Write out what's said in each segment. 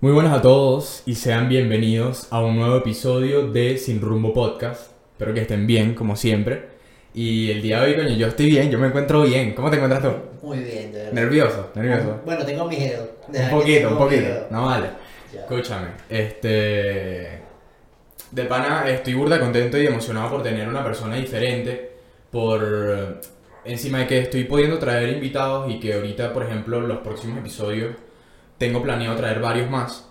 Muy buenas a todos y sean bienvenidos a un nuevo episodio de Sin Rumbo Podcast. Espero que estén bien, como siempre. Y el día de hoy, coño, yo estoy bien, yo me encuentro bien. ¿Cómo te encuentras tú? Muy bien, de verdad. Nervioso, nervioso. Bueno, tengo miedo. Un poquito, un poquito. No vale. Ya. Escúchame, este. De pana, estoy burda contento y emocionado por tener una persona diferente. Por. Encima de que estoy pudiendo traer invitados y que ahorita, por ejemplo, los próximos episodios tengo planeado traer varios más.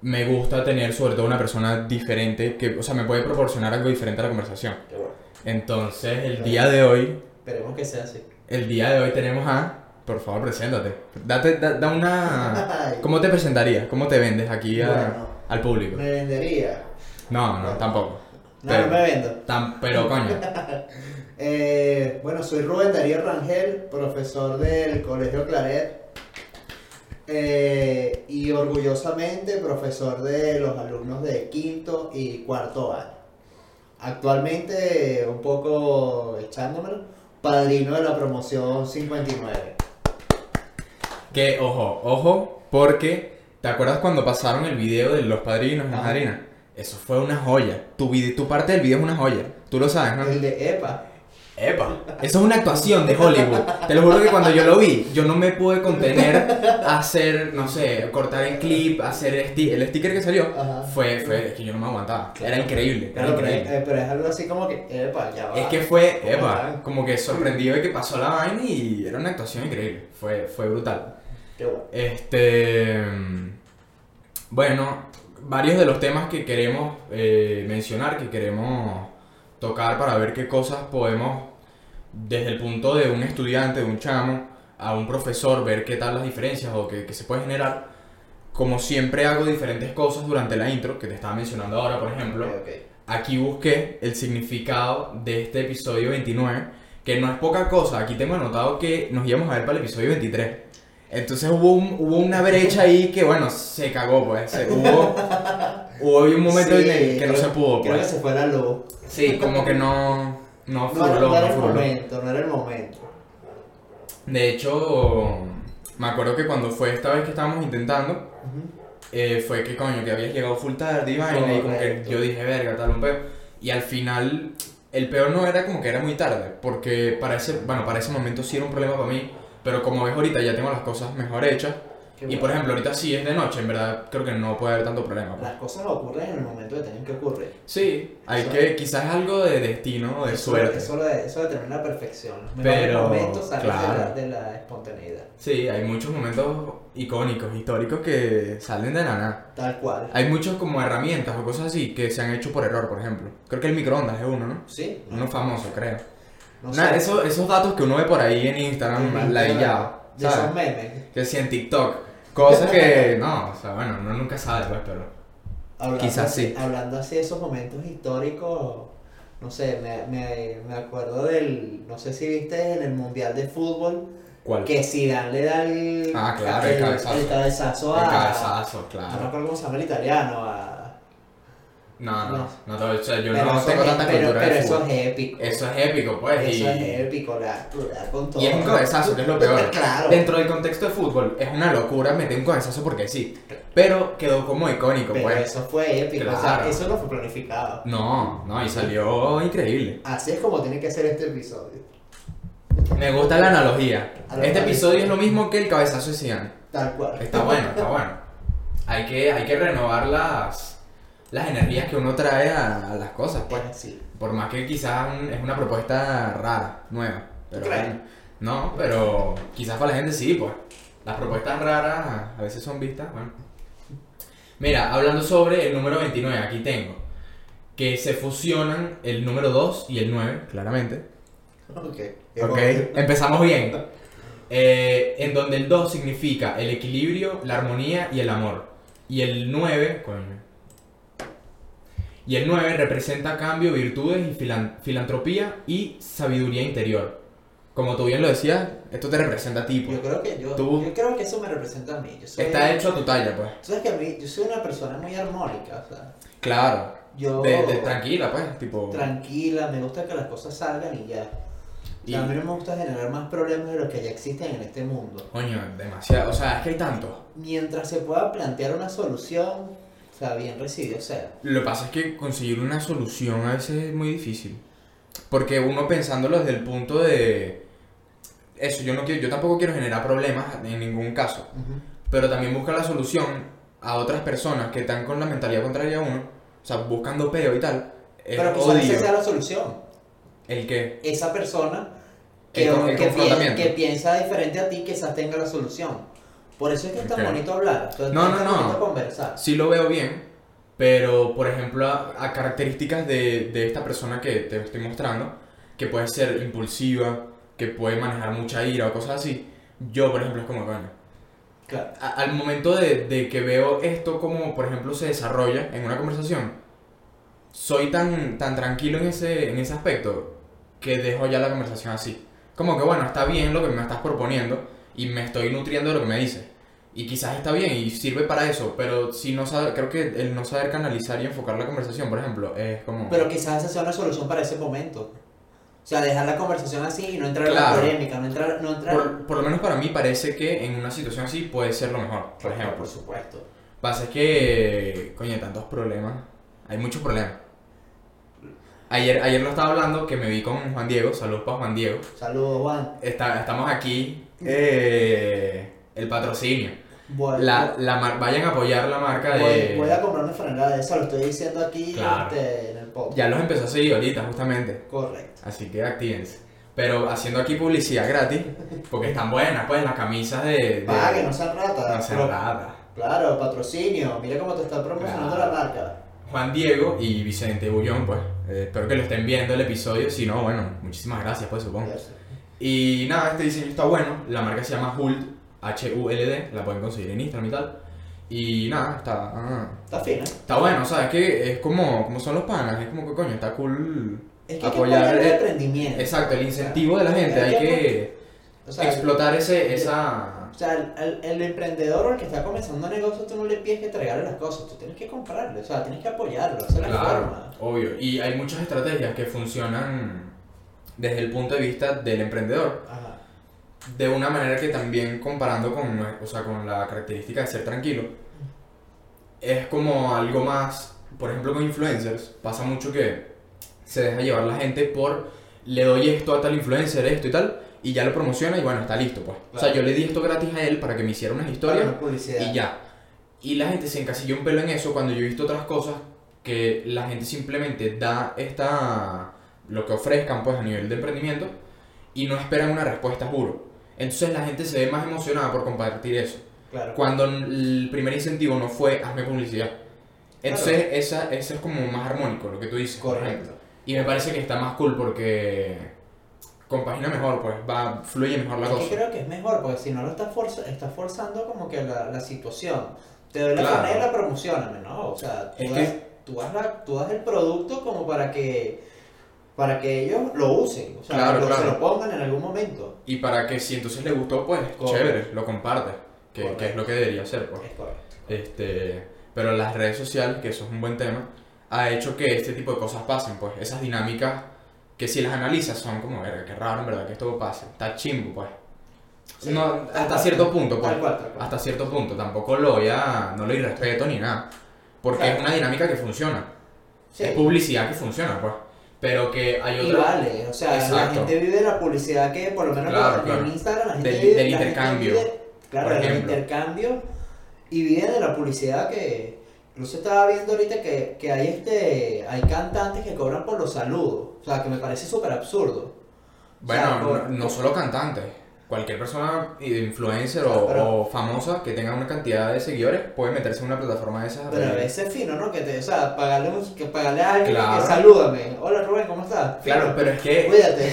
Me gusta tener sobre todo una persona diferente que, o sea, me puede proporcionar algo diferente a la conversación. Qué bueno. Entonces, el día de hoy, Esperemos que sea así. el día de hoy tenemos a. Por favor, preséntate. Date, da, da una. ¿Cómo te presentarías? ¿Cómo te vendes aquí a- Bueno. al público? Me vendería. No, no, tampoco. No, Pero- no me vendo. Tam- pero coño, Eh, bueno, soy Rubén Darío Rangel, profesor del Colegio Claret. Eh, y orgullosamente profesor de los alumnos de quinto y cuarto año. Actualmente, un poco echándomelo, padrino de la promoción 59. que ojo, ojo, porque ¿te acuerdas cuando pasaron el video de los padrinos y las madrinas? Eso fue una joya. Tu, tu parte del video es una joya. Tú lo sabes, ¿no? El de EPA. Epa, eso es una actuación de Hollywood. Te lo juro que cuando yo lo vi, yo no me pude contener a hacer, no sé, cortar en clip, hacer sti- el sticker que salió. Ajá. Fue, fue, es que yo no me aguantaba. Era increíble, era Pero, pero, increíble. eh, pero es algo así como que, epa, ya va. Es que fue, ¿Cómo epa, como que sorprendido de que pasó la vaina y era una actuación increíble. Fue, fue brutal. Qué bueno. Este. Bueno, varios de los temas que queremos eh, mencionar, que queremos tocar para ver qué cosas podemos, desde el punto de un estudiante, de un chamo, a un profesor, ver qué tal las diferencias o qué, qué se puede generar. Como siempre hago diferentes cosas durante la intro, que te estaba mencionando ahora, por ejemplo. Ok, ok. Aquí busqué el significado de este episodio 29, que no es poca cosa. Aquí tengo anotado que nos íbamos a ver para el episodio 23. Entonces hubo, un- hubo una brecha ahí que, bueno, se cagó, pues. Se- hubo, hubo un momento Sí, en el que no se pudo, Creo que pues. se fue la luz. Sí, como que no, no No, era- no no era el furuló. momento, no era el momento. De hecho, me acuerdo que cuando fue esta vez que estábamos intentando, Ujú. eh, fue que coño, que habías llegado full tarde y vaina, y como que yo dije, verga, tal, un peo. Y al final, el peor no era como que era muy tarde, porque para ese, bueno, para ese momento sí era un problema para mí, pero como ves ahorita ya tengo las cosas mejor hechas, Qué y bueno. por ejemplo ahorita sí es de noche, en verdad creo que no puede haber tanto problema. pues. Las cosas ocurren en el momento que tienen que ocurrir. Sí, hay Eso- que, quizás es algo de destino o de Eso- suerte. Eso, lo de- eso determina la perfección. Los Pero, momentos salen de, la, claro. de la espontaneidad. Sí, hay muchos momentos icónicos, históricos que salen de la nada. Tal cual. Hay muchos como herramientas o cosas así que se han hecho por error, por ejemplo. Creo que el microondas es uno, ¿no? Sí. Uno famoso, creo. No sé. eso- esos datos que uno ve por ahí en Instagram, ladillado, De esos memes. Que si en TikTok. Cosas que, no, o sea, bueno, uno nunca sabe, pues, pero... Hablando Quizás así- sí. Hablando así de esos momentos históricos, no sé, me, me, me acuerdo del, no sé si viste en el Mundial de Fútbol, ¿Cuál? que Zidane le da el, Ah, claro, el cabezazo. el cabezazo El a... cabezazo, No me claro. acuerdo cómo se llama el italiano, a... No, no, No. no, o sea, yo pero no tengo es- tanta pero, cultura pero de eso fútbol. es épico. Eso es épico, pues, Eso y... es épico, le da con todo. Y es un cabezazo, que es lo peor. Claro. Dentro del contexto de fútbol, es una locura meter un cabezazo porque sí. Pero quedó como icónico, Pero pues. eso fue épico, o sea, Claro. eso no fue planificado. No, no, y salió increíble. Así es como tiene que ser este episodio. Me gusta la analogía. Este episodio es lo mismo que el cabezazo de Zidane. Tal cual. Está bueno, está bueno. Hay que, hay que renovar las, las energías que uno trae a, a las cosas, pues. Sí. Por más que quizás un- es una propuesta rara, nueva. Pero no, pero quizás para la gente sí, pues. Las propuestas raras a veces son vistas, bueno. Mira, hablando sobre el número 29, aquí tengo. Que se fusionan el número 2 y el 9, claramente. Ok. Ok, empezamos bien. Eh, en donde el 2 significa el equilibrio, la armonía y el amor. Y el 9, coño. Y el 9 representa cambio, virtudes y filan- filantropía y sabiduría interior. Como tú bien lo decías, esto te representa a ti, pues. Yo creo que yo, Tú- yo creo que eso me representa a mí. Yo soy, Está hecho a tu talla, pues. Tú sabes que a mí, yo soy una persona muy armónica, o sea, Claro. yo De, de tranquila, pues, tipo. tranquila, me gusta que las cosas salgan y ya. O sea, a mí no me gusta generar más problemas de los que ya existen en este mundo. Coño, demasiado. O sea, es que hay tantos. Mientras se pueda plantear una solución, sea, bien recibido sea. Lo que pasa es que conseguir una solución a veces es muy difícil. Porque uno pensándolo desde el punto de... Eso, yo, no quiero, yo tampoco quiero generar problemas en ningún caso. Pero también buscar la solución a otras personas que están con la mentalidad contraria a uno. O sea, buscando peo y tal. Pero quizás odio. esa sea la solución. El que... Esa persona que, El el que, pi- confrontamiento. que piensa diferente a ti quizás tenga la solución. Por eso es que es tan Ok. bonito hablar. es No, tan no, no. bonito conversar. Sí lo veo bien, pero por ejemplo a, a características de, de esta persona que te estoy mostrando, que puede ser impulsiva, que puede manejar mucha ira o cosas así, yo por ejemplo es como, bueno, Claro. a- al momento de, de que veo esto como por ejemplo se desarrolla en una conversación, soy tan, tan tranquilo en ese, en ese aspecto que dejo ya la conversación así. Como que bueno, está bien lo que me estás proponiendo y me estoy nutriendo de lo que me dices. Y quizás está bien y sirve para eso, pero si no sabe, creo que el no saber canalizar y enfocar la conversación, por ejemplo, es como... Pero quizás esa sea una solución para ese momento. O sea, dejar la conversación así y no entrar en la Claro. polémica, no entrar... No entrar... por, por lo menos para mí parece que en una situación así puede ser lo mejor, por Claro, ejemplo. por supuesto. Pasa es que, coño, tantos problemas. Hay muchos problemas. Ayer, ayer lo estaba hablando que me vi con Juan Diego. Saludos para Juan Diego. Saludos, Juan. Está, estamos aquí. Eh, el patrocinio. Voy, La, la mar- vayan a apoyar la marca voy, de. voy a comprarme franela de eso, lo estoy diciendo aquí Claro. este, en el podcast. Ya los empezó a seguir ahorita, justamente. Correcto. Así que actívense. Pero haciendo aquí publicidad gratis. Porque están buenas, pues, las camisas de. de Paga, que no sean ratas. no sean pero- ratas. Claro, patrocinio. Mira cómo te está promocionando Claro. la marca. Juan Diego y Vicente Bullón, pues. eh, espero que lo estén viendo el episodio. Si no, bueno, muchísimas gracias, pues supongo. Sé. Y nada, este diseño está bueno. La marca se llama Huld, H-U-L-D. La pueden conseguir en Instagram y tal. Y nada, está, ah, Está fino. está bueno, ¿sabes? Que es como, como son los panas. Es como que coño, está cool. Es que hay que Apoyar el emprendimiento. Exacto, el incentivo de la gente. Hay que O sea, explotar ese, esa. O sea, el, el- el emprendedor o el que está comenzando un negocio, tú no le pides que te regale las cosas, tú tienes que comprarle, o sea, tienes que apoyarlo, esa es la Claro, forma. obvio. Y hay muchas estrategias que funcionan desde el punto de vista del emprendedor. Ajá. de una manera que también comparando con, o sea, con la característica de ser tranquilo, es como algo más, por ejemplo con influencers, pasa mucho que se deja llevar la gente por, le doy esto a tal influencer, esto y tal, y ya lo promociona y bueno, está listo pues. O sea, yo le di esto gratis a él para que me hiciera unas historias y ya. Y la gente se encasilló un pelo en eso cuando yo he visto otras cosas que la gente simplemente da esta lo que ofrezcan pues a nivel de emprendimiento y no esperan una respuesta juro. Entonces la gente se ve más emocionada por compartir eso. Claro. Cuando el primer incentivo no fue hazme publicidad. Entonces esa, eso es como más armónico lo que tú dices. Correcto. Y me parece que está más cool porque compagina mejor, pues va, fluye mejor la Es que cosa. creo que es mejor, porque si no lo estás, forza, estás forzando como que la, la situación. Te doy la Claro. promocioname, ¿no? O sea, tú, Es das, que- tú, das la- tú das el producto como para que para que ellos lo usen, o sea, Claro, lo- se claro. lo pongan en algún momento. Y para que si entonces le gustó, pues Correcto. chévere, lo comparte. Que, que es lo que debería ser, pues. Es. Este, pero las redes sociales, que eso es un buen tema, ha hecho que este tipo de cosas pasen, pues. Esas dinámicas que si las analizas son como, verga, qué raro en verdad que esto pase. Está chimbo, pues. Sí. No, hasta cual. cierto punto, pues. Cual, cual. Hasta cierto punto. Tampoco lo voy a, no lo irrespeto ni nada. Porque Claro. es una dinámica que funciona. Sí. Es publicidad que funciona, pues. Pero que hay Y otra... vale, o sea, la gente vive la publicidad que, por lo menos Claro, en claro. Instagram, la gente Del- vive del la gente intercambio, vive, claro, del intercambio y vive de la publicidad que. Incluso estaba viendo ahorita que, que hay este hay cantantes que cobran por los saludos. O sea, que me parece súper absurdo. Bueno, O sea, no, por- no solo cantantes. Cualquier persona influencer Claro, o, pero- o famosa que tenga una cantidad de seguidores puede meterse en una plataforma de esas. Pero a veces es fino, ¿no? Que te, o sea, pagarle, que pagarle a alguien Claro. que salúdame. Hola Rubén, ¿cómo estás? Claro, Fino. pero es que, Cuídate.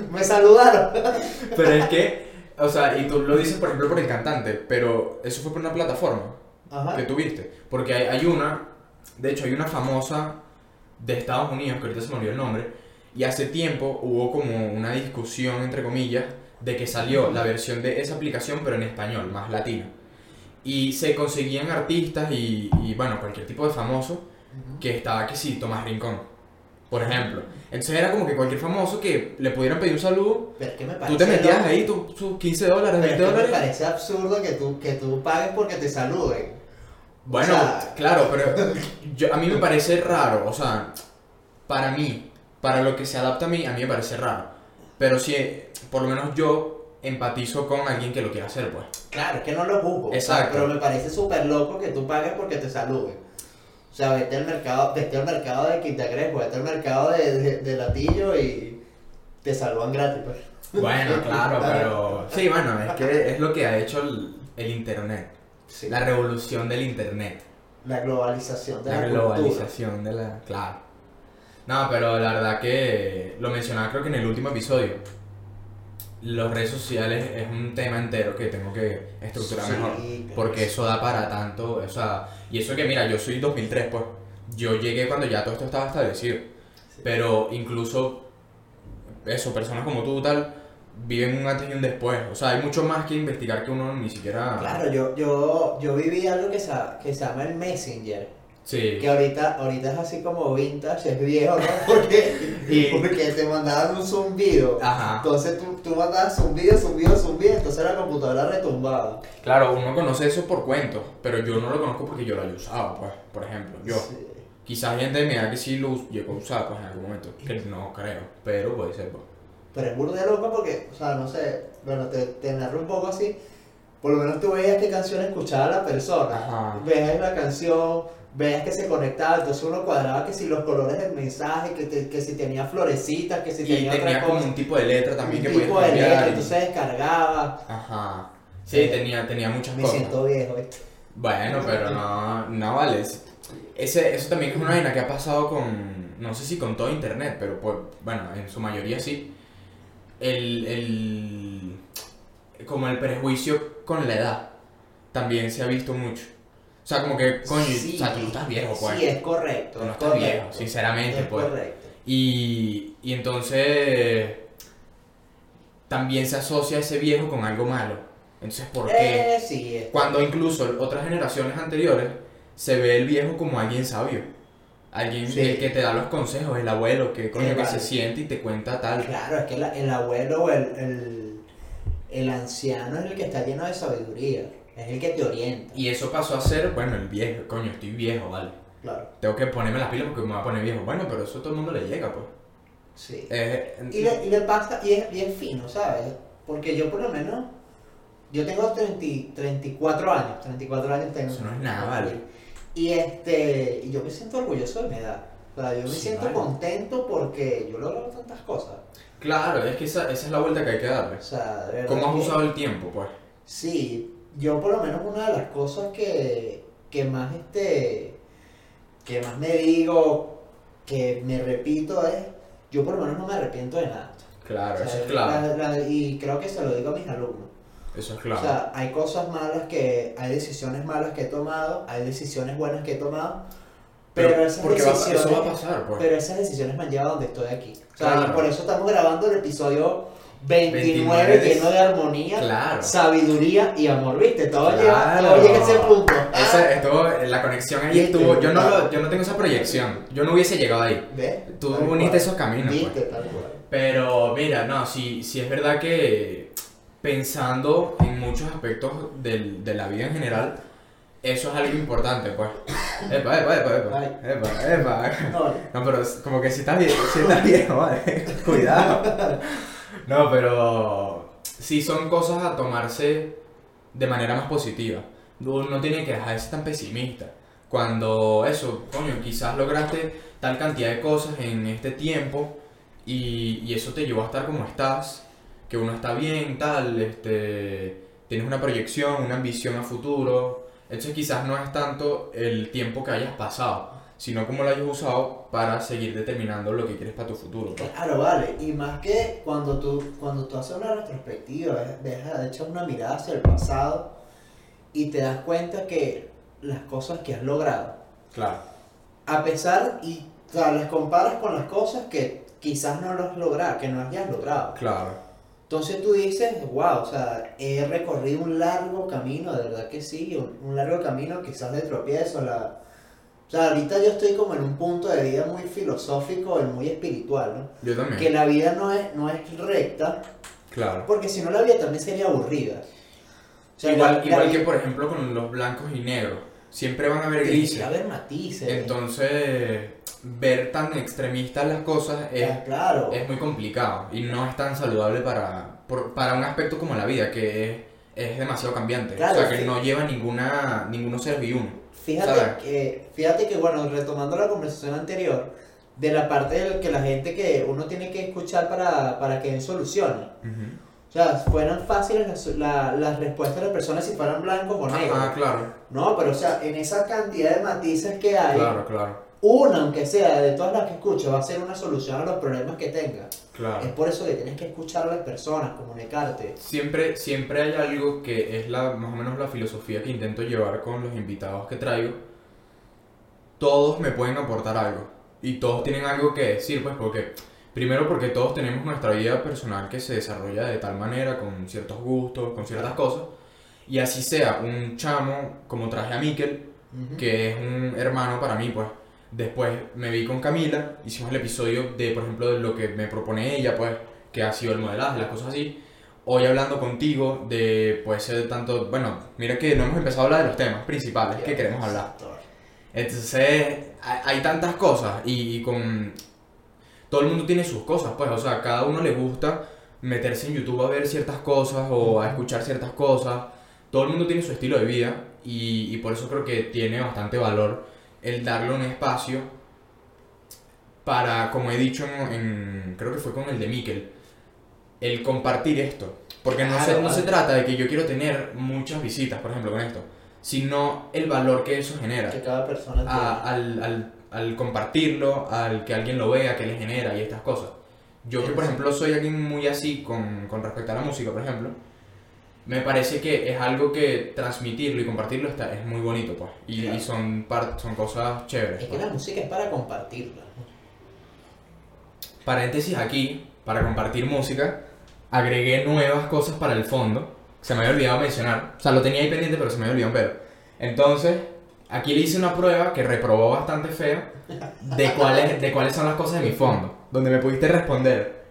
me saludaron. pero es que, o sea, y tú lo dices por ejemplo por el cantante, pero eso fue por una plataforma Ajá. que tuviste. Porque hay, hay una, de hecho hay una famosa de Estados Unidos, que ahorita se me olvidó el nombre, y hace tiempo hubo como una discusión, entre comillas, de que salió la versión de esa aplicación, pero en español, más latino. Y se conseguían artistas y, y, bueno, cualquier tipo de famoso que estaba que sí, Tomás Rincón. por ejemplo. Entonces era como que cualquier famoso que le pudieran pedir un saludo, Pero es que me tú te metías loco, ahí tu- tus 15 dólares, pero es 20 que me dólares. parece absurdo que tú, que tú pagues porque te saluden. Bueno, O sea- claro, pero yo, a mí me parece raro, o sea, para mí, para lo que se adapta a mí, a mí me parece raro. Pero si, por lo menos yo empatizo con alguien que lo quiera hacer, pues. Claro, es que no lo juzgo. o sea, Exacto. pero me parece súper loco que tú pagues porque te saluden. O sea, vete al mercado, vete al mercado de Quintagresco, vete al mercado de, de, de Latillo y te saludan gratis, pues. Bueno, claro, pero... Sí, bueno, es que es lo que ha hecho el, el Internet. Sí. La revolución del Internet. La globalización de la, La cultura. globalización de la... Claro. No, pero la verdad que lo mencionaba creo que en el último episodio. Las redes sociales es un tema entero que tengo que estructurar Sí, mejor. Porque eso da para tanto, o sea, y eso que mira, yo soy 2003, pues. Yo llegué cuando ya todo esto estaba establecido. Sí. Pero incluso, eso, personas como tú, tal, viven un antes y un después. O sea, hay mucho más que investigar que uno ni siquiera... Claro, yo, yo, yo viví algo que se, que se llama el Messenger. Sí. Que ahorita, ahorita es así como vintage, es viejo, ¿no? Porque, porque te mandaban un zumbido. Ajá. Entonces tú, tú mandabas zumbido, zumbido, zumbido, entonces la computadora retumbaba. Claro, uno conoce eso por cuentos, pero yo no lo conozco porque yo lo haya usado, pues, por ejemplo. Yo. Sí. Quizás gente de mi edad que sí lo llegó a usar, pues, en algún momento. Que no creo, pero puede ser, pues. Pero es burda de loco porque, o sea, no sé, bueno, te, te narro un poco así. Por lo menos tú veías qué canción escuchaba la persona. Ajá. Veías la canción, veías que se conectaba, entonces uno cuadraba que si los colores del mensaje, que, te- que si tenía florecitas, que si Y tenía, tenía otra como cosa. un tipo de letra también un que tipo de cambiar letra, y- entonces descargaba. Ajá. Sí, tenía, tenía muchas Me cosas. siento viejo, ¿viste? Bueno, pero no, no vale. Es- Ese, eso también es una vaina que ha pasado con, no sé si con todo internet, pero pues, bueno, en su mayoría sí. El, el, como el prejuicio con la edad también se ha visto mucho. O sea, como que, coño, Sí. o sea, tú no estás viejo, pues. Sí, es correcto. Tú no es estás correcto. viejo, sinceramente, Es pues. correcto. Y, y entonces también se asocia ese viejo con algo malo. Entonces, ¿por qué? Eh, sí, es Cuando incluso otras generaciones anteriores se ve el viejo como alguien sabio. Alguien Sí. el que te da los consejos, el abuelo que coño que se siente y te cuenta tal. Claro, es que la- el abuelo o el, el, el anciano es el que está lleno de sabiduría, es el que te orienta. Y eso pasó a ser, bueno, el viejo, coño, estoy viejo, vale. Claro, Tengo que ponerme las pilas porque me voy a poner viejo. Bueno, pero eso a todo el mundo le llega, pues. sí. Eh, Y le, y le pasa, y es, y es fino, ¿sabes? Porque yo por lo menos, yo tengo 30, 34 años, 34 años tengo. Eso no es nada, vale. Y este, y yo me siento orgulloso de mi edad. O sea, yo me Sí, siento vale. contento porque yo he logrado tantas cosas. Claro, es que esa, esa es la vuelta que hay que darle. O sea, de verdad ¿Cómo has que- usado el tiempo, pues? Sí, yo por lo menos una de las cosas que, que más este que más me digo, que me repito es, yo por lo menos no me arrepiento de nada. Claro, O sea, eso es claro. la- la- y creo que se lo digo a mis alumnos. Eso es claro. O sea, hay cosas malas que, hay decisiones malas que he tomado, hay decisiones buenas que he tomado, pero, esas porque va- decisiones, eso va a pasar, pues. pero esas decisiones me han llevado a donde estoy aquí. Claro. por eso estamos grabando el episodio 29, 29 de- lleno de armonía, Claro. sabiduría y amor, ¿viste? Todo, Claro. llega, todo llega a ese punto. Esa, estuvo, la conexión ahí estuvo. Yo no, lo- yo no tengo esa proyección. Yo no hubiese llegado ahí. ¿Ves? Tú Tal uniste cual. esos caminos. pues. Viste, tal cual. Pero mira, no, sí, sí es verdad que pensando en muchos aspectos del- de la vida en general, eso es algo importante, pues. Epa, epa, epa, epa. Epa, epa. No, pero como que si estás viejo, si estás viejo, vale. Cuidado. No, pero sí son cosas a tomarse de manera más positiva. Uno no tiene que dejarse tan pesimista. Cuando eso, coño, quizás lograste tal cantidad de cosas en este tiempo y, y eso te llevó a estar como estás, que uno está bien, tal, este, tienes una proyección, una ambición a futuro. Entonces quizás no es tanto el tiempo que hayas pasado, sino cómo lo hayas usado para seguir determinando lo que quieres para tu futuro. pues. Claro, vale. Y más que cuando tú, cuando tú haces una retrospectiva, ves- echas una mirada hacia el pasado y te das cuenta que las cosas que has logrado, Claro. a pesar y o sea, las comparas con las cosas que quizás no las has logrado, que no hayas logrado. Claro. Entonces tú dices, wow, o sea, he recorrido un largo camino, de verdad que sí, un, un largo camino quizás de tropiezo, la, o sea, ahorita yo estoy como en un punto de vida muy filosófico y muy espiritual, ¿no? Yo también. Que la vida no es, no es recta, Claro. porque si no la vida también sería aburrida. O sea, igual la- la igual vida- que por ejemplo con los blancos y negros. Siempre van a haber tiene grises. que haber matices. Entonces, ver tan extremistas las cosas es, Ya, claro. es muy complicado y no es tan saludable para, por- para un aspecto como la vida, que es, es demasiado cambiante. Claro, o sea, que sí. no lleva ninguna, ninguno cero y uno. Fíjate ¿sabes? que, fíjate que, bueno, retomando la conversación anterior, de la parte del que la gente que uno tiene que escuchar para, para que den soluciones. O sea, fueran fáciles las, la- las respuestas de las personas si fueran blancos o negros. Ah, claro, No, pero o sea, en esa cantidad de matices que hay, claro, claro, una, aunque sea de todas las que escucho, va a ser una solución a los problemas que tenga. Es claro. por eso que tienes que escuchar a las personas, comunicarte. Siempre, siempre hay algo que es la, más o menos la filosofía que intento llevar con los invitados que traigo. Todos me pueden aportar algo y todos tienen algo que decir, pues porque, primero porque todos tenemos nuestra vida personal que se desarrolla de tal manera, con ciertos gustos, con ciertas cosas, y así sea un chamo como traje a Miquel, Ujú. que es un hermano para mí, pues. Después me vi con Camila, hicimos el episodio de, por ejemplo, de lo que me propone ella, pues, que ha sido el modelaje, las cosas así. Hoy hablando contigo de, puede ser tanto, bueno, mira que no hemos empezado a hablar de los temas principales que queremos hablar. Entonces, hay, hay tantas cosas y, y con... Todo el mundo tiene sus cosas, pues, o sea, a cada uno le gusta meterse en YouTube a ver ciertas cosas o a escuchar ciertas cosas. Todo el mundo tiene su estilo de vida y, y por eso creo que tiene bastante valor el darle un espacio para, como he dicho en, en- creo que fue con el de Miquel, el compartir esto. Porque no, se, no se trata de que yo quiero tener muchas visitas, por ejemplo, con esto, sino el valor que eso genera Que cada persona a- al, al, al compartirlo, al que alguien lo vea, que le genera y estas cosas. Yo que por ejemplo soy alguien muy así con, con respecto a la música, por ejemplo, me parece que es algo que transmitirlo y compartirlo está, es muy bonito, pues. Y, Claro. y son, par- son cosas chéveres. Es que pues. la música es para compartirla. Paréntesis aquí, para compartir música, agregué nuevas cosas para el fondo. Se me había olvidado mencionar. O sea, lo tenía ahí pendiente, pero se me había olvidado un pedo. Entonces, aquí le hice una prueba que reprobó bastante fea de cuáles, de cuáles son las cosas de mi fondo. Donde me pudiste responder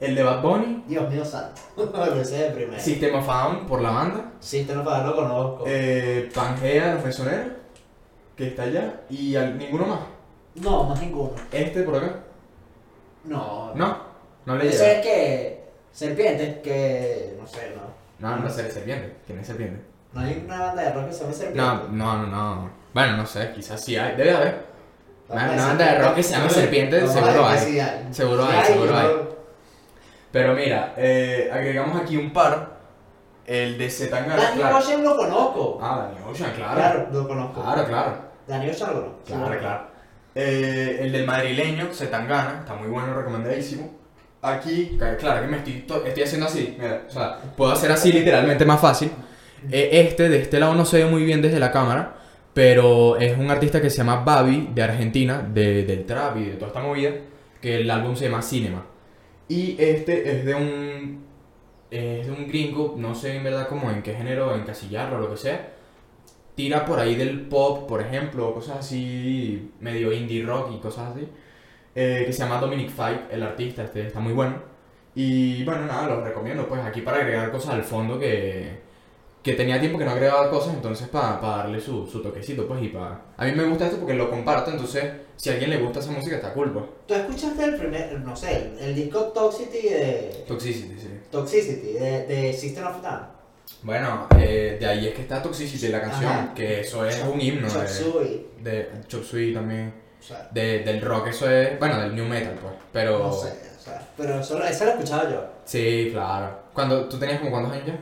el de Bad Bunny, Dios mío santo. Ese es el primero. System of Down por la banda, Sí, te lo conozco. eh, Pangea, los mesoneros, que está allá, y al- ninguno más. No, más ninguno. Este por acá. No. No, no le Ese llega. es que. Serpientes, que. No sé, no. No, no sé, serpiente. ¿Quién es serpiente? No hay una banda de rock que se llame Serpientes. No, no, no, no. Bueno, no sé, quizás sí hay. Debe haber. Una, banda de rock que se llama a seguro hay. Seguro hay, seguro hay. Pero mira, eh, agregamos aquí un par. El de Zetangana, Danny claro. Ocean lo conozco. Ah, Danny Ocean, claro. Claro, lo conozco. Claro, claro. Danny Ocean lo conozco. Claro, claro. Eh, el del madrileño, Zetangana, está muy bueno, recomendadísimo. Aquí, claro que me estoy, to- estoy haciendo así, mira, o sea, puedo hacer así literalmente más fácil. Eh, este, de este lado no se ve muy bien desde la cámara, pero es un artista que se llama Babi, de Argentina, de, del trap y de toda esta movida, que el álbum se llama Cinema. Y este es de un, es de un gringo, no sé en verdad como en qué género, encasillarlo o lo que sea, tira por ahí del pop, por ejemplo, cosas así, medio indie rock y cosas así, eh, que se llama Dominic Fike, el artista, este está muy bueno. Y bueno, nada, los recomiendo, pues aquí para agregar cosas al fondo que, que tenía tiempo que no agregaba cosas, entonces para darle su, su toquecito, pues, y para... A mí me gusta esto porque lo comparto, entonces, si a alguien le gusta esa música, está cool, pues. ¿Tú escuchaste el primer, no sé, el, el disco Toxicity de. Toxicity, sí. Toxicity de, de System of Down? Bueno, eh, de ahí es que está Toxicity, la canción, Ajá. que eso es un himno Chop de, de Chop Suey también. O sea, De, del rock, eso es, bueno, del new metal, pues, pero... no sé, o sea, pero solo, esa la he escuchado yo. Sí, claro. Cuando, ¿Tú tenías como cuántos años ya?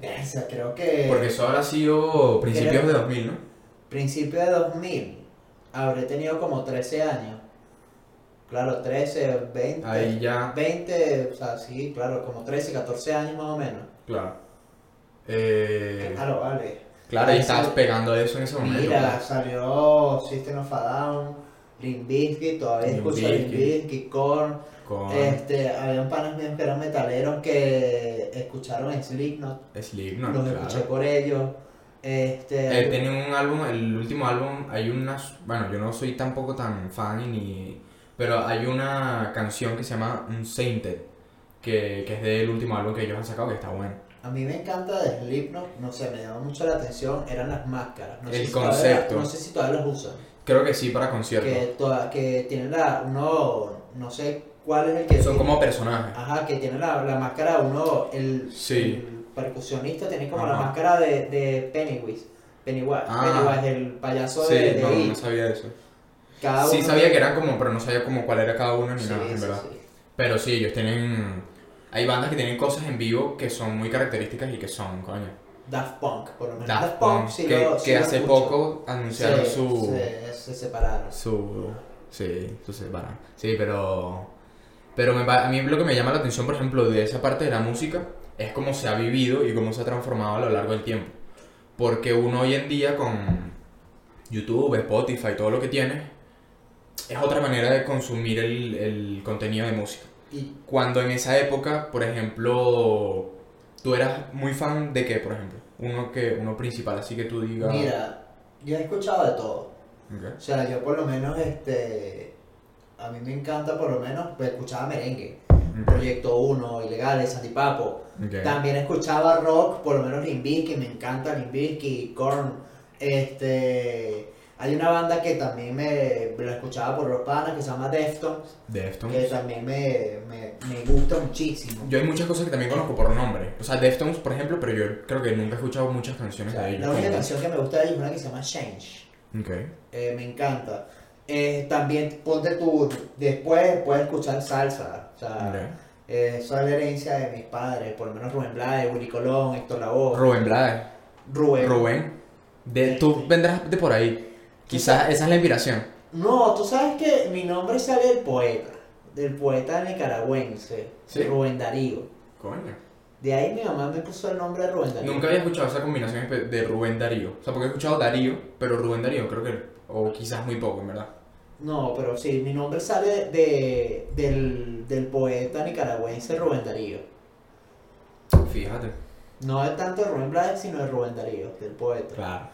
Esa, creo que. Porque eso habrá sido principios de 2000, ¿no? Principio de 2000. Habré tenido como 13 años. Claro, 13, 20. Ahí ya, 20, o sea, sí, claro, como 13, 14 años más o menos. claro. Eh, Claro, vale. claro, ahí estabas sal- pegando eso en ese momento. Mira, pues. salió System of a Down, Limp Bizkit, todavía escucho Limp. Bizkit, Korn. Con Este, habían panas míos que eran metaleros que escucharon Slipknot, Slipknot, los escuché claro. por ellos. Este, Eh, tienen un álbum, el último álbum, hay unas, bueno, yo no soy tampoco tan fan ni, pero hay una canción que se llama Unsainted, que, que es del último álbum que ellos han sacado que está bueno. A mí me encanta de Slipknot, no sé, me llama mucho la atención, eran las máscaras. No sé El si todavía- concepto. no sé si todavía las usan. Creo que sí para conciertos. Que, toda- que tienen la, uno, no sé cuál es el que... Son como personajes. Ajá, que tiene la, la máscara uno, el, Sí. el percusionista tiene como la máscara de, de Pennywise. Pennywise, Ah. Pennywise, el payaso Sí, de, de no, no sabía eso. Cada Sí uno sabía que eran como, pero no sabía como cuál era cada uno ni Sí, nada, en sí, verdad. sí. Pero sí, ellos tienen, hay bandas que tienen cosas en vivo que son muy características y que son, coño. Daft Punk, por lo menos. Daft Punk, sí que, lo- que sí hace escucho. poco anunciaron Se- su... Se, se separaron. su sí su separa sí pero pero me a mí lo que me llama la atención por ejemplo de esa parte de la música es cómo se ha vivido y cómo se ha transformado a lo largo del tiempo porque uno hoy en día con YouTube Spotify todo lo que tiene es otra manera de consumir el, el contenido de música Y cuando en esa época por ejemplo tú eras muy fan de qué por ejemplo uno que uno principal así que tú digas mira, yo he escuchado de todo. O sea, yo por lo menos, este. A mí me encanta por lo menos, pues escuchaba merengue. Proyecto 1, Ilegales, Antipapo. También escuchaba rock, por lo menos Limbisky, me encanta Limbisky, Korn. Este. Hay una banda que también me, me la escuchaba por los panas que se llama Deftones, Deftones. que también me, me, me gusta muchísimo. Yo hay muchas cosas que también conozco por nombre. O sea, Deftones, por ejemplo, pero yo creo que nunca he escuchado muchas O canciones sea, de ellos. la única canción que me gusta de ellos es una que se llama Change. tal. Ok. Eh, me encanta. Eh, también ponte tú, después puedes escuchar salsa. O sea, Ok. eh, eso es la herencia de mis padres, por lo menos Rubén Blades, Willy Colón, Héctor Lavoe, Rubén Blades. Rubén. Rubén. De, tú vendrás de por ahí. Quizás esa es la inspiración. No, tú sabes que mi nombre sale del poeta, del poeta nicaragüense, ¿Sí? Rubén Darío. Coño. De ahí mi mamá me puso el nombre de Rubén Darío. Nunca había escuchado esa combinación de Rubén Darío. O sea, porque he escuchado Darío, pero Rubén Darío creo que. O quizás muy poco, en verdad. No, pero sí, mi nombre sale de, del, del poeta nicaragüense Rubén Darío. Fíjate. No es tanto de Rubén Blades, sino de Rubén Darío, del poeta. Claro.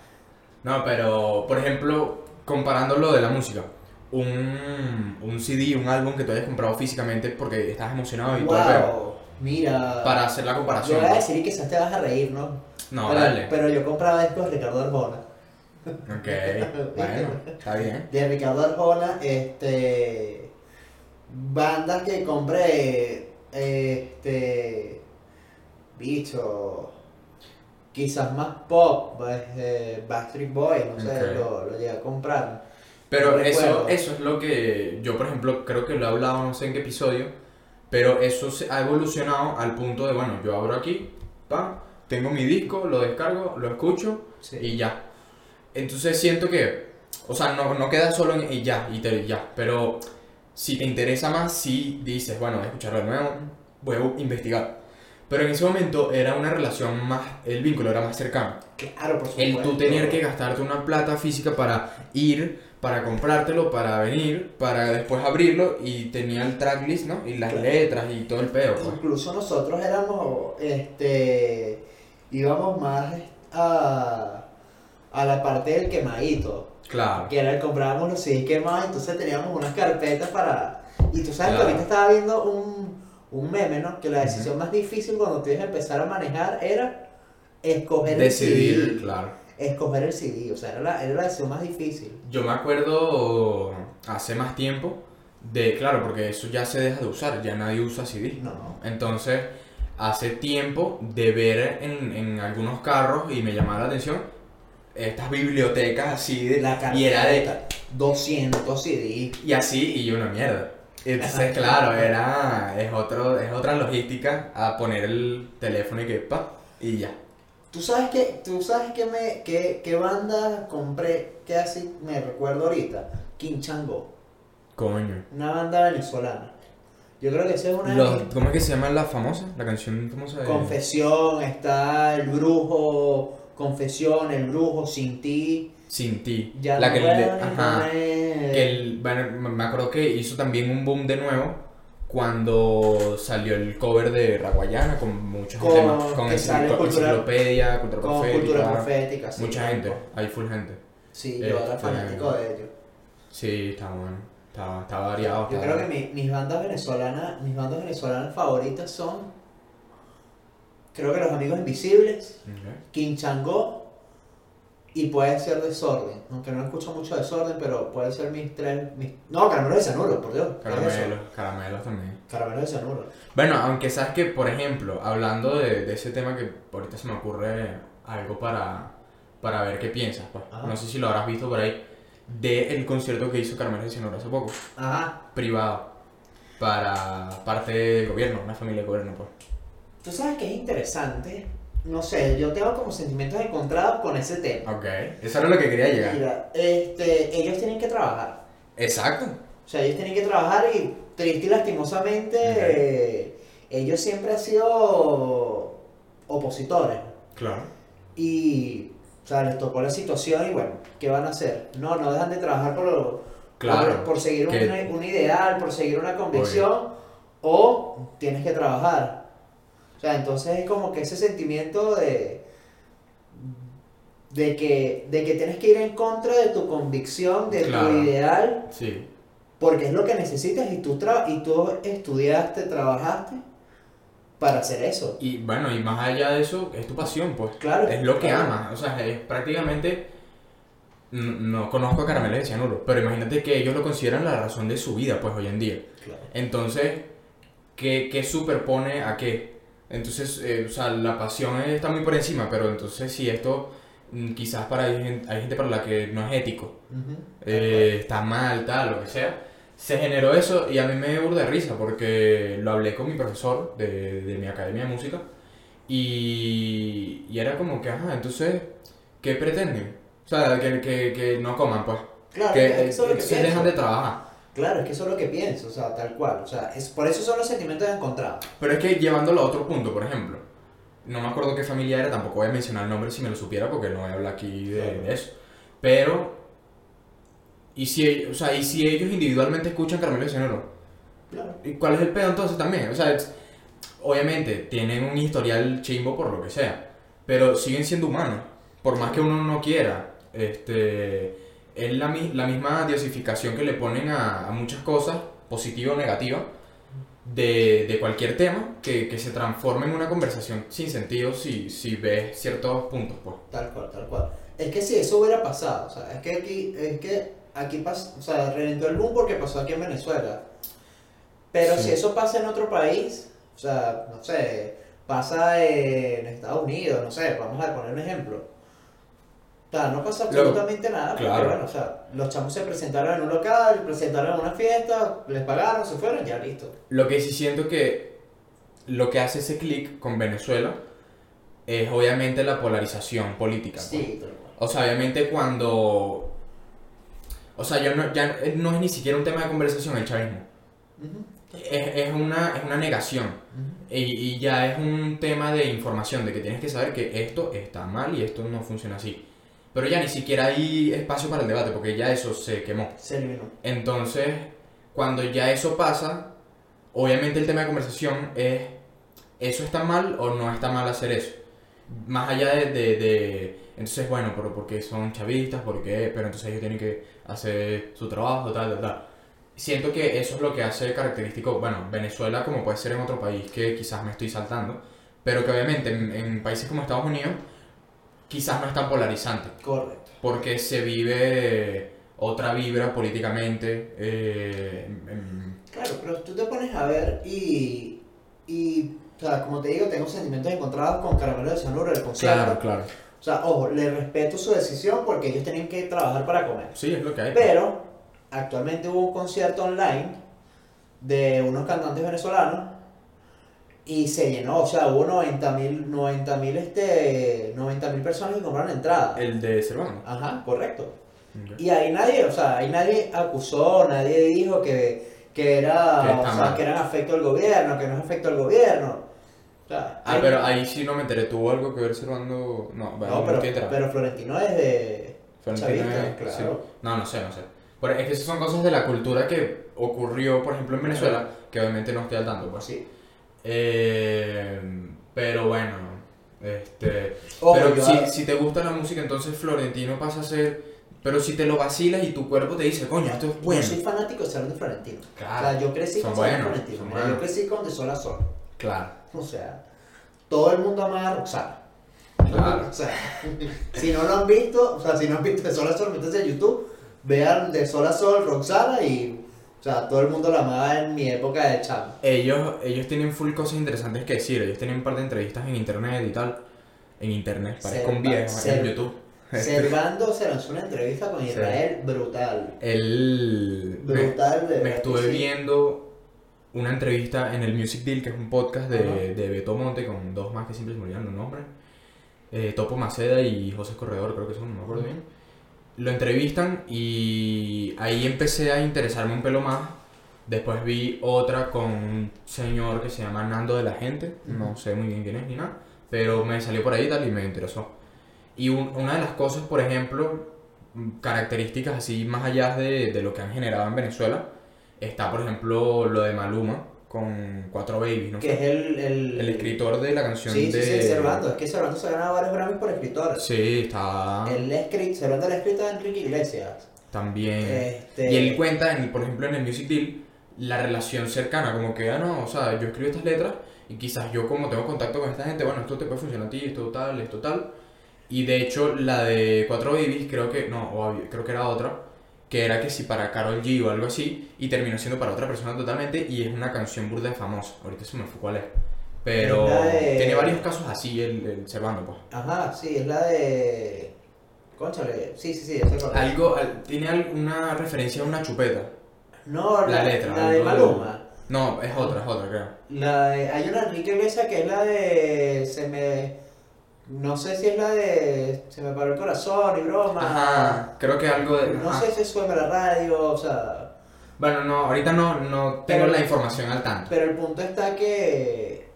No, pero, por ejemplo, comparando lo de la música. Un, un CD, un álbum que tú hayas comprado físicamente porque estás emocionado y todo el. Wow, mira. Para hacer la Yo comparación. voy a decir y quizás te vas a reír, ¿no? No, pero, dale. pero yo compraba discos de Ricardo Arjona. Ok, bueno, está bien. De Ricardo Arjona, este. Bandas que compré. Este. Bicho. Quizás más pop. pues, eh, Backstreet Boys, no sé, lo, lo llegué a comprar. Pero No eso, eso es lo que yo, por ejemplo, creo que lo he hablado no sé en qué episodio, pero eso se ha evolucionado al punto de, bueno, yo abro aquí, pam, tengo mi disco, lo descargo, lo escucho Sí. y ya. Entonces siento que, o sea, no, no queda solo en y ya, y te, ya, pero si te interesa más, si dices, bueno, voy a escucharlo de nuevo, voy a investigar. Pero en ese momento era una relación más, el vínculo era más cercano. Claro, por supuesto. El tú tener que gastarte una plata física para ir, para comprártelo, para venir, para después abrirlo y tenía el tracklist, ¿no? Y las Claro. letras y todo el peo, pues. Incluso nosotros éramos, este, íbamos más a, a la parte del quemadito, Claro. que era el comprábamos los CDs quemados, entonces teníamos unas carpetas para, y tú sabes Claro. que ahorita estaba viendo un, un meme, ¿no? Que la decisión más difícil cuando tienes que empezar a manejar era escoger el Decidir, CD, claro. escoger el CD, o sea, era la, era la decisión más difícil. Yo me acuerdo hace más tiempo de, claro, porque eso ya se deja de usar, ya nadie usa CD. No, no. Entonces, hace tiempo de ver en, en algunos carros y me llamaba la atención estas bibliotecas así de... La y era de... carpeta, 200 CDs. Y así, y una mierda. Entonces, claro, era, es, otro, es otra logística a poner el teléfono y que pa, y ya. ¿Tú sabes qué, tú sabes qué, me, qué, qué banda compré que así me recuerdo ahorita? King Chango, Coño. una banda venezolana. Yo creo que esa es una de Los, ¿Cómo es que se llama la famosa? La canción famosa de... Confesión, está El Brujo, Confesión, El Brujo, Sin Ti. Sin ti. Ya la no que, le- ajá, que el, bueno, me acuerdo que hizo también un boom de nuevo cuando salió el cover de Raguayana con mucha Con- gente más, con enciclopedia, cultura Con profética, cultura profética, sí. mucha gente, hay full gente. Sí, yo era Este, fanático de ellos. Sí, está bueno, está, está variado. Yo está- creo que mi- mis bandas venezolanas, mis bandas venezolanas favoritas son, creo que Los Amigos Invisibles, Ok. King Changó y puede ser Desorden. Aunque no escucho mucho Desorden, pero puede ser mis tres, mis... No, Caramelos de Cianuro, por Dios. Caramelos, caramelos también. Caramelos de Cianuro. Bueno, aunque sabes que, por ejemplo, hablando de, de ese tema que ahorita se me ocurre algo para, para ver qué piensas, pues. Ajá. No sé si lo habrás visto por ahí, del concierto que hizo Carmelo de Cianuro hace poco, Ajá. privado, para parte del gobierno, una familia de gobierno, pues. Tú sabes que es interesante. No sé, yo tengo como sentimientos encontrados con ese tema. Ok, eso era lo que quería llegar. Mira, este, ellos tienen que trabajar. Exacto. O sea, ellos tienen que trabajar y triste y lastimosamente Ok. eh, ellos siempre han sido opositores. Claro. Y, o sea, les tocó la situación y bueno, ¿qué van a hacer? No, no dejan de trabajar por, lo- Claro. por, por seguir un, un ideal, por seguir una convicción, o tienes que trabajar. O sea, entonces es como que ese sentimiento de, de, que, de que tienes que ir en contra de tu convicción, de Claro. tu ideal, Sí. porque es lo que necesitas y tú, tra y tú estudiaste, trabajaste para hacer eso. Y bueno, y más allá de eso, es tu pasión, pues. Claro. Es lo que claro. amas. O sea, es prácticamente. No, no conozco a Caramelos de Cianuro, pero imagínate que ellos lo consideran la razón de su vida, pues hoy en día. Claro. Entonces, ¿qué, qué superpone a qué? Entonces, eh, o sea, la pasión está muy por encima, pero entonces si esto mm, quizás para hay gente, hay gente para la que no es ético, Ujú. eh, está mal, tal, lo que sea, se generó eso y a mí me burda de risa porque lo hablé con mi profesor de, de mi academia de música y, y era como que, ajá, entonces, ¿qué pretenden? O sea, que, que, que no coman, pues. Claro, que es que eso es lo que entonces dejan de trabajar. Claro, es que eso es lo que pienso, o sea, tal cual. O sea, es, por eso son los sentimientos encontrados. Pero es que llevándolo a otro punto, por ejemplo, no me acuerdo qué familia era, tampoco voy a mencionar el nombre si me lo supiera porque no voy a hablar aquí de, Claro. de eso. Pero, ¿y si, ellos- o sea, ¿y si ellos individualmente escuchan Carmelo de Cianuro? Claro. ¿Y cuál es el pedo entonces también? O sea, es- obviamente tienen un historial chimbo por lo que sea, pero siguen siendo humanos. Por más que uno no quiera, este, es la, la misma diosificación que le ponen a, a muchas cosas, positiva o negativa, de, de cualquier tema, que, que se transforma en una conversación sin sentido si, si ves ciertos puntos, pues. Tal cual, tal cual. Es que si eso hubiera pasado, o sea, es que aquí, es que aquí pasa, o sea, reventó el boom porque pasó aquí en Venezuela. Pero Sí. si eso pasa en otro país, o sea, no sé, pasa en Estados Unidos, no sé, vamos a poner un ejemplo. O sea, no pasa Luego, absolutamente nada, porque claro. bueno, o sea, los chamos se presentaron en un local, presentaron en una fiesta, les pagaron, se fueron, ya listo. Lo que sí siento que lo que hace ese clic con Venezuela es obviamente la polarización política. pues. Sí. O sea, obviamente cuando... O sea, ya no, ya no es ni siquiera un tema de conversación el chavismo. Es, es una, es una negación. y ya es un tema de información, de que tienes que saber que esto está mal y esto no funciona así. Pero ya ni siquiera hay espacio para el debate, porque ya eso se quemó. Se eliminó. Entonces, cuando ya eso pasa, obviamente el tema de conversación es, ¿eso está mal o no está mal hacer eso? Más allá de, de, de- entonces, bueno, pero porque son chavistas, porque, pero entonces ellos tienen que hacer su trabajo, tal, tal, tal. Siento que eso es lo que hace característico, bueno, Venezuela como puede ser en otro país que quizás me estoy saltando, pero que obviamente en, en países como Estados Unidos quizás no es tan polarizante Correcto. porque se vive otra vibra políticamente. eh, en- Claro, pero tú te pones a ver y, y o sea, como te digo, tengo sentimientos encontrados con Caramelo de Cianuro, el concierto. claro. O sea, ojo, le respeto su decisión porque ellos tenían que trabajar para comer. Sí, es lo que hay. Pero actualmente hubo un concierto online de unos cantantes venezolanos y se llenó, o sea, hubo 90 mil 90 mil este, 90 mil personas que compraron entrada. El de Cervano. Ajá, correcto. Y ahí nadie, o sea, ahí nadie acusó, nadie dijo que, que era, Que o sea, que eran afecto al gobierno, que no es afecto al gobierno. O sea, Ah, hay- pero ahí sí no me enteré. ¿Tuvo algo que ver Cervando? No, bueno, no, pero, Florentino es de Florentino chavista, es- claro. sí. No, no sé, no sé. Pero es que esas son cosas de la cultura que ocurrió, por ejemplo, en Venezuela, que obviamente no estoy al tanto, pues. Sí. Eh, pero bueno, este... Pero si, si te gusta la música, entonces Florentino pasa a ser... Pero si te lo vacilas y tu cuerpo te dice, coño, esto es bueno. Yo soy fanático de Salón de Florentino. Claro, O sea, yo crecí con Salón Florentino. Mira, buenos. yo crecí con De Sol a Sol. Claro, O sea, todo el mundo ama a Roxana. Claro. O sea, si no lo han visto, o sea, si no han visto De Sol a Sol, métanse en YouTube, vean De Sol a Sol, Roxana y, sea, todo el mundo la amaba en mi época de chamo. ellos, ellos tienen full cosas interesantes que decir. Ellos tienen un par de entrevistas en internet y tal. En internet, parezco un viejo, en YouTube. Servando se lanzó una entrevista con Sí. Israel brutal. Me- Brutal de Me verdad estuve sí. viendo una entrevista en el Music Deal, que es un podcast de, de Beto Monte con dos más que siempre se me olvidan los nombres. Eh, Topo Maceda y José Corredor, creo que son, no me acuerdo bien. Lo entrevistan y ahí empecé a interesarme un pelo más. Después vi otra con un señor que se llama Nando de la Gente, no sé muy bien quién es ni nada, pero me salió por ahí y tal y me interesó. Y un- una de las cosas, por ejemplo, características así más allá de, de lo que han generado en Venezuela, está por ejemplo lo de Maluma con Cuatro Babies, ¿no? Que es el, el, El escritor de la canción Sí, de... sí, sí, Servando. Es que Servando se ha ganado varios Grammys por escritor. Sí, está El escrit, Servando le ha escrito a Enrique Iglesias. también... Este, Y él cuenta, en, por ejemplo, en el Music Deal, la relación cercana, como que, ah, no, o sea, yo escribo estas letras y quizás yo como tengo contacto con esta gente, bueno, esto te puede funcionar a ti, esto tal, esto tal. Y de hecho, la de Cuatro Babies, creo que, no, creo que era otra, que era que si para Carol G o algo así, y terminó siendo para otra persona totalmente, y es una canción burda famosa. Ahorita se me fue cuál es. Pero Es la de- tiene varios casos así el, el Servando, pues. Ajá, sí, es la de. Conchale, sí, sí, sí, ya sé cuál es. Algo, al- tiene al- una referencia a una chupeta. No, la letra, La de Maluma. No, es otra, es otra, creo. La de- hay una Enrique Iglesias que es la de. Se me. No sé si es la de. Se me paró el corazón y broma. Ajá, creo que algo de... No ajá. sé si suena la radio, o sea. Bueno, no, ahorita no, no tengo Pero- la información al tanto. Pero el punto está que.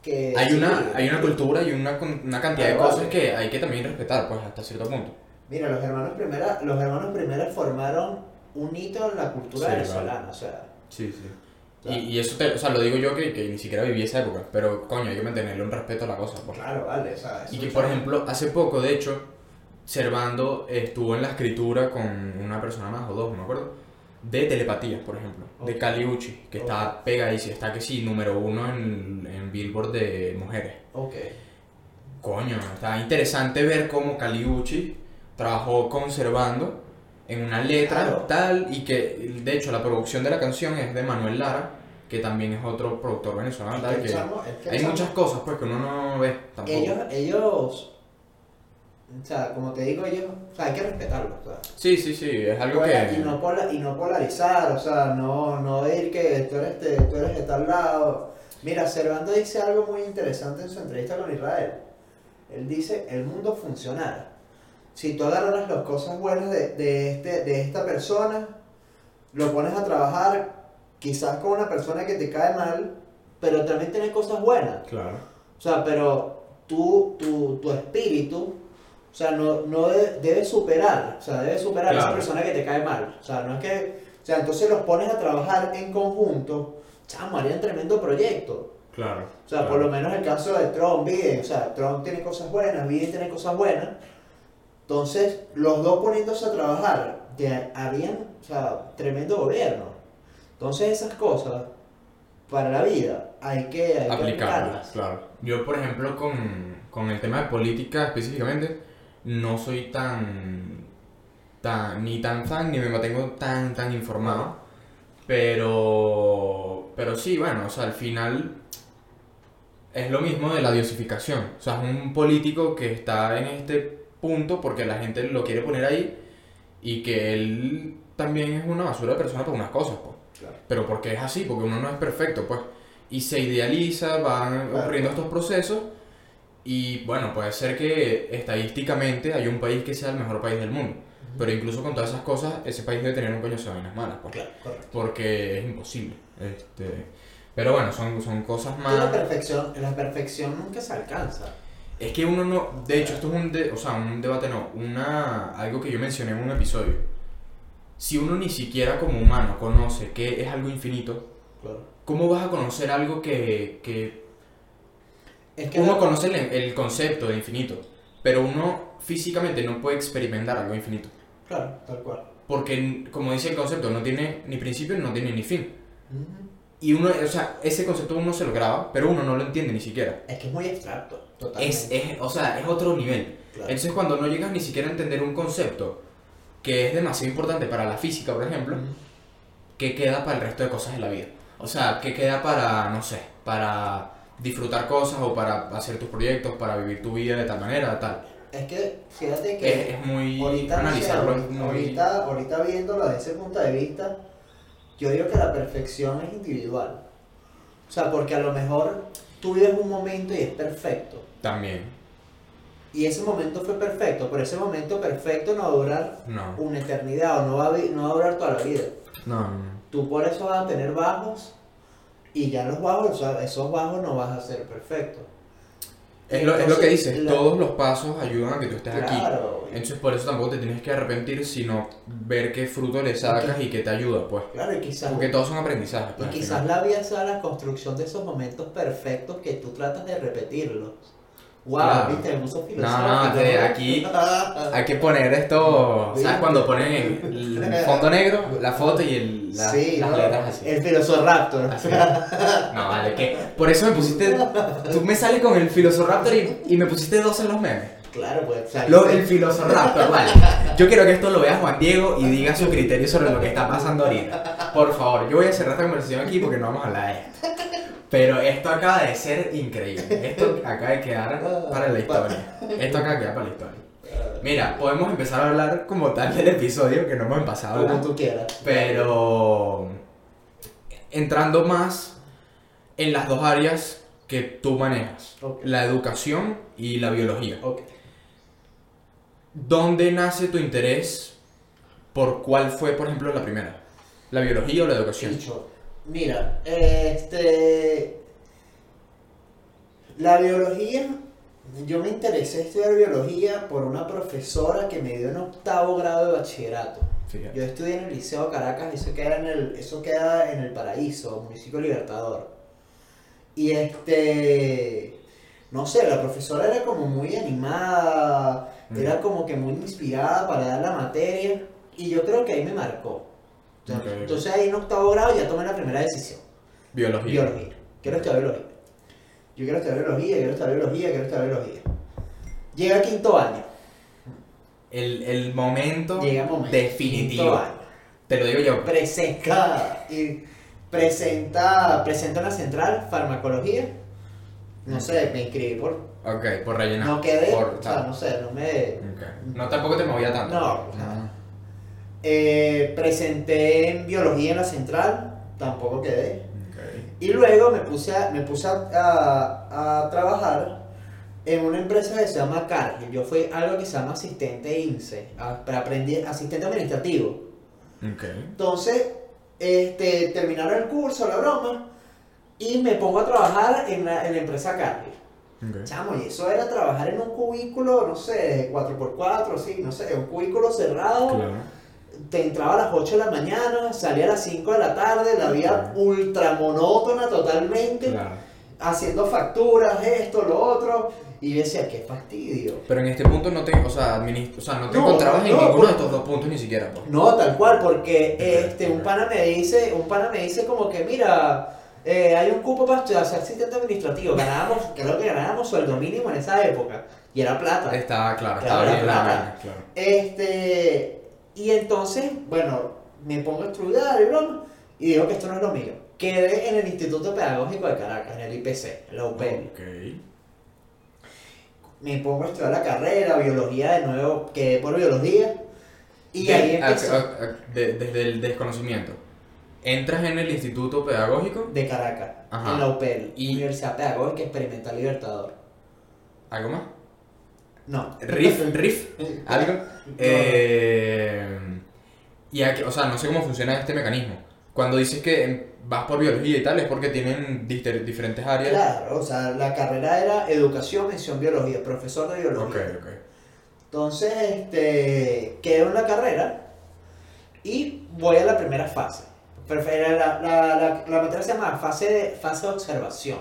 que Hay sí, una, hay una cultura y una, una cantidad de cosas vale. que hay que también respetar, pues, hasta cierto punto. Mira, los hermanos Primera, los hermanos Primera formaron un hito en la cultura Sí, venezolana, o sea. Sí, sí. Y, y eso, te, o sea, lo digo yo que, que ni siquiera viví esa época, pero coño, hay que mantenerle un respeto a la cosa. pues. Claro, vale, o sea, Y que, por ejemplo, hace poco, de hecho, Servando estuvo en la escritura con una persona más o dos, no me acuerdo, de telepatías, por ejemplo, de Ok. Kali Uchi, que está pegadísima, está que sí, número uno en, en Billboard de mujeres. Ok. Coño, está interesante ver cómo Caliucci trabajó conservando en una letra Claro. tal y que de hecho la producción de la canción es de Manuel Lara, que también es otro productor venezolano, tal, que chamo- es que hay chamo- muchas cosas pues que uno no ve tampoco. Ellos, ellos. O sea, como te digo, ellos. O sea, hay que respetarlos, o sea. Sí, sí, sí, es algo que y, no pola- y no polarizar, o sea, no, no decir que tú eres, de, tú eres de tal lado. Mira, Servando dice algo muy interesante en su entrevista con Israel. Él dice, el mundo funcionará. Si tú agarras las cosas buenas de, de, este, de esta persona, lo pones a trabajar quizás con una persona que te cae mal, pero también tiene cosas buenas. Claro. O sea, pero tú, tu, tu espíritu, o sea, no, no debe, debe superar, o sea, debe superar a esa persona que te cae mal. O sea, no es que, o sea, entonces los pones a trabajar en conjunto, chamo, harían tremendo proyecto. Claro. O sea, por lo menos el caso de Trump, Biden, o sea, Trump tiene cosas buenas, Biden tiene cosas buenas. Entonces, los dos poniéndose a trabajar, harían, o sea, tremendo gobierno. Entonces, esas cosas, para la vida, hay que, aplicarlas. claro. Yo, por ejemplo, con, con el tema de política específicamente, no soy tan, tan ni tan fan ni me mantengo tan, tan informado. Pero, pero sí, bueno, o sea, al final es lo mismo de la diosificación. O sea, es un político que está en este punto porque la gente lo quiere poner ahí y que él también es una basura de persona por unas cosas, pues. Pero porque es así, porque uno no es perfecto, pues. Y se idealiza, van Claro. ocurriendo estos procesos. Y bueno, puede ser que estadísticamente hay un país que sea el mejor país del mundo. Pero incluso con todas esas cosas, ese país debe tener un coño de vainas malas, pues. Claro, correcto. Porque es imposible. Este, pero bueno, son, son cosas Que la más... perfección, la perfección nunca se alcanza. Es que uno no... De hecho, esto es un, de- o sea, un debate, no. Una, algo que yo mencioné en un episodio. Si uno ni siquiera como humano conoce que es algo infinito, Claro. ¿cómo vas a conocer algo que, que Es que uno conoce el, el concepto de infinito, pero uno físicamente no puede experimentar algo infinito? Claro, tal cual. Porque, como dice el concepto, no tiene ni principio no tiene ni fin. Y uno, o sea, ese concepto uno se lo graba, pero uno no lo entiende ni siquiera. Es que es muy abstracto, totalmente. Es, es, o sea, es otro nivel. Claro. Entonces, cuando no llegas ni siquiera a entender un concepto que es demasiado importante para la física, por ejemplo. ¿qué queda para el resto de cosas de la vida? O sea, ¿qué queda para, no sé, para disfrutar cosas o para hacer tus proyectos, para vivir tu vida de tal manera, tal? Es que, fíjate que... Es, es muy ahorita, no sé, analizarlo, es muy... ahorita, ahorita viéndolo desde ese punto de vista, yo digo que la perfección es individual. O sea, porque a lo mejor tú vives un momento y es perfecto. También, Y ese momento fue perfecto, pero ese momento perfecto no va a durar no. una eternidad o no va a, no va a durar toda la vida. No. Tú por eso vas a tener bajos y ya los bajos, o sea, esos bajos no vas a ser perfecto. Es lo, es lo que dices, la- todos los pasos ayudan a que tú estés aquí. Entonces por eso tampoco te tienes que arrepentir, sino ver qué fruto le sacas y qué te ayuda, pues. claro, y quizás, Porque todos son aprendizajes. y pues, al quizás la vida sea la construcción de esos momentos perfectos que tú tratas de repetirlos. Wow, Claro. viste, me puso No, filosófico. no, te- aquí Hay que poner esto, ¿sabes? Cuando ponen el fondo negro, la foto y el, la- Sí, las no, letras así. El Filosoraptor. Así. No, vale, que por eso me pusiste, tú me sales con el Filosoraptor y, y me pusiste dos en los memes. Claro, pues. Lo, el Filosoraptor, vale. Yo quiero que esto lo vea Juan Diego y diga su criterio sobre lo que está pasando ahorita. Por favor, yo voy a cerrar esta conversación aquí porque no vamos a hablar de esto. Pero esto acaba de ser increíble. Esto acaba de quedar para la historia. Esto acaba de quedar para la historia. Mira, podemos empezar a hablar como tal del episodio que no hemos a Como tú quieras. Pero entrando más en las dos áreas que tú manejas, la educación y la biología. Ok. ¿Dónde nace tu interés por cuál fue, por ejemplo, la primera? ¿La biología o la educación? Dicho, mira, este. La biología. Yo me interesé estudiar biología por una profesora que me dio en octavo grado de bachillerato. Fíjate. Yo estudié en el Liceo Caracas, eso queda en el, eso queda en el Paraíso, municipio Libertador. Y este, no sé, la profesora era como muy animada, Mm. era como que muy inspirada para dar la materia, y yo creo que ahí me marcó. Entonces ahí en octavo grado ya tomé la primera decisión, Biología. biología. Quiero estudiar biología. Yo quiero estudiar biología, quiero estudiar biología, quiero estudiar biología. Llega quinto año. El, el momento Llega el momento. definitivo. Quinto año. Te lo digo yo. presenta y presenta presenta una central farmacología no sé me inscribí por Ok, por rellenar. no quedé Por, o sea no sé no me. No, tampoco te movía tanto. No, Ah. Eh, presenté en biología en la central tampoco quedé y luego me puse a, me puse a, a- a trabajar en una empresa que se llama Cargill yo fui algo que se llama asistente INSE a- para aprender asistente administrativo. Entonces, este, terminaron el curso, la broma, y me pongo a trabajar en la, en la empresa Cargill. Chamo, y eso era trabajar en un cubículo, no sé, 4x4, sí, no sé, un cubículo cerrado. Claro. Te entraba a las 8 de la mañana, salía a las 5 de la tarde, la vida ultra monótona totalmente, Claro. haciendo facturas, esto, lo otro. Y decía, qué fastidio. Pero en este punto no te, o sea, o sea, no te No, encontrabas en no, ninguno por- de estos dos puntos ni siquiera, pues. No, tal cual, porque este, un pana me dice, un pana me dice como que, mira, eh, hay un cupo para ser asistente administrativo. Ganábamos, creo que ganábamos sueldo mínimo en esa época. Y era plata. Estaba claro, Claro, estaba bien vaina, claro. Este, y entonces, bueno, me pongo a estudiar y broma, y digo que esto no es lo mío. Quedé en el Instituto Pedagógico de Caracas, en el IPC, en la. Ok. Me pongo a estudiar la carrera, biología de nuevo, quedé por biología. Y De- ahí a- empecé. a- a- de- desde el desconocimiento. Entras en el instituto pedagógico, de Caracas, Ajá. en la UPL, Y- Universidad Pedagógica Experimental Libertador. ¿algo más? No. ¿Riff? ¿Riff? ¿Algo? Eh, y aquí, o sea, no sé cómo funciona este mecanismo. Cuando dices que em, vas por biología y tal, es porque tienen diferentes áreas. Claro, o sea, la carrera era educación, mención biología, profesor de biología. Ok, ok. Entonces, este, quedé en la carrera Y voy a la primera fase. La, la, la, la materia se llama fase de, fase de observación.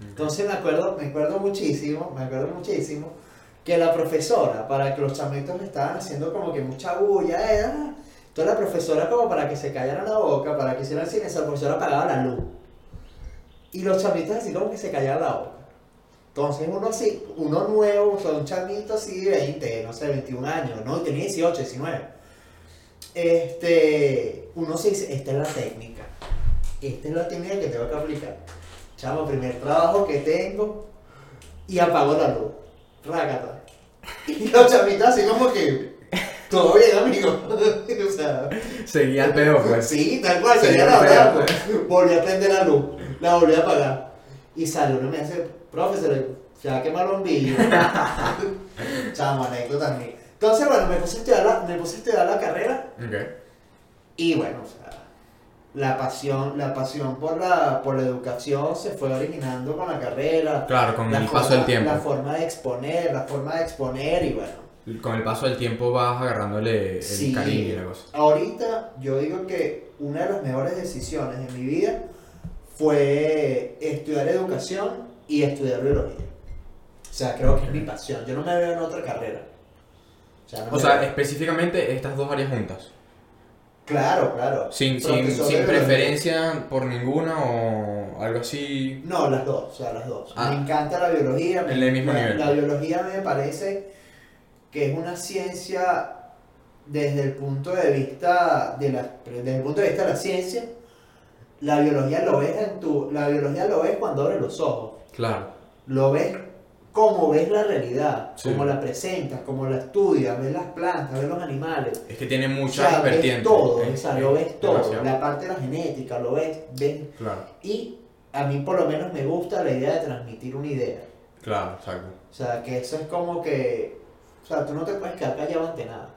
Entonces me acuerdo, me acuerdo muchísimo, me acuerdo muchísimo que la profesora, para que los chamitos estaban haciendo como que mucha bulla, eh, ah, entonces la profesora como para que se callaran la boca, para que hicieran silencio, la profesora apagaba la luz. Y los chamitos así como que se callaban la boca. Entonces uno así, uno nuevo, o sea, un chamito así de 20, no sé, 21 años, no, tenía 18, 19. Este, uno se dice, esta es la técnica. Esta es la técnica que tengo que aplicar. Chamo, primer trabajo que tengo y apago la luz. Rácata. Y los chamitos así como que, todo bien, amigo. o sea, Seguía el pedo, pues. Sí, tal cual, Se sería dio la verdad, pues. pues. Volví a prender la luz, la volví a apagar. Y sale uno y me dice, profe, se le se va a quemar el bombillo. Chamo, anécdota también. Entonces, bueno, me puse a estudiar la, me puse a estudiar la carrera Ok. y bueno, o sea, la pasión, la pasión por la, por la educación se fue originando con la carrera. Claro, con el forma- paso del tiempo. La forma de exponer, la forma de exponer y bueno. Con el paso del tiempo vas agarrándole el Sí. cariño y la cosa. Ahorita yo digo que una de las mejores decisiones de mi vida fue estudiar educación y estudiar biología. O sea, creo que es mi pasión. Yo no me veo en otra carrera. O sea, no O sea, veo- específicamente estas dos áreas juntas. Claro, claro. Sin, sin, sin preferencia por ninguna o algo así. No, las dos, o sea, las dos. Ah. Me encanta la biología. me- En el mismo la, nivel. La biología me parece que es una ciencia desde el punto de vista de la, desde el punto de vista de la ciencia. La biología lo ves en tu, la biología lo ves cuando abres los ojos. Claro. Lo ves como ves la realidad, Sí. como la presentas, como la estudias, ves las plantas, ves los animales. Es que tiene O muchas sea, ves todo, Es- o sea, es lo ves todo, demasiado. la parte de la genética, lo ves, ves Claro, y a mí por lo menos me gusta la idea de transmitir una idea. claro, exacto. O sea, que eso es como que... O sea, tú no te puedes quedar callado ante nada.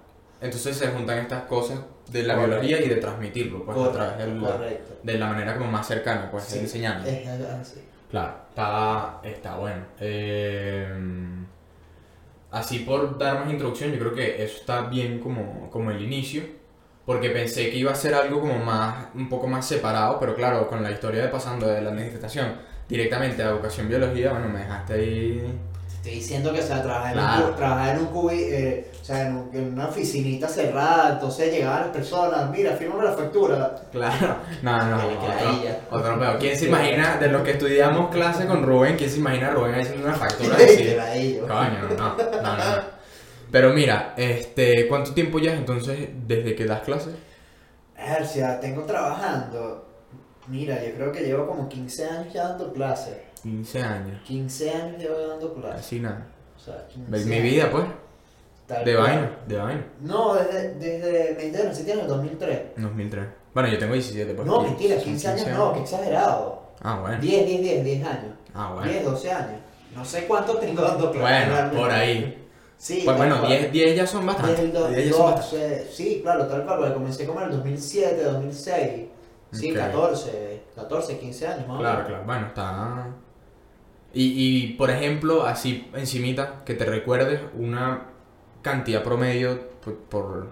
Entonces se juntan estas cosas de la Correcto. biología y de transmitirlo, pues, a Correcto, través de la, correcto. de la manera como más cercana, pues, Sí, enseñando. Es así. Claro, está, está bueno. Eh, así por dar más introducción, yo creo que eso está bien como, como el inicio, porque pensé que iba a ser algo como más, un poco más separado, pero claro, con la historia de pasando de la administración directamente a educación biología, bueno, me dejaste ahí... Estoy diciendo que o sea, trabajar en Claro. un, cu- trabajar en un cubi, eh, o sea, en, un- en una oficinita cerrada, entonces llegaban las personas, mira, fírmame la factura. Claro, no, no, qué otro, otro peor. ¿Quién se imagina, de los que estudiamos clase con Rubén, quién se imagina a Rubén haciendo una factura ladillo. Coño, no, no, no, no. Pero mira, este, ¿cuánto tiempo ya entonces desde que das clases? Hercia, tengo trabajando. Mira, yo creo que llevo como 15 años ya dando clases. 15 años. 15 años llevo dando clases. Así nada. O sea, 15 Ve- Mi años. vida, pues. Tal De cual. vaina, de vaina. No, desde, desde me entero, en el 2003. 2003. Bueno, yo tengo 17, pues. No, sí, mentira, son 15 años no, que exagerado. Ah, bueno. 10, 10, 10, 10 años. Ah, bueno. 10, 12 años. No sé cuánto tengo dando clases. Bueno, por ahí. Sí, Pues bueno, cual. 10, 10 ya son bastantes. Desde el do- 10 ya son bastantes. 12, sí, claro, tal cual, porque comencé como en el 2007, 2006. Sí, Ok. 14, 14, 15 años más Claro, claro. Bueno, está. Y, y por ejemplo, así encimita, que te recuerdes una cantidad promedio por, por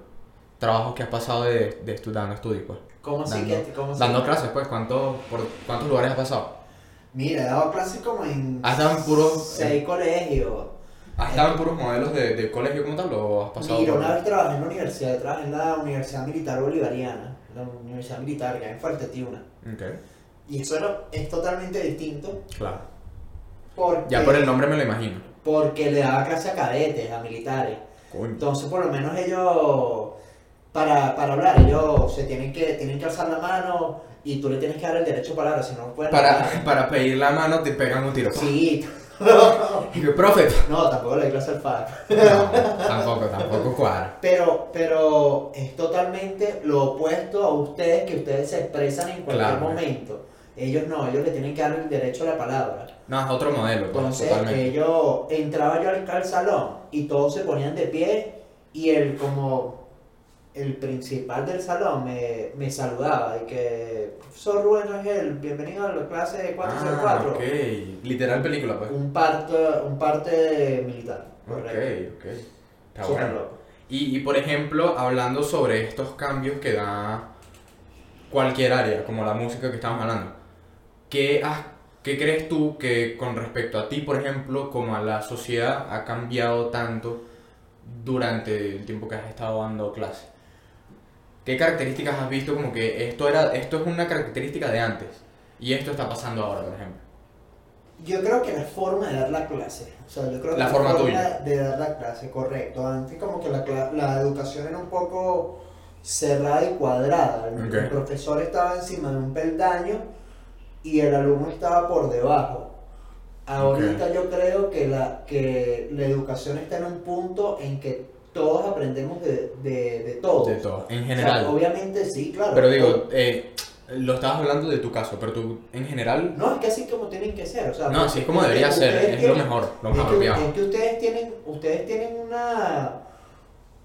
trabajos que has pasado de, de estu- dando estudios, pues. ¿Cómo así Dando- que cómo así? Dando clases, pues, ¿cuántos, por cuántos lugares has pasado? Mira, he dado clases como en ¿Has dado en puros- seis colegios. ¿Has estado en puros modelos de, de colegio como tal o has pasado Mira, por- una vez trabajé en la universidad, trabajé en la Universidad Militar Bolivariana, la Universidad Militar que en Fuerte Tiuna. Ok, Y eso era- es totalmente distinto claro. Porque, Ya por el nombre me lo imagino. porque le daba clase a cadetes, a militares. Coño. Entonces, por lo menos ellos, para, para hablar, ellos se tienen que, tienen que alzar la mano y tú le tienes que dar el derecho a palabra, si no, no pueden Para, hablar. para pedir la mano te pegan un tiro. Sí. Y yo, profe. No, tampoco le clase al FAC. No, tampoco, tampoco cuadra. Pero, pero es totalmente lo opuesto a ustedes, que ustedes se expresan en cualquier Claro. momento. Ellos no, ellos le tienen que dar el derecho a la palabra. No, es otro modelo, pues, Entonces, totalmente. ellos, entraba yo al, al salón y todos se ponían de pie y el como el principal del salón me, me saludaba y que, profesor Rubén Rangel, bienvenido a la clase 404. Ah, ok. Literal película, pues. Un parte, un parte militar. Ok, Correcto. ok. Está Súper bueno. loco. Y, y, por ejemplo, hablando sobre estos cambios que da cualquier área, como la música que estamos hablando, ¿qué, has- ¿qué crees tú que con respecto a ti, por ejemplo, como a la sociedad ha cambiado tanto durante el tiempo que has estado dando clase? ¿Qué características has visto como que esto, era, esto es una característica de antes y esto está pasando ahora, por ejemplo? Yo creo que la forma de dar la clase, o sea, yo creo que La forma tuya. de dar la clase, correcto. Antes como que la, la educación era un poco cerrada y cuadrada. El, Ok. el profesor estaba encima de un peldaño y el alumno estaba por debajo. Ahorita yo creo que la, que la educación está en un punto en que todos aprendemos de, de, de todo. De todo, en O sea, general. obviamente sí, claro. Pero digo, eh, lo estabas hablando de tu caso, pero tú en general... No, es que así como tienen que ser, o sea, No, así es como debería ser, es lo mejor, lo es más que, apropiado. es que ustedes tienen, ustedes tienen una,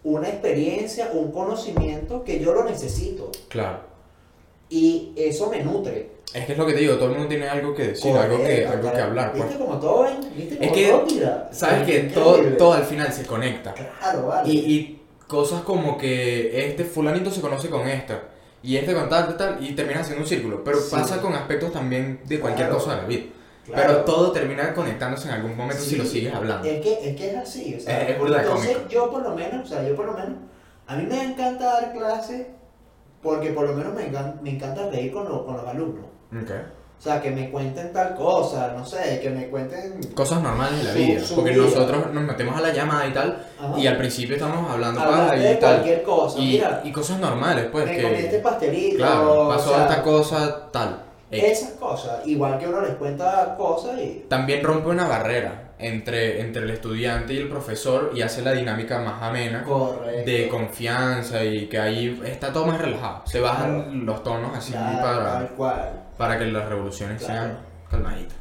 una experiencia, un conocimiento que yo lo necesito Claro. Y eso me nutre. Es que es lo que te digo, todo el mundo tiene algo que decir, algo que, Correcto, algo que claro. hablar. Pues. ¿Viste como todo, ven? ¿Viste como Es que, todo mira? Sabes que todo, todo al final se conecta. Claro, vale. Y, y cosas como que este fulanito se conoce con esta y este con tal, tal, y termina siendo un círculo. Pero Sí. pasa con aspectos también de cualquier Claro. cosa de la vida. Claro. Pero todo termina conectándose en algún momento si Sí. lo sigues hablando. Es que, es que es así, o sea, Es- es entonces cómico. yo por lo menos, o sea, yo por lo menos, a mí me encanta dar clases porque por lo menos me encanta, me encanta reír con, lo- con los alumnos. Ok. O sea, que me cuenten tal cosa, no sé, que me cuenten... Cosas normales de la vida. su porque vida. nosotros nos metemos a la llamada y tal, Ajá, y al principio estamos hablando paja de y tal. cualquier cosa. Y, Mira, y cosas normales, pues. me que, comí este pastelito, Claro, o pasó sea, esta cosa, tal. X. Esas cosas, igual que uno les cuenta cosas y... También rompe una barrera entre, entre el estudiante y el profesor y hace la dinámica más amena Correcto. de confianza y que ahí está todo más relajado. Se bajan Claro. los tonos así Claro, para, cual. para que las revoluciones Claro. sean calmaditas.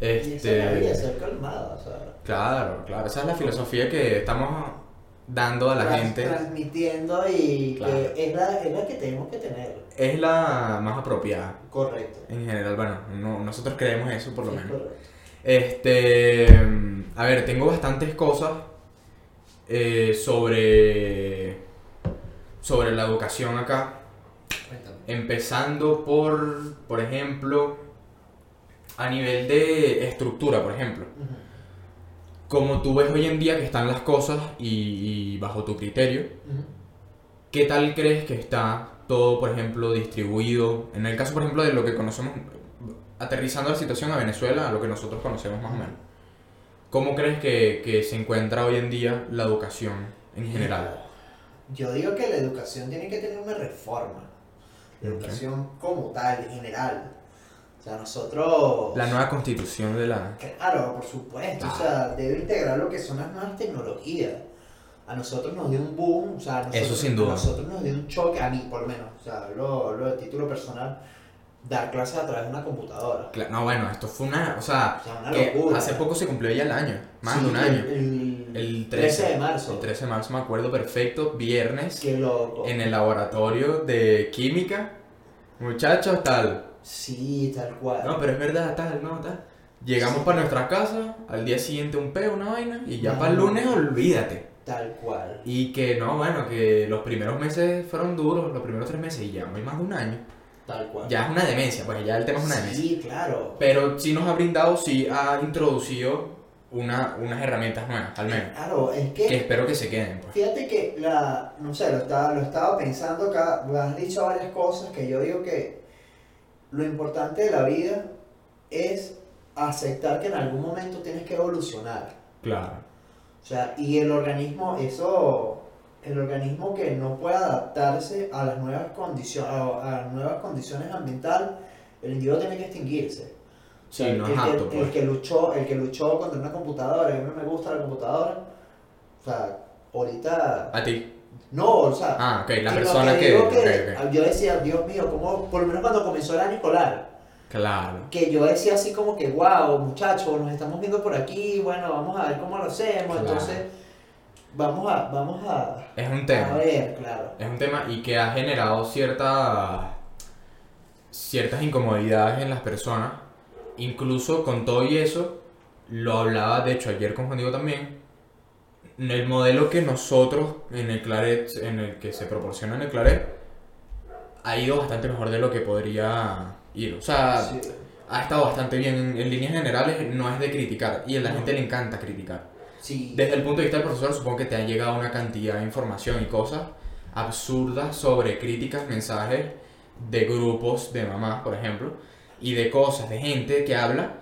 Y Este, ser calmada, o sea... claro, claro, esa es la filosofía que estamos dando a la trans- gente. Transmitiendo y que es la, es la que tenemos que tener. Es la más apropiada. Correcto. En general, bueno, no- nosotros creemos eso por lo Sí, menos. correcto. Este, a ver, tengo bastantes cosas eh, sobre sobre la educación acá, empezando por, por ejemplo, a nivel de estructura, por ejemplo. Como tú ves hoy en día que están las cosas y, y bajo tu criterio. ¿qué tal crees que está todo, por ejemplo, distribuido? En el caso, por ejemplo, de lo que conocemos, aterrizando la situación a Venezuela, a lo que nosotros conocemos más o menos. ¿Cómo crees que, que se encuentra hoy en día la educación en general? Yo digo que la educación tiene que tener una reforma. La educación como tal, en general. O sea, nosotros... La nueva constitución de la... Claro, por supuesto. O sea, debe integrar lo que son las nuevas tecnologías. A nosotros nos dio un boom, o sea, a nosotros, Eso sin duda. a nosotros nos dio un choque, a mí por lo menos, o sea, hablo, hablo de título personal, dar clases a través de una computadora. Cla- No, bueno, esto fue una... O sea, O sea, una que locura. hace poco se cumplió ya el año, más Sí, de un año. El, El 13, 13, de marzo. El 13 de marzo me acuerdo perfecto, viernes, Qué loco. en el laboratorio de química. Muchachos, tal. Sí, tal cual. No, pero es verdad, tal, no, tal. Llegamos Sí. para nuestra casa, al día siguiente un peo, una vaina, y ya No. para el lunes olvídate. Tal cual. Y que no, bueno, que los primeros meses fueron duros, los primeros tres meses, y ya muy más de un año. Tal cual. Ya es una demencia, pues ya el tema es una demencia. Sí, claro. Pero sí nos ha brindado, sí ha introducido una, unas herramientas nuevas, al menos. Claro, es que, Que espero que se queden, pues. fíjate que la, no sé, lo estaba, lo estaba pensando acá, me has dicho varias cosas que yo digo que lo importante de la vida es aceptar que en algún momento tienes que evolucionar. Claro. O sea, y el organismo, eso, el organismo que no puede adaptarse a las nuevas condiciones, a, a nuevas condiciones ambientales, el individuo tiene que extinguirse. Sí, sea, no el, es que- apto, el pues. que luchó, el que luchó contra una computadora, a mí no me gusta la computadora, o sea, ahorita, A ti. no, o sea, Ah, ok, la persona que. digo ok, ok. yo decía, Dios mío, como, por lo menos cuando comenzó el año escolar, Claro. que yo decía así como que, wow, muchachos, nos estamos viendo por aquí, bueno, vamos a ver cómo lo hacemos, Claro. entonces, vamos a, vamos a, Es un a tema. ver, claro. Es un tema y que ha generado cierta, ciertas incomodidades en las personas. Incluso con todo y eso, lo hablaba, de hecho, ayer con Juan Diego también. el modelo que nosotros en el Claret, en el que se proporciona en el Claret, ha ido bastante mejor de lo que podría ir. O sea, Sí. ha estado bastante bien. En, en líneas generales no es de criticar y a la No. gente le encanta criticar. Sí. Desde el punto de vista del profesor, supongo que te ha llegado una cantidad de información y cosas absurdas sobre críticas, mensajes de grupos de mamás, por ejemplo, y de cosas, de gente que habla,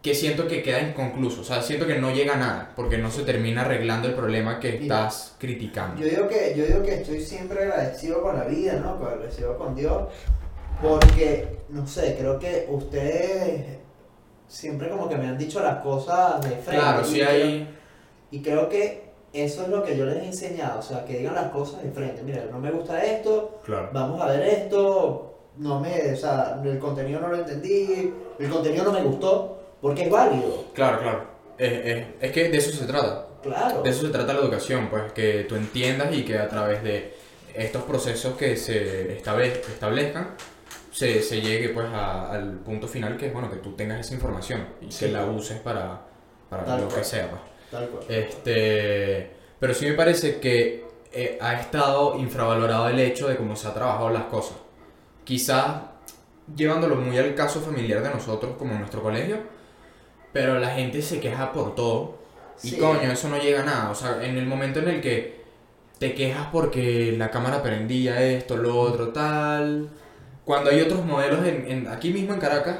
que siento que queda inconcluso. O sea, siento que no llega a nada, porque no se termina arreglando el problema que estás criticando. Yo digo que, yo digo que estoy siempre agradecido con la vida, ¿no? Agradecido con Dios. Porque, no sé, creo que ustedes siempre como que me han dicho las cosas de frente. Claro, y sí creo- hay... Y creo que eso es lo que yo les he enseñado, o sea, que digan las cosas de frente. Mira, no me gusta esto, Claro. vamos a ver esto, no me, o sea, el contenido no lo entendí, el contenido no me gustó, porque es válido, Claro, claro. Es, es- es que de eso se trata. claro. De eso se trata la educación, pues que tú entiendas y que a través de estos procesos que se establez- establezcan, se, se llegue pues a- al punto final que es bueno que tú tengas esa información y Sí. que la uses para, para Tal lo que sea. pues. Tal cual. Este, pero sí me parece que eh, ha estado infravalorado el hecho de cómo se ha trabajado las cosas. Quizás llevándolo muy al caso familiar de nosotros, como en nuestro colegio, pero la gente se queja por todo. Y coño, eso no llega a nada. O sea, en el momento en el que te quejas porque la cámara prendía esto, lo otro, tal. Cuando hay otros modelos en, en- aquí mismo en Caracas,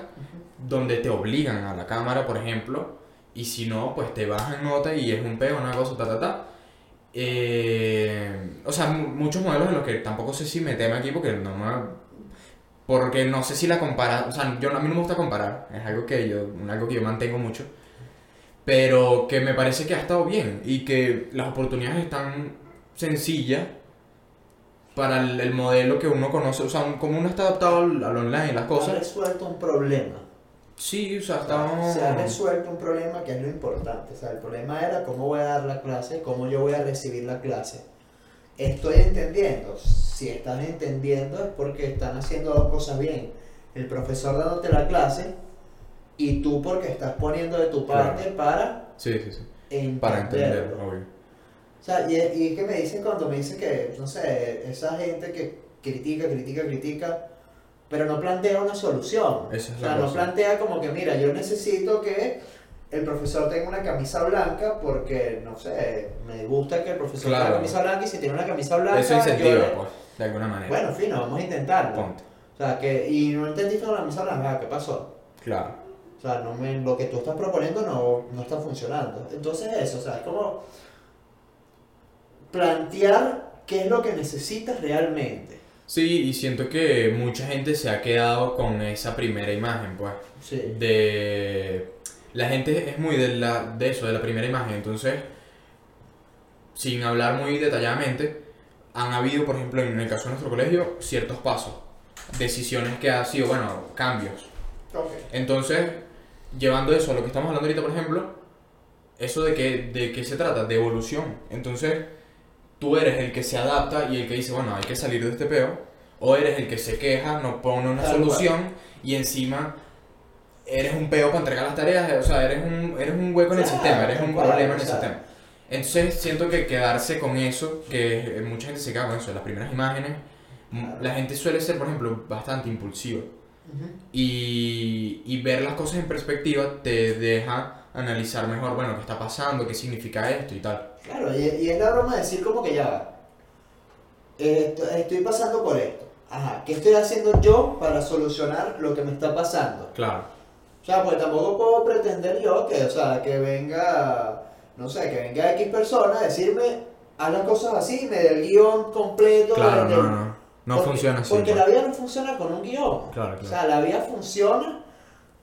donde te obligan a la cámara, por ejemplo, y si no, pues te bajan nota y es un pego, una cosa, ta, ta, ta. Eh, o sea, mu- muchos modelos en los que tampoco sé si meterme aquí porque no me... Porque no sé si la compara... O sea, yo, a mí no me gusta comparar, es algo que yo, algo que yo mantengo mucho. Pero que me parece que ha estado bien y que las oportunidades están sencillas para el, el modelo que uno conoce. O sea, un- como uno está adaptado al, al online y las Ha cosas. resuelto un problema. Sí, o sea, estamos... Se ha resuelto un problema que es lo importante. O sea, el problema era cómo voy a dar la clase, cómo yo voy a recibir la clase. Estoy entendiendo. Si estás entendiendo es porque están haciendo dos cosas bien. El profesor dándote la clase y tú porque estás poniendo de tu Claro. parte para Sí, sí, sí. entenderlo. Para entender, obvio. O sea, y, y es que me dicen cuando me dicen que, no sé, esa gente que critica, critica, critica, pero no plantea una solución. Esa es o sea, no plantea como que, mira, yo necesito que el profesor tenga una camisa blanca porque, no sé, me gusta que el profesor Claro. tenga camisa blanca y si tiene una camisa blanca... Eso incentiva, le- pues, de alguna manera. Bueno, fino, vamos a intentarlo. Ponte. O sea, que, y no entendiste con la camisa blanca, ah, ¿qué pasó? Claro. O sea, no me, lo que tú estás proponiendo no, no está funcionando. Entonces eso, o sea, es como plantear qué es lo que necesitas realmente. Sí, y siento que mucha gente se ha quedado con esa primera imagen, pues. Sí. De... La gente es muy de, la, de eso, de la primera imagen. Entonces, sin hablar muy detalladamente, han habido, por ejemplo, en el caso de nuestro colegio, ciertos pasos. Decisiones que han sido, bueno, cambios. Ok. Entonces, llevando eso a lo que estamos hablando ahorita, por ejemplo, eso de que de qué se trata, de evolución. Entonces, tú eres el que se adapta y el que dice, bueno, hay que salir de este peo, o eres el que se queja, no pone una Tal solución y encima eres un peo para entregar las tareas, o sea, eres un, eres un hueco en el sistema, eres un problema en el sistema. Entonces, siento que quedarse con eso, que mucha gente se queda con eso, las primeras imágenes, la gente suele ser, por ejemplo, bastante impulsiva. Y, y ver las cosas en perspectiva te deja analizar mejor, bueno, qué está pasando, qué significa esto y tal. Claro, y, y es la broma de decir como que ya va. Eh, esto- estoy pasando por esto. Ajá, ¿qué estoy haciendo yo para solucionar lo que me está pasando? Claro, O sea, pues tampoco puedo pretender yo que, o sea, que venga, no sé, que venga X persona a decirme, haz las cosas así, me dé el guion completo. claro, no, no, no porque- funciona así. Porque pues. la vida no funciona con un guion. Claro, O claro. sea, la vida funciona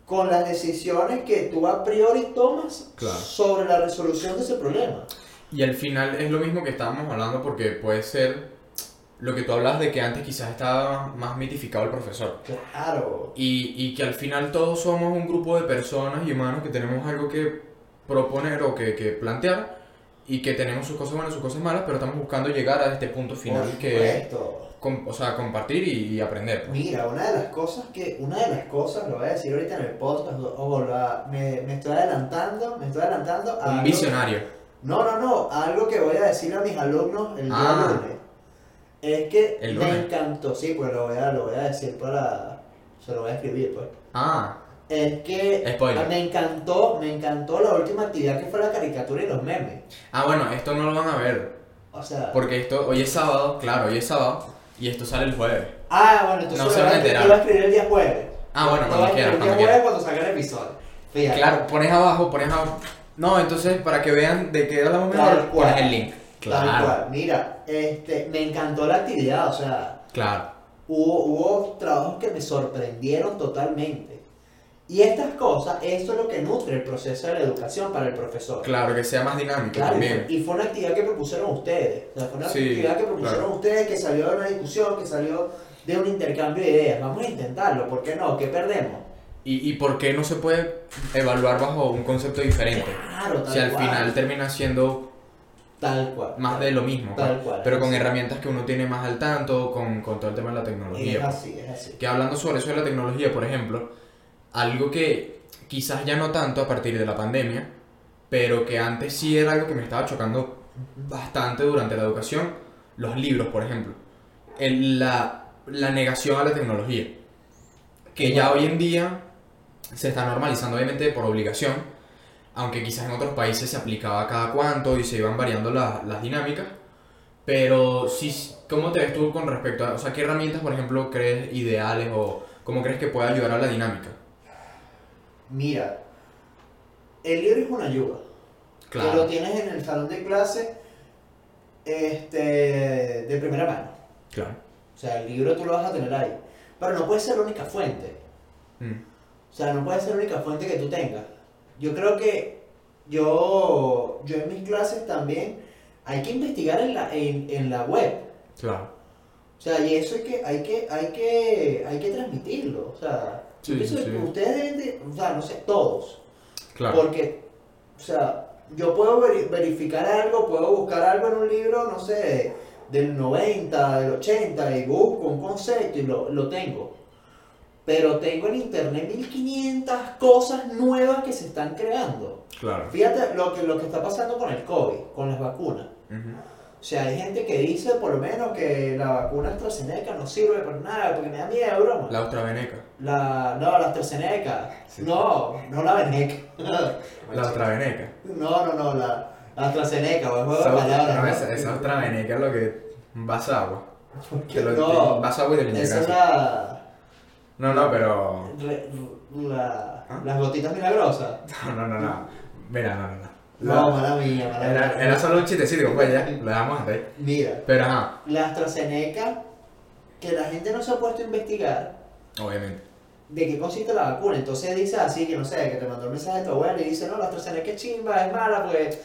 con las decisiones que tú a priori tomas Claro. sobre la resolución de ese problema. Y al final es lo mismo que estábamos hablando porque puede ser lo que tú hablas de que antes quizás estaba más mitificado el profesor. Claro. Y, y que al final todos somos un grupo de personas y humanos que tenemos algo que proponer o que, que plantear y que tenemos sus cosas buenas y sus cosas malas, pero estamos buscando llegar a este punto final Por que es o sea, compartir y, y aprender. pues. Mira, una de las cosas que, una de las cosas, lo voy a decir ahorita en el podcast, ojo, la- me, me estoy adelantando, me estoy adelantando a Un visionario. No, no, no, algo que voy a decir a mis alumnos el día Ah. lunes es que ¿El me encantó, sí, pues lo voy a, lo voy a decir para, se lo voy a escribir pues. Ah, Es que Spoiler. me encantó, me encantó la última actividad que fue la caricatura y los memes. ah, bueno, esto no lo van a ver. O sea, Porque esto, hoy es sábado, claro, hoy es sábado. Y esto sale el jueves. ah, bueno, entonces No se van a enterar. voy a escribir el día jueves. Ah, bueno, cuando quieras, el día jueves cuando salga el episodio. Fíjate. Claro, pones abajo, pones abajo. No, entonces para que vean de qué hablamos Tal mejor, cual. pones el link. Tal Claro, cual. Mira, este, me encantó la actividad, o sea, claro. hubo, hubo trabajos que me sorprendieron totalmente. Y estas cosas, eso es lo que nutre el proceso de la educación para el profesor. Claro, que sea más dinámico Claro, y también. fue- y fue una actividad que propusieron ustedes. O sea, fue una Sí, actividad que propusieron claro. ustedes, que salió de una discusión, que salió de un intercambio de ideas. Vamos a intentarlo, ¿por qué no? ¿Qué perdemos? ¿Y, ¿Y por qué no se puede evaluar bajo un concepto diferente? Claro, tal Si al cual. final termina siendo Tal cual. más de lo mismo, Tal pues. cual. pero con Sí. herramientas que uno tiene más al tanto, con, con todo el tema de la Es tecnología. así, es así. Que hablando sobre eso de la tecnología, por ejemplo, algo que quizás ya no tanto a partir de la pandemia, pero que antes sí era algo que me estaba chocando bastante durante la educación, los libros, por ejemplo. El- la, la negación a la tecnología. Que ya hoy en día se está normalizando, obviamente, por obligación, aunque quizás en otros países se aplicaba cada cuánto y se iban variando la- las dinámicas. Pero sí, ¿cómo te ves tú con respecto a, o sea, qué herramientas, por ejemplo, crees ideales o cómo crees que puede ayudar a la dinámica? Mira, el libro es una ayuda. Que lo Claro, tienes en el salón de clase este, de primera mano. claro. O sea, el libro tú lo vas a tener ahí. Pero no puede ser la única fuente. Mm, O sea, no puede ser la única fuente que tú tengas. Yo creo que yo, yo en mis clases también hay que investigar en la, en, en la web. Claro. O sea, y eso hay que, hay que, hay que, hay que transmitirlo. O sea, Sí, sí, sí. ustedes deben de, o sea, no sé, todos. Claro. Porque, o sea, yo puedo veri- verificar algo, puedo buscar algo en un libro, no sé, del 90, del 80, y busco un concepto y lo, lo tengo. Pero tengo en internet 1500 cosas nuevas que se están creando. Claro. Fíjate lo que, lo que está pasando con el COVID, con las vacunas. O sea, hay gente que dice por lo menos que la vacuna AstraZeneca no sirve para nada, porque me da miedo, broma. La AstraZeneca. La, no, la AstraZeneca. Sí. No, no la Veneca. La AstraZeneca. No, no, no, la, la AstraZeneca, o el juego de palabras. no, esa, esa AstraZeneca es lo que vas agua. Te lo, no, vas agua y te esa es la, No, no, pero. re- la- ¿Ah? las gotitas milagrosas. No, no, no, no. Mira, no, no, no. No, La- mala mía, mala era, mía. era solo un chistecito, pues ya. Lo dejamos hasta ahí. Mira, Pero ajá, la AstraZeneca, que la gente no se ha puesto a investigar obviamente. de qué consiste la vacuna. Entonces dice así, que no sé, que te mandó un mensaje de tu abuela y dice, no, la AstraZeneca es chimba, es mala, pues.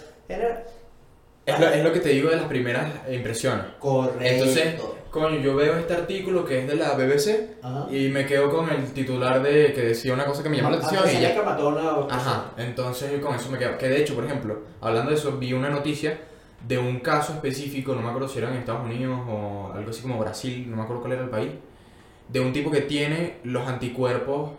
Es lo, es lo que te digo de las primeras impresiones. Correcto. Entonces, coño, yo veo este artículo que es de la BBC Ajá. y me quedo con el titular de que decía una cosa que me llamó la atención y ya. AstraZeneca mató a una Ajá, entonces yo con eso me quedo. Que de hecho, por ejemplo, hablando de eso, vi una noticia de un caso específico, no me acuerdo si era en Estados Unidos o algo así como Brasil, no me acuerdo cuál era el país, de un tipo que tiene los anticuerpos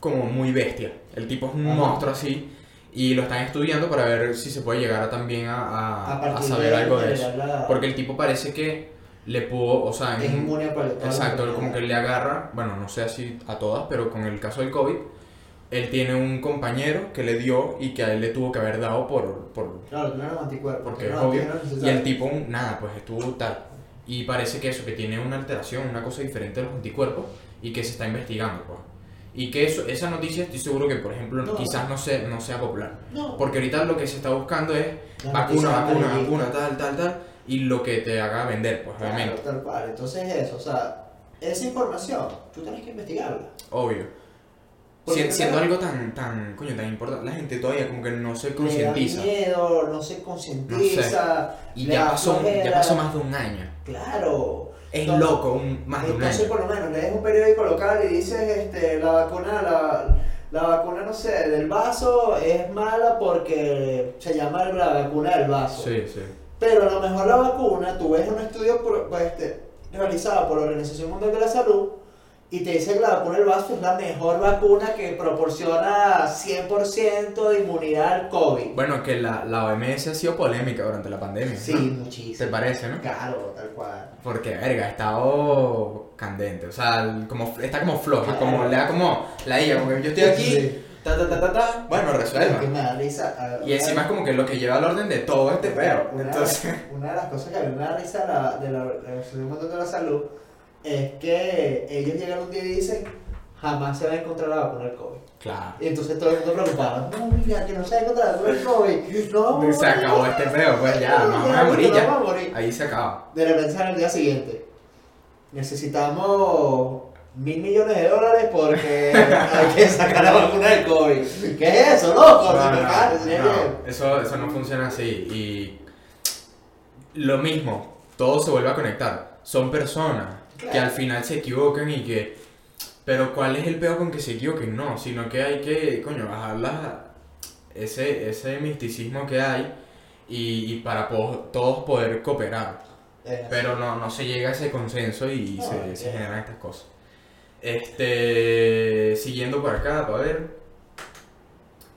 como muy bestia. El tipo es un Ajá. monstruo así y lo están estudiando para ver si se puede llegar a, también a, a- A a partir saber algo de eso. la- Porque el tipo parece que le pudo, o sea, es inmune a Exacto, como que le agarra, bueno, no sé así a todas, pero con el caso del COVID, él tiene un compañero que le dio y que a él le tuvo que haber dado por... por Claro, no eran anticuerpos. porque es no, obvio. no era Y el tipo, nada, pues estuvo tal. Y parece que eso, que tiene una alteración, una cosa diferente de los anticuerpos y que se está investigando, pues. Y que eso, esa noticia estoy seguro que, por ejemplo, No. quizás no, sea, no sea popular. No, Porque ahorita lo que se está buscando es vacuna, vacuna, vacuna, tal, tal, tal, y lo que te haga vender, pues, Claro, obviamente. tal cual. Entonces eso, o sea, esa información, tú tienes que investigarla. Obvio. Si- siendo algo tan, tan, coño, tan importante, la gente todavía como que no se concientiza. miedo, no se concientiza. Y ya pasó, ya pasó más de un año. Claro. Es Entonces- loco, un, más de un Entonces, año. por lo menos, lees un periódico local y dices, este, la vacuna, la, la vacuna, no sé, del vaso es mala porque se llama la vacuna del vaso. Sí, sí. Pero a lo mejor la vacuna, tú ves un estudio por- pues, este, realizado por la Organización Mundial de la Salud y te dice que la vacuna del vaso es la mejor vacuna que proporciona 100% de inmunidad al COVID. Bueno, que la, la OMS ha sido polémica durante la pandemia. Sí, ¿no? muchísimo. ¿Te parece, no? Claro, tal cual. Porque, verga, ha estado candente. O sea, como, está como floja, Claro. como le da como la ella, como que yo estoy aquí, Sí. Ta, ta, ta, ta, ta. Bueno, que resuelva. me da risa. Y encima es como que lo que lleva al orden de todo este peo. Una, Entonces, una de las cosas que a mí me da risa de la, de la Organización Mundial de la Salud es que ellos llegan un día y dicen jamás se va a encontrar la vacuna del COVID. claro. Y entonces todo el mundo preocupado, no, mira, que no se va a encontrar la vacuna del COVID. No, Se acabó este peo, pues ya, nos vamos a Ya, morir nos ya. vamos a morir. Ahí se acaba. De repente sale el día siguiente. Necesitamos mil millones de dólares porque hay que sacar la vacuna del COVID. ¿Qué es eso, loco? No, eso, eso no funciona así. Y lo mismo, todo se vuelve a conectar. Son personas que al final se equivocan y que. Pero ¿cuál es el peor con que se equivoquen? No, sino que hay que, coño, bajar la- ese, ese misticismo que hay y, y para po- todos poder cooperar. Pero no, no se llega a ese consenso y se, generan estas cosas. Este, siguiendo por acá, para ver.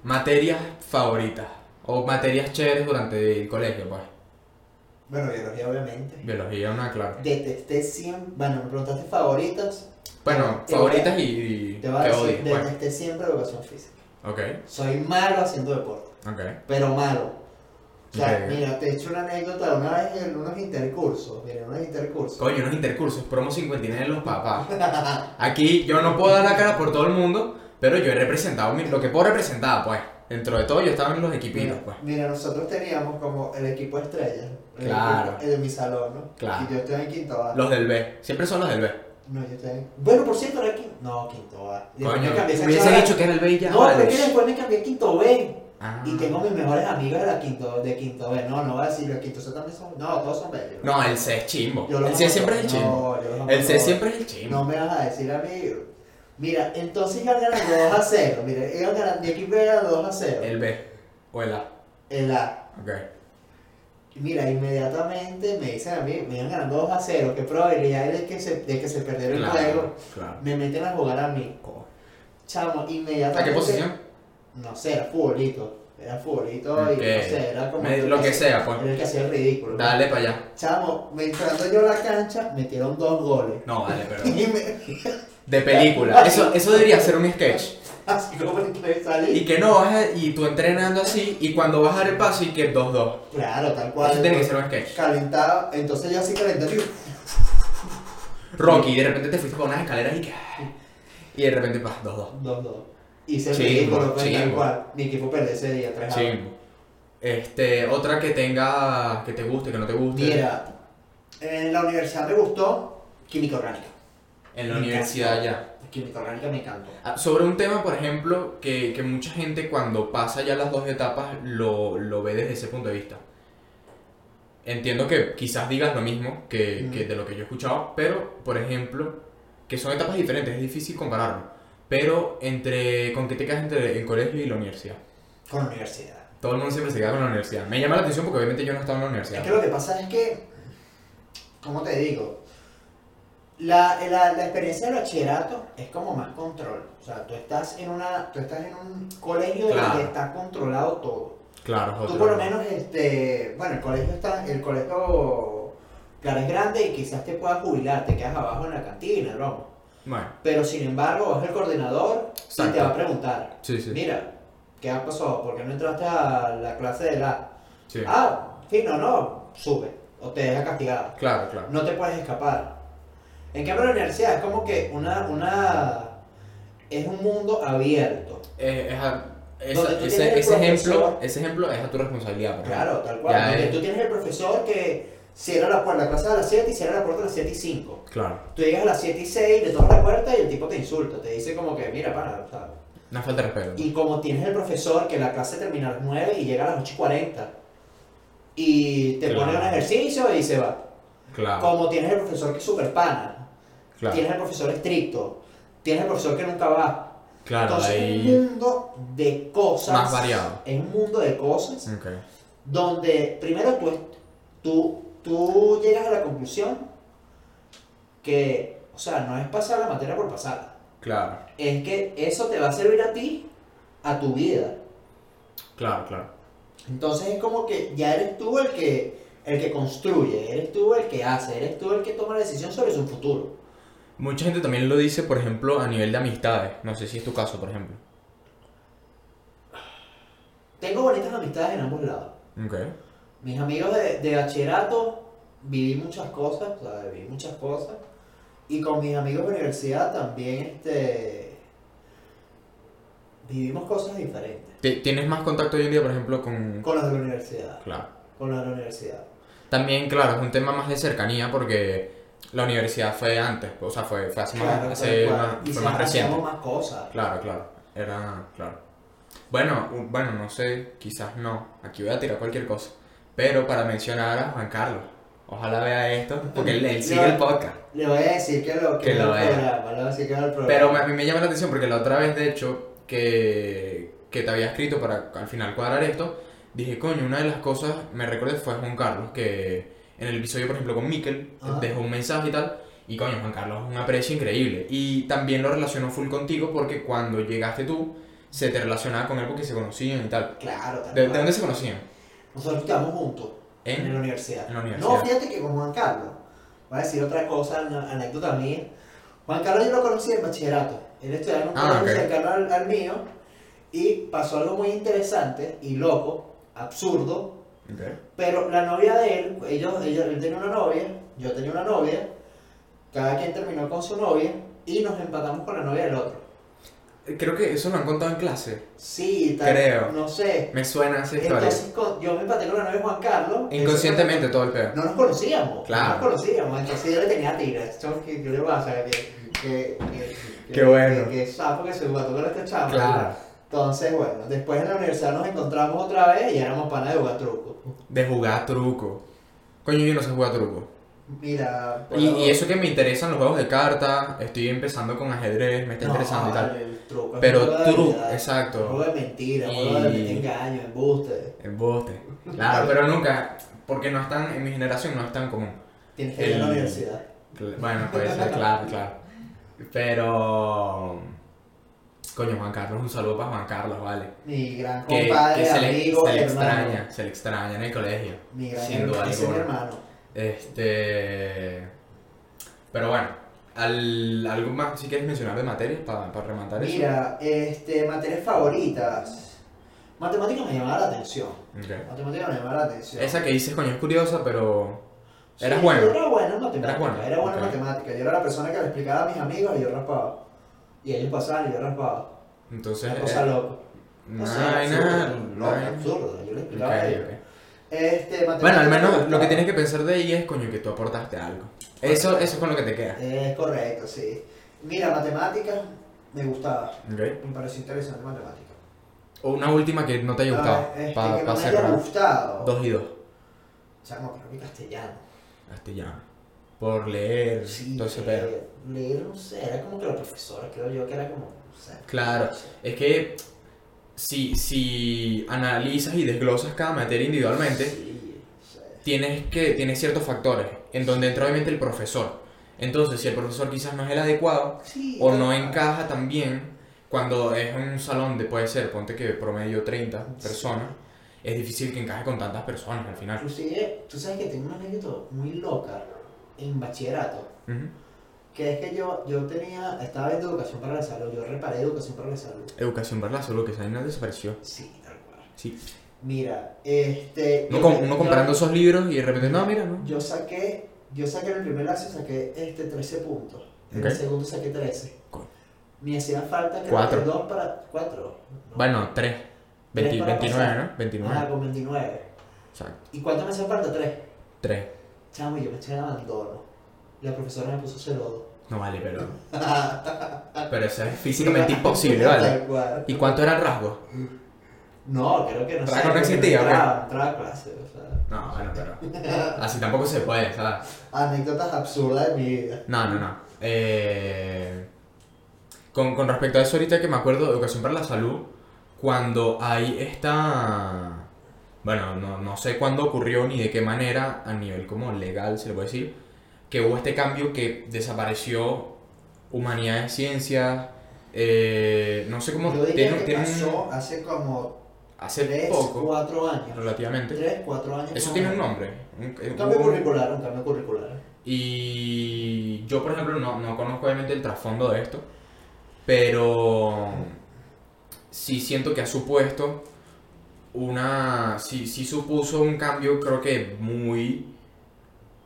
Materias favoritas. O materias chéveres durante el colegio, pues. Bueno, biología obviamente. Biología, una, claro. Detesté siempre, bueno, me preguntaste favoritas. Bueno, Te voy a- favoritas y, y Te odies, pues. detesté siempre educación física. Ok, Soy malo haciendo deporte, ok. pero malo. O sea, Ok. mira, te he hecho una anécdota una vez en unos intercursos. Mira, unos intercursos. Coño, unos intercursos, promo 59 de los papás. Aquí yo no puedo dar la cara por todo el mundo, pero yo he representado lo que puedo representar, pues. Dentro de todo yo estaba en los equipitos, pues. mira, nosotros teníamos como el equipo estrella. El Claro. equipo- el de mi salón, ¿no? Claro. Y yo estoy en quinto A. Los del B, siempre son los del B. No, yo estoy en... Bueno, por cierto, era quinto. No, quinto A. Después Coño, me cambié hubiese dicho que era el B y ya. No, vale. pero es que después me cambié a quinto B. Ah. Y tengo mis mejores amigos de la quinto, de quinto B. No, no voy a decir, el quinto C también son. No, todos son bellos. No, el C es chimbo. Yo los El C siempre es el chimbo. No, los El C siempre es el chimbo. No me vas a decir a mí. Mira, entonces iban ganando 2 a 0. Mira, iban ganando, mi equipo iba ganando 2 a 0. El B o el A. El A. Ok. Mira, inmediatamente me dicen a mí, me iban ganando 2 a 0. ¿Qué probabilidad hay de que se, de que se perdiera el juego? claro. Me meten a jugar a mí. Chamo, inmediatamente. ¿A qué posición? No sé, era futbolito. Era futbolito y no sé, era como. Me- lo que hacía- sea, pues. Era el que hacía el ridículo. Dale para allá. Chamo, me entrando yo a la cancha, metieron dos goles. No, vale, pero. Y me, De película. Eso, eso debería ser un sketch. así como que. Y que no vas y tú entrenando así y cuando vas a dar el paso y que 2-2. Claro, tal cual. Eso tiene que ser un sketch. Calentado, entonces yo así calentado y Rocky, de repente te fuiste por unas escaleras y que. Y de repente, pa, 2-2. dos, dos. Hice el ridículo, pues, tal chimbo. cual. Mi equipo perdió ese día, 3 a 1. Chimbo. Este, otra que tenga, que te guste, que no te guste. Mira, en la universidad me gustó química orgánica. En la Me universidad encantó. ya. Química orgánica me encantó. Ah, Sobre un tema, por ejemplo, que, que mucha gente cuando pasa ya las dos etapas lo, lo ve desde ese punto de vista. Entiendo que quizás digas lo mismo que, Mm. que de lo que yo he escuchado, pero, por ejemplo, que son etapas diferentes, es difícil compararlo. Pero entre, ¿con qué te quedas entre el colegio y la universidad? Con la universidad. Todo el mundo siempre se queda con la universidad. Me llama la atención porque obviamente yo no estaba en la universidad. Es que lo que pasa es que, ¿cómo te digo? La, la, la experiencia del bachillerato es como más control. O sea, tú estás en una, tú estás en un colegio Claro. está controlado todo. Claro, Tú por lo menos, este, bueno, el colegio está, el colegio, claro, es grande y quizás te puedas jubilar, te quedas abajo en la cantina, ¿no? Bueno, Pero sin embargo, vas el coordinador y Exacto. te va a preguntar, sí, sí. mira, ¿qué ha pasado? ¿Por qué no entraste a la clase de la? sí. Ah, fino, no, sube, o te deja castigado. Claro, claro. No te puedes escapar. En cambio, la universidad es como que una, una, es un mundo abierto. Eh, es a- esa- ese, ejemplo, ese ejemplo es a tu responsabilidad. Claro, tal cual. Ya es- tú tienes el profesor que cierra la puerta, la clase a las 7 y cierra la puerta a las 7 y 5. Claro. Tú llegas a las 7 y 6, le tocas la puerta y el tipo te insulta, te dice como que, mira, pana, o sea, Una falta de respeto. Y como tienes el profesor que la clase termina a las 9 y llega a las 8 y 40 y te Claro. pone un ejercicio y se va. Claro. Como tienes el profesor que es súper pana, Claro. tienes el profesor estricto, tienes el profesor que nunca va. Claro, Entonces es un ahí. mundo de cosas. Más variado. Es un mundo de cosas Ok. donde primero tú, tú, tú llegas a la conclusión que O sea, no es pasar la materia por pasarla. Claro, Es que eso te va a servir a ti, a tu vida. claro, claro. Entonces es como que ya eres tú el que, el que construye, eres tú el que hace, eres tú el que toma la decisión sobre su futuro. Mucha gente también lo dice, por ejemplo, a nivel de amistades. No sé si es tu caso, por ejemplo. Tengo bonitas amistades en ambos lados. Ok. Mis amigos de, de bachillerato viví muchas cosas, o sea, viví muchas cosas. Y con mis amigos de universidad también este, vivimos cosas diferentes. Ti- ¿Tienes más contacto hoy en día, por ejemplo, con... Con los de la universidad. Claro. Con los de la universidad. También, claro, es un tema más de cercanía porque la universidad fue antes, o sea, fue, fue hace más, Claro, hace tal cual. más- y fue más reciente. más cosas. Claro, claro. Era, claro. Bueno, bueno, no sé, quizás no. Aquí voy a tirar cualquier cosa. Pero para mencionar a Juan Carlos. Ojalá vea esto, porque él, él sigue el podcast. Le voy a decir que lo que, Que lo programa, le voy a decir que vea el programa. Pero a mí me llama la atención porque la otra vez, de hecho, que, que te había escrito para al final cuadrar esto, dije, coño, una de las cosas, me recordé, fue Juan Carlos, que en el episodio, por ejemplo, con Miquel, Ajá. dejó un mensaje y tal, y coño, Juan Carlos es un aprecio increíble. Y también lo relacionó full contigo porque cuando llegaste tú, se te relacionaba con él porque se conocían y tal. Claro, tal ¿De, de dónde se conocían? Nosotros estudiamos juntos. En, En... la universidad. en la No, fíjate que con Juan Carlos, voy a decir otra cosa, una anécdota mía. Juan Carlos yo lo conocí en bachillerato. Él estudiaba en un Ah, cercano al, al mío y pasó algo muy interesante y loco, absurdo. Pero la novia de él, ellos, ellos, él tenía una novia, yo tenía una novia, cada quien terminó con su novia y nos empatamos con la novia del otro. Creo que eso lo han contado en clase. Sí, tal, Creo. no sé. Me suena esa historia. Entonces yo me empaté con la novia Juan Carlos. Inconscientemente todo el pedo. No nos conocíamos. Claro. No nos conocíamos. Entonces yo le tenía tiras. ¿Qué, ¿Qué le pasa? Que, que, que, Qué bueno. Que, sapo que se mató con este chamo. Claro. Entonces, bueno, después en la universidad nos encontramos otra vez y éramos panas de jugar truco. De jugar truco. Coño, yo no sé jugar truco. Mira. Y, y eso que me interesan los juegos de cartas, estoy empezando con ajedrez, me está No, interesando y tal. El truco es Pero truco, exacto. juego de mentira, Y- juego de engaño, embuste. Embuste. Claro, pero nunca, porque no están, en mi generación no es tan común. Tienes que ir a la universidad. Bueno, puede ser, claro, claro. Pero... Coño, Juan Carlos, un saludo para Juan Carlos, vale. Mi gran compadre, que se, le, amigo, se le extraña, se le extraña en el colegio. Mi gran Sin duda es mi hermano. Este. Pero bueno, al- algo más si quieres mencionar de materias para rematar eso. Mira, este, materias favoritas. Matemáticas me llamaba la atención. Ok. Matemáticas me llamaba la atención. Esa que dices, coño, es curiosa, pero. Sí, eras bueno. Yo era bueno en matemáticas. Bueno, Era bueno en ok. matemáticas. Yo era la persona que le explicaba a mis amigos y yo raspaba. Y ellos pasaban y yo raspaba. Entonces. Una cosa eh, loca. no O sea, hay absurdo, nada. loca, no hay- absurdo. Yo le explicaba a ellos. Este, Bueno, al menos lo que tienes que pensar de ahí es, coño, que tú aportaste algo. Eso, eso es con lo que te queda. Es correcto, sí. Mira, matemáticas me gustaba. Me pareció interesante matemáticas. O una última que no te haya gustado. Ah, este, Para no cerrar. gustado. Dos y dos. Chamo, creo que castellano. Castellano. Por leer, Sí, todo ese pedo. leer, leer, no sé, era como que la profesora, creo yo que era como, no sé. Claro. no sé. Es que si, si analizas y desglosas cada materia individualmente, Sí, tienes que tienes ciertos factores en donde entra obviamente el profesor. Entonces, si el profesor quizás no es el adecuado Sí, o no encaja tan bien cuando es un salón de puede ser, ponte que promedio 30 personas, es difícil que encaje con tantas personas al final. Inclusive, tú sabes que tengo una anécdota muy loca en bachillerato, Ujú. Que es que yo, yo tenía, estaba viendo educación para la salud, yo reparé educación para la salud. Educación para la salud, que esa no desapareció. Sí, tal cual. Sí. Mira, este... Uno, yo- comprando esos libros y de repente, no, mira, no. Yo saqué, yo saqué en el primer año saqué este 13 puntos. En el segundo saqué 13. Co- Me hacía falta creo Cuatro. que dos para cuatro. ¿no? Bueno, 3. Tres para 29, pasar. ¿no? 29. Ah, con 29. Exacto. ¿Y cuánto me hacía falta? Tres. 3. Chamo, yo me eché en abandono. La profesora me puso celodo. No vale, pero. Pero eso es físicamente imposible, ¿vale? ¿Y cuánto era el rasgo? No, creo que no sé. No existía, entraba, entraba a clase, o sea. No, bueno, pero. Así tampoco se puede, ¿sabes? Anécdotas absurdas de mi vida. No, no, no. Eh, con, con respecto a eso, ahorita que me acuerdo de Educación para la Salud, cuando hay esta. Bueno, no, no sé cuándo ocurrió ni de qué manera, a nivel como legal, se le puede decir, que hubo este cambio que desapareció humanidades, ciencias, eh, no sé cómo... Yo diría que pasó hace como hace 3, poco, 4 años. relativamente. 3, 4 años. Eso tiene un nombre. un- cambio un- curricular, un cambio curricular. Y yo, por ejemplo, no, no conozco obviamente el trasfondo de esto, pero sí siento que ha supuesto una... Sí, sí supuso un cambio, creo que muy...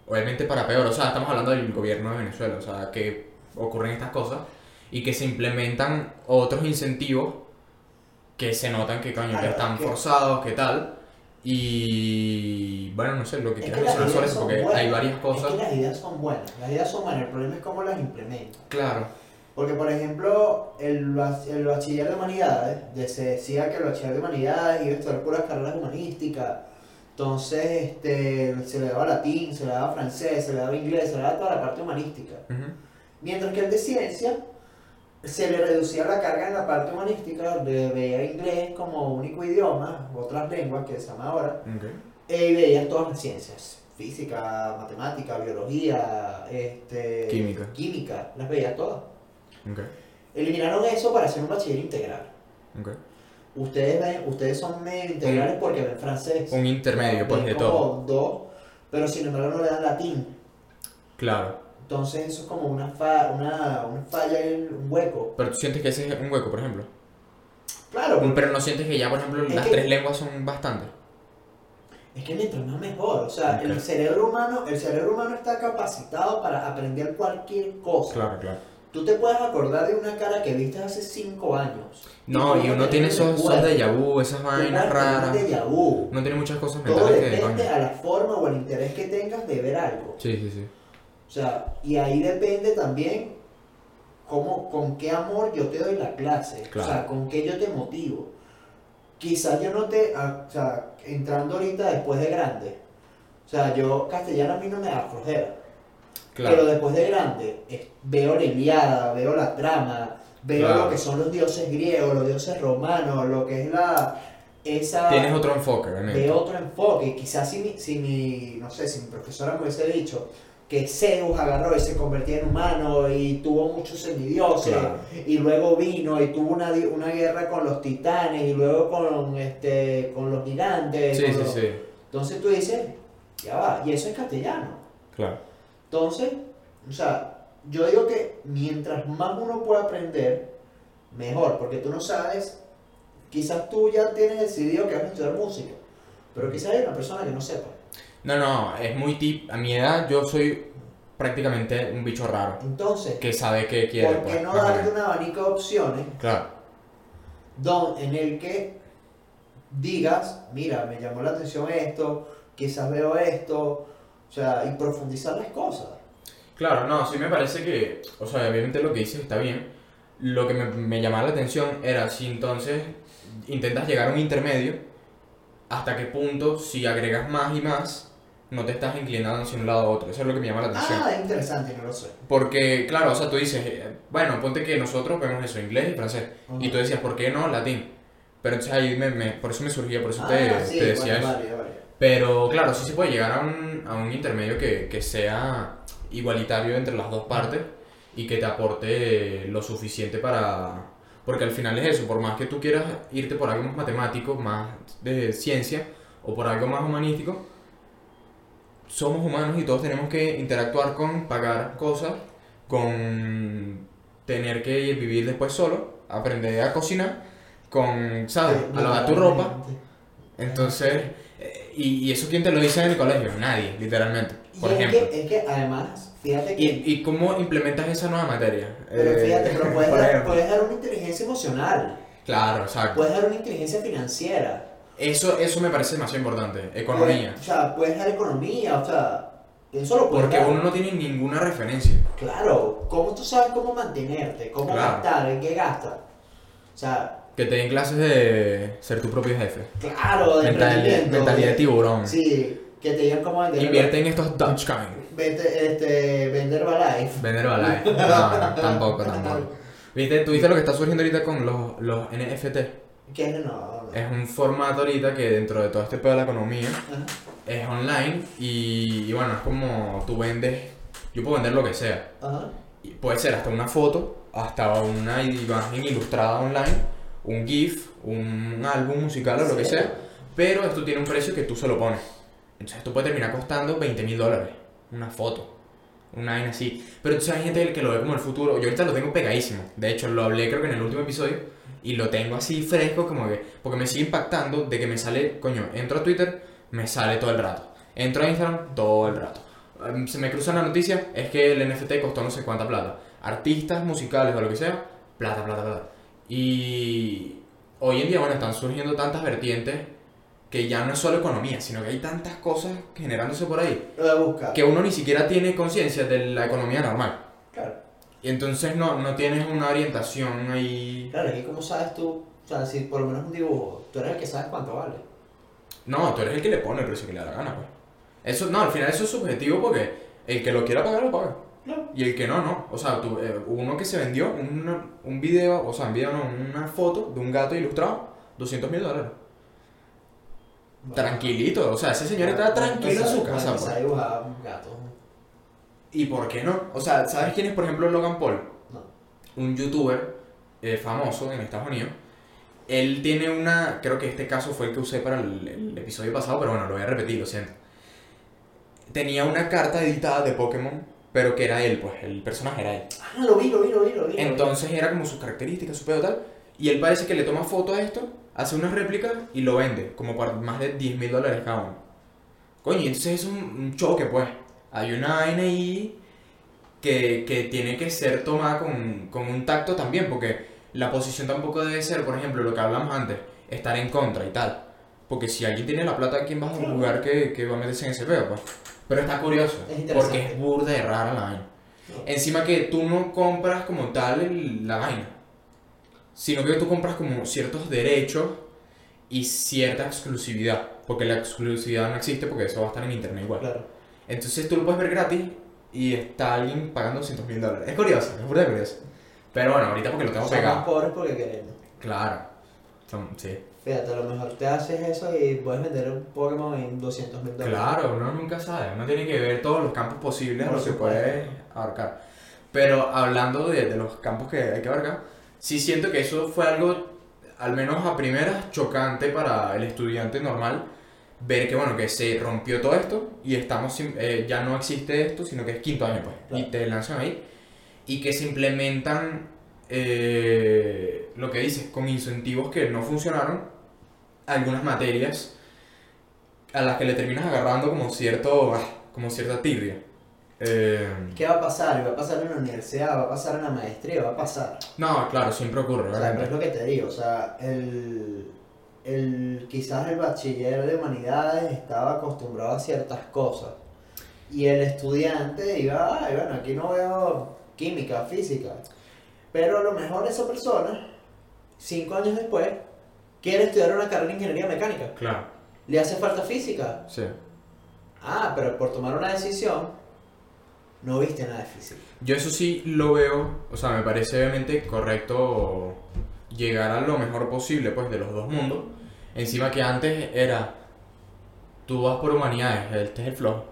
Obviamente para peor, o sea, estamos hablando del gobierno de Venezuela, o sea, que ocurren estas cosas y que se implementan otros incentivos que se notan que, coño, que están forzados, que tal. Y bueno, no sé, lo que Es quieras mencionar sobre eso, porque buenas. hay varias Es cosas. que las ideas son buenas. Las ideas son buenas. El problema es cómo las implementan. Claro. Porque, por ejemplo, el, el bachiller de humanidades, de- se decía que el bachiller de humanidades iba a estudiar puras carreras humanísticas. Entonces, este, se le daba latín, se le daba francés, se le daba inglés, se le daba toda la parte humanística. Ujú. Mientras que el de ciencia se le reducía la carga en la parte humanística, veía inglés como único idioma, otras lenguas que se llama ahora, Ok. e- y veías todas las ciencias, física, matemática, biología, este, Química. química, las veías todas. Ok. Eliminaron eso para hacer un bachiller integral. Ok. Ustedes ven, ustedes son medio integrales porque ven francés. Un intermedio, pues, Ven de todo. dos, pero sin embargo no le dan latín. Claro. Entonces eso es como una, fa- una, una falla, un hueco. Pero tú sientes que ese es un hueco, por ejemplo. Claro, Pero no sientes que ya, por ejemplo, las que- tres lenguas son bastantes. es que mientras más mejor. O sea, el cerebro humano, el cerebro humano está capacitado para aprender cualquier cosa. Claro, claro. Tú te puedes acordar de una cara que viste hace cinco años. No, y uno tiene esos, esos déjà vu, esas vainas raras. déjà vu. Uno tiene muchas cosas Todo mentales que, depende coño. a la forma o al interés que tengas de ver algo. Sí, sí, sí. O sea, y ahí depende también cómo, con qué amor yo te doy la clase. Claro. O sea, con qué yo te motivo. Quizás yo no te, ah, o sea, entrando ahorita después de grande. O sea, yo castellano a mí no me da flojera. Pero después de grande es- veo la Iliada, veo la trama, veo Claro. lo que son los dioses griegos, los dioses romanos, lo que es la esa Tienes otro enfoque, obviamente. veo otro enfoque. Quizás si mi, si mi, no sé, si mi profesora me hubiese dicho que Zeus agarró y se convertía en humano y tuvo muchos semidioses Claro. y luego vino y tuvo una, una guerra con los titanes y luego con este con los gigantes. Sí, con sí, los- sí. Entonces tú dices, ya va, y eso es castellano. Claro. Entonces, o sea, yo digo que mientras más uno pueda aprender, mejor, porque tú no sabes, quizás tú ya tienes decidido que vas a estudiar música, pero quizás hay una persona que no sepa. No, no, es muy tip. A mi edad yo soy prácticamente un bicho raro. Entonces, Que sabe qué quiere. ¿por qué pues, no más o darte un abanico de opciones Claro. don, en el que digas, mira, me llamó la atención esto, quizás veo esto, o sea, y profundizar las cosas? Claro, no, sí me parece que, o sea, obviamente lo que dices está bien. Lo que me, me llamaba la atención era si entonces intentas llegar a un intermedio, hasta qué punto, si agregas más y más, no te estás inclinando hacia un lado u otro. Eso es lo que me llama la atención. Ah, es interesante, no lo sé. Porque, claro, o sea, tú dices, eh, bueno, ponte que nosotros vemos eso, inglés y francés. Y tú decías, ¿por qué no latín? Pero entonces ahí me, me- por eso me surgía, por eso te, Ah, sí, te decía bueno, eso. vale. Pero claro, sí se puede llegar a un, a un intermedio que, que sea igualitario entre las dos partes y que te aporte lo suficiente para... Porque al final es eso, por más que tú quieras irte por algo más matemático, más de ciencia o por algo más humanístico, somos humanos y todos tenemos que interactuar con pagar cosas, con tener que vivir después solo, aprender a cocinar, con, ¿sabes? Sí, A lavar tu ropa. Entonces, eh, y, y eso quién te lo dice en el colegio? Nadie, literalmente. Por y es ejemplo. que, es que además, fíjate que. ¿Y, ¿Y cómo implementas esa nueva materia? pero Eh, fíjate, pero puedes dar, ejemplo. puedes dar una inteligencia emocional, Claro, exacto. puedes dar una inteligencia financiera. Eso, eso me parece demasiado importante. Economía. Puedes- o sea, puedes dar economía, o sea, eso lo puedes Porque dar. uno no tiene ninguna referencia. Claro, ¿cómo tú sabes cómo mantenerte? ¿Cómo Claro. gastar? ¿En qué gastas? O sea, Que te den clases de ser tu propio jefe. claro, de Mentalidad, mentalidad de tiburón. Sí, que te digan cómo vender. Invierte en estos Dogecoin. Vete, este, vender Herbalife. Vender Herbalife. No, no, tampoco, tampoco. ¿Viste? ¿Tú viste lo que está surgiendo ahorita con los, los NFT? Que no, no. Es un formato ahorita que dentro de todo este pedo de la economía Ajá. es online y, y bueno, es como tú vendes yo puedo vender lo que sea. Ajá. Y puede ser hasta una foto, hasta una imagen ilustrada online, un GIF, un álbum musical o lo que sea, pero esto tiene un precio que tú se lo pones. Entonces esto puede terminar costando 20 mil dólares, una foto, una vaina así. Pero entonces hay gente que lo ve como el futuro, yo ahorita lo tengo pegadísimo, de hecho lo hablé creo que en el último episodio, y lo tengo así fresco como que, porque me sigue impactando de que me sale, coño, entro a Twitter, me sale todo el rato, entro a Instagram, todo el rato. Um, Se me cruza la noticia, es que el NFT costó no sé cuánta plata. Artistas musicales o lo que sea, plata, plata, plata. Y hoy en día, bueno, están surgiendo tantas vertientes que ya no es solo economía, sino que hay tantas cosas generándose por ahí Lo a buscar. que uno ni siquiera tiene conciencia de la economía normal. Claro. Y entonces no, no tienes una orientación ahí. Claro, y como sabes tú, o sea, si por lo menos un dibujo, tú eres el que sabes cuánto vale. No, tú eres el que le pone el precio que le da la gana, pues. Eso, no, al final eso es subjetivo porque el que lo quiera pagar lo paga. Y el que no, no. O sea, tú, eh, uno que se vendió un, un video, o sea, un video no, una foto de un gato ilustrado, 200 mil dólares. Tranquilito, o sea, ese señor está tranquilo en su casa, pues. un gato. ¿Y por qué no? O sea, ¿sabes quién es, por ejemplo, Logan Paul? No. Un youtuber eh, famoso en Estados Unidos. Él tiene una, creo que este caso fue el que usé para el, el episodio pasado, pero bueno, lo voy a repetir, lo siento. Tenía una carta editada de Pokémon, pero que era él, pues, el personaje era él. Ah, lo vi, lo vi, lo vi, lo vi. Entonces era como sus características, su pedo tal. Y él parece que le toma foto a esto, hace una réplica y lo vende, como por más de 10 mil dólares cada uno. Coño, y entonces es un, un choque, pues. Hay una vaina ahí que, que tiene que ser tomada con, con un tacto también, porque la posición tampoco debe ser, por ejemplo, lo que hablamos antes, estar en contra y tal. Porque si alguien tiene la plata, ¿quién va a jugar que, que va a meterse en ese pedo, pues? Pero está curioso, Es porque es burda de rara la vaina. No. Encima que tú no compras como tal el- la vaina, sino que tú compras como ciertos derechos y cierta exclusividad, porque la exclusividad no existe porque eso va a estar en internet igual. Claro. Entonces tú lo puedes ver gratis y está alguien pagando 200 mil dólares. Es curioso, es burda curioso. Pero bueno, ahorita porque lo tengo Somos pegado. pobres porque queremos. Claro. Son- sí. Fíjate, a lo mejor te haces eso y puedes vender un Pokémon en 200 mil dólares. Claro, uno nunca sabe, uno tiene que ver todos los campos posibles a los que puede abarcar. Pero hablando de, de los campos que hay que abarcar, sí siento que eso fue algo, al menos a primeras, chocante para el estudiante normal, ver que bueno, que se rompió todo esto y estamos, sin- eh, ya no existe esto, sino que es quinto año pues, y Claro. te lanzan ahí, y que se implementan eh, lo que dices, con incentivos que no funcionaron, algunas materias a las que le terminas agarrando como cierto ah, como cierta tirria. Eh, ¿Qué va a pasar? Va a pasar en la universidad, va a pasar en la maestría, va a pasar. no, claro, siempre ocurre, O sea, pero es lo que te digo, o sea, el, el, quizás el bachiller de humanidades estaba acostumbrado a ciertas cosas. Y el estudiante iba, ay, bueno, aquí no veo química, física. Pero a lo mejor esa persona, cinco años después, quiere estudiar una carrera de ingeniería mecánica. Claro, Le hace falta física. sí. Ah, pero por tomar una decisión, no viste nada de física. Yo eso sí lo veo, o sea, me parece obviamente correcto llegar a lo mejor posible, pues, de los dos mundos. Encima que antes era, tú vas por humanidades, este es el flojo.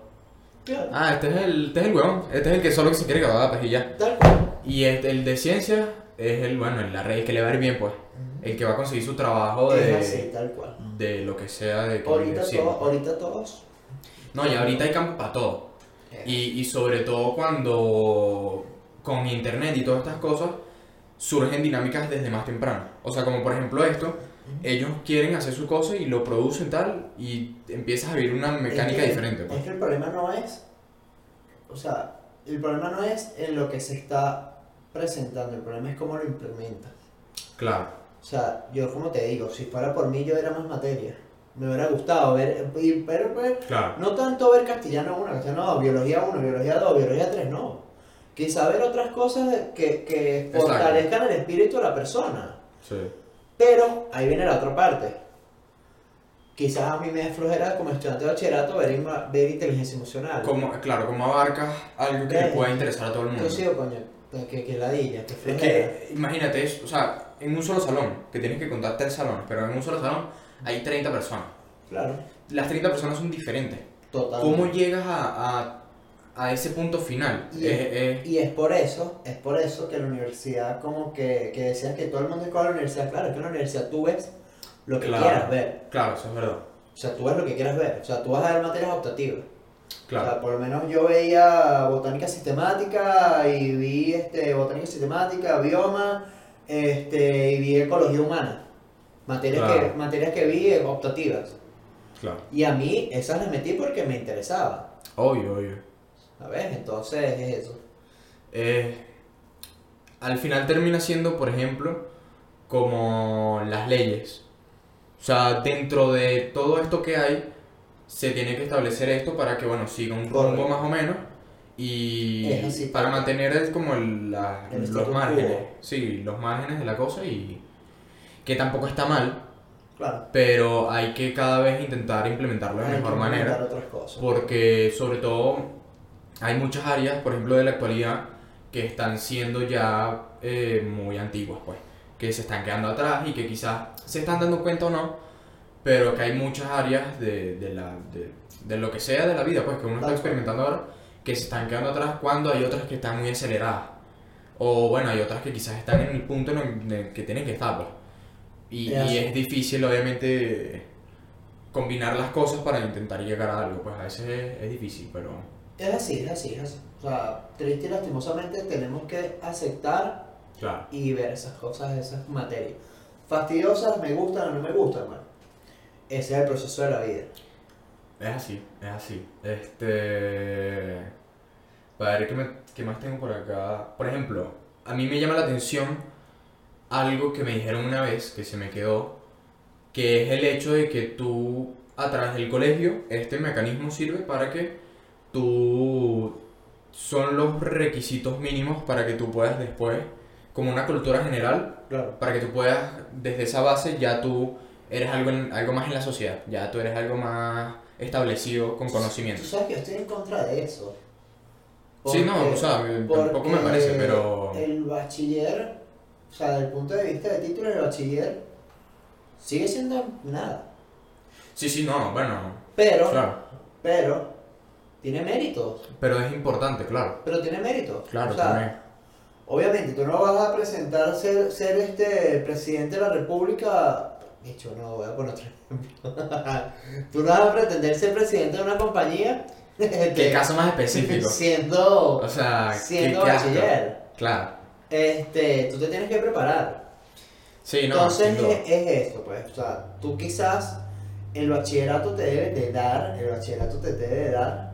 Claro. Ah, este es el, este es el huevón, este es el que solo que se quiere graduar, pues, y ya. Tal cual. Y este- el de ciencia es el, bueno, la red que le va a ir bien, pues. El que va a conseguir su trabajo así, de, tal cual. de lo que sea de que Ahorita, todo- ahorita todos. No, y ahorita hay campo para todo. Y, y sobre todo cuando con internet y todas estas cosas surgen dinámicas desde más temprano. O sea, como por ejemplo esto, ellos quieren hacer su cosa y lo producen tal y empiezas a vivir una mecánica es que- diferente. pues. Es que el problema no es. O sea, el problema no es en lo que se está presentando, el problema es cómo lo implementas. Claro, O sea, yo como te digo, si fuera por mí yo era más materia. Me hubiera gustado ver, y- pero pues, claro. no tanto ver castellano 1, castellano 2, biología 1, biología 2, biología 3, no. Quizá ver otras cosas que, que fortalezcan el espíritu de la persona. Sí. Pero ahí viene la otra parte. Quizás a mí me da flojera como estudiante de bachillerato ver, inma- ver inteligencia emocional. Como, claro, como abarcas algo que le pueda interesar a todo el mundo. Entonces digo, coño, pues, que, que ladilla, que Es flojera. que, imagínate, es, o sea, en un solo salón, que tienes que contar tres salones, pero en un solo salón hay 30 personas. Claro, Las 30 personas son diferentes. total. ¿Cómo llegas a, a a ese punto final. Y, Es- es, es- y es por eso, es por eso que la universidad, como que, que decías que todo el mundo escoge la universidad, claro, es que en la universidad tú ves lo que Claro. quieras ver. claro, eso es verdad. O sea, tú ves lo que quieras ver. O sea, tú vas a ver materias optativas. O Claro. sea, por lo menos yo veía botánica sistemática y vi este, botánica sistemática, bioma, este, y vi ecología humana. Materias, Claro. que, materias que vi optativas. Claro. Y a mí esas las metí porque me interesaba. Obvio, obvio. ¿Sabes? Entonces es eso. Eh, al final termina siendo, por ejemplo, como las leyes. O sea, dentro de todo esto que hay, se tiene que establecer esto para que, bueno, siga un rumbo Correcto. más o menos. Y Es así, para mantener el- como el- la- El los márgenes. quo. Sí, los márgenes de la cosa y que tampoco está mal, Claro. pero hay que cada vez intentar implementarlo de Hay que mejor manera. otras cosas. Porque sobre todo hay muchas áreas, por ejemplo, de la actualidad que están siendo ya eh, muy antiguas, pues. Que se están quedando atrás y que quizás se están dando cuenta o no, pero que hay muchas áreas de, de la, de, de lo que sea de la vida, pues, que uno está experimentando ahora, que se están quedando atrás cuando hay otras que están muy aceleradas. O bueno, hay otras que quizás están en el punto en el, que tienen que estar, pues. Y, Es y así. es difícil, obviamente, combinar las cosas para intentar llegar a algo. Pues a veces es, es difícil, pero Es así, es así, es así. O sea, triste y lastimosamente tenemos que aceptar claro. y ver esas cosas, esas materias. Fastidiosas, me gustan o no me gustan, bueno. Ese es el proceso de la vida. Es así, es así. Este. Para ver qué, me- qué más tengo por acá. Por ejemplo, a mí me llama la atención algo que me dijeron una vez que se me quedó, que es el hecho de que tú, a través del colegio, este mecanismo sirve para que tú. Son los requisitos mínimos para que tú puedas después, como una cultura general, Claro. para que tú puedas, desde esa base, ya tú eres algo, en- algo más en la sociedad, ya tú eres algo más establecido con Tú conocimiento. sabes que yo estoy en contra de eso. Sí, no, o sea, tampoco me parece, pero... El bachiller, o sea, desde el punto de vista de título, el bachiller sigue siendo nada. Sí, sí, no, bueno, Pero, claro, pero, tiene méritos. pero es importante, claro, Pero tiene méritos. claro, O sea, también. Obviamente, tú no vas a presentar ser, ser este presidente de la república. De hecho, no, voy a poner otro ejemplo. tú no vas a pretender ser presidente de una compañía. ¿Qué caso más específico? Siendo, O sea, ¿qué, siendo bachiller. Claro, Este, tú te tienes que preparar. sí, no, Entonces es esto, pues. O sea, tú quizás el bachillerato te debe de dar, el bachillerato te debe de dar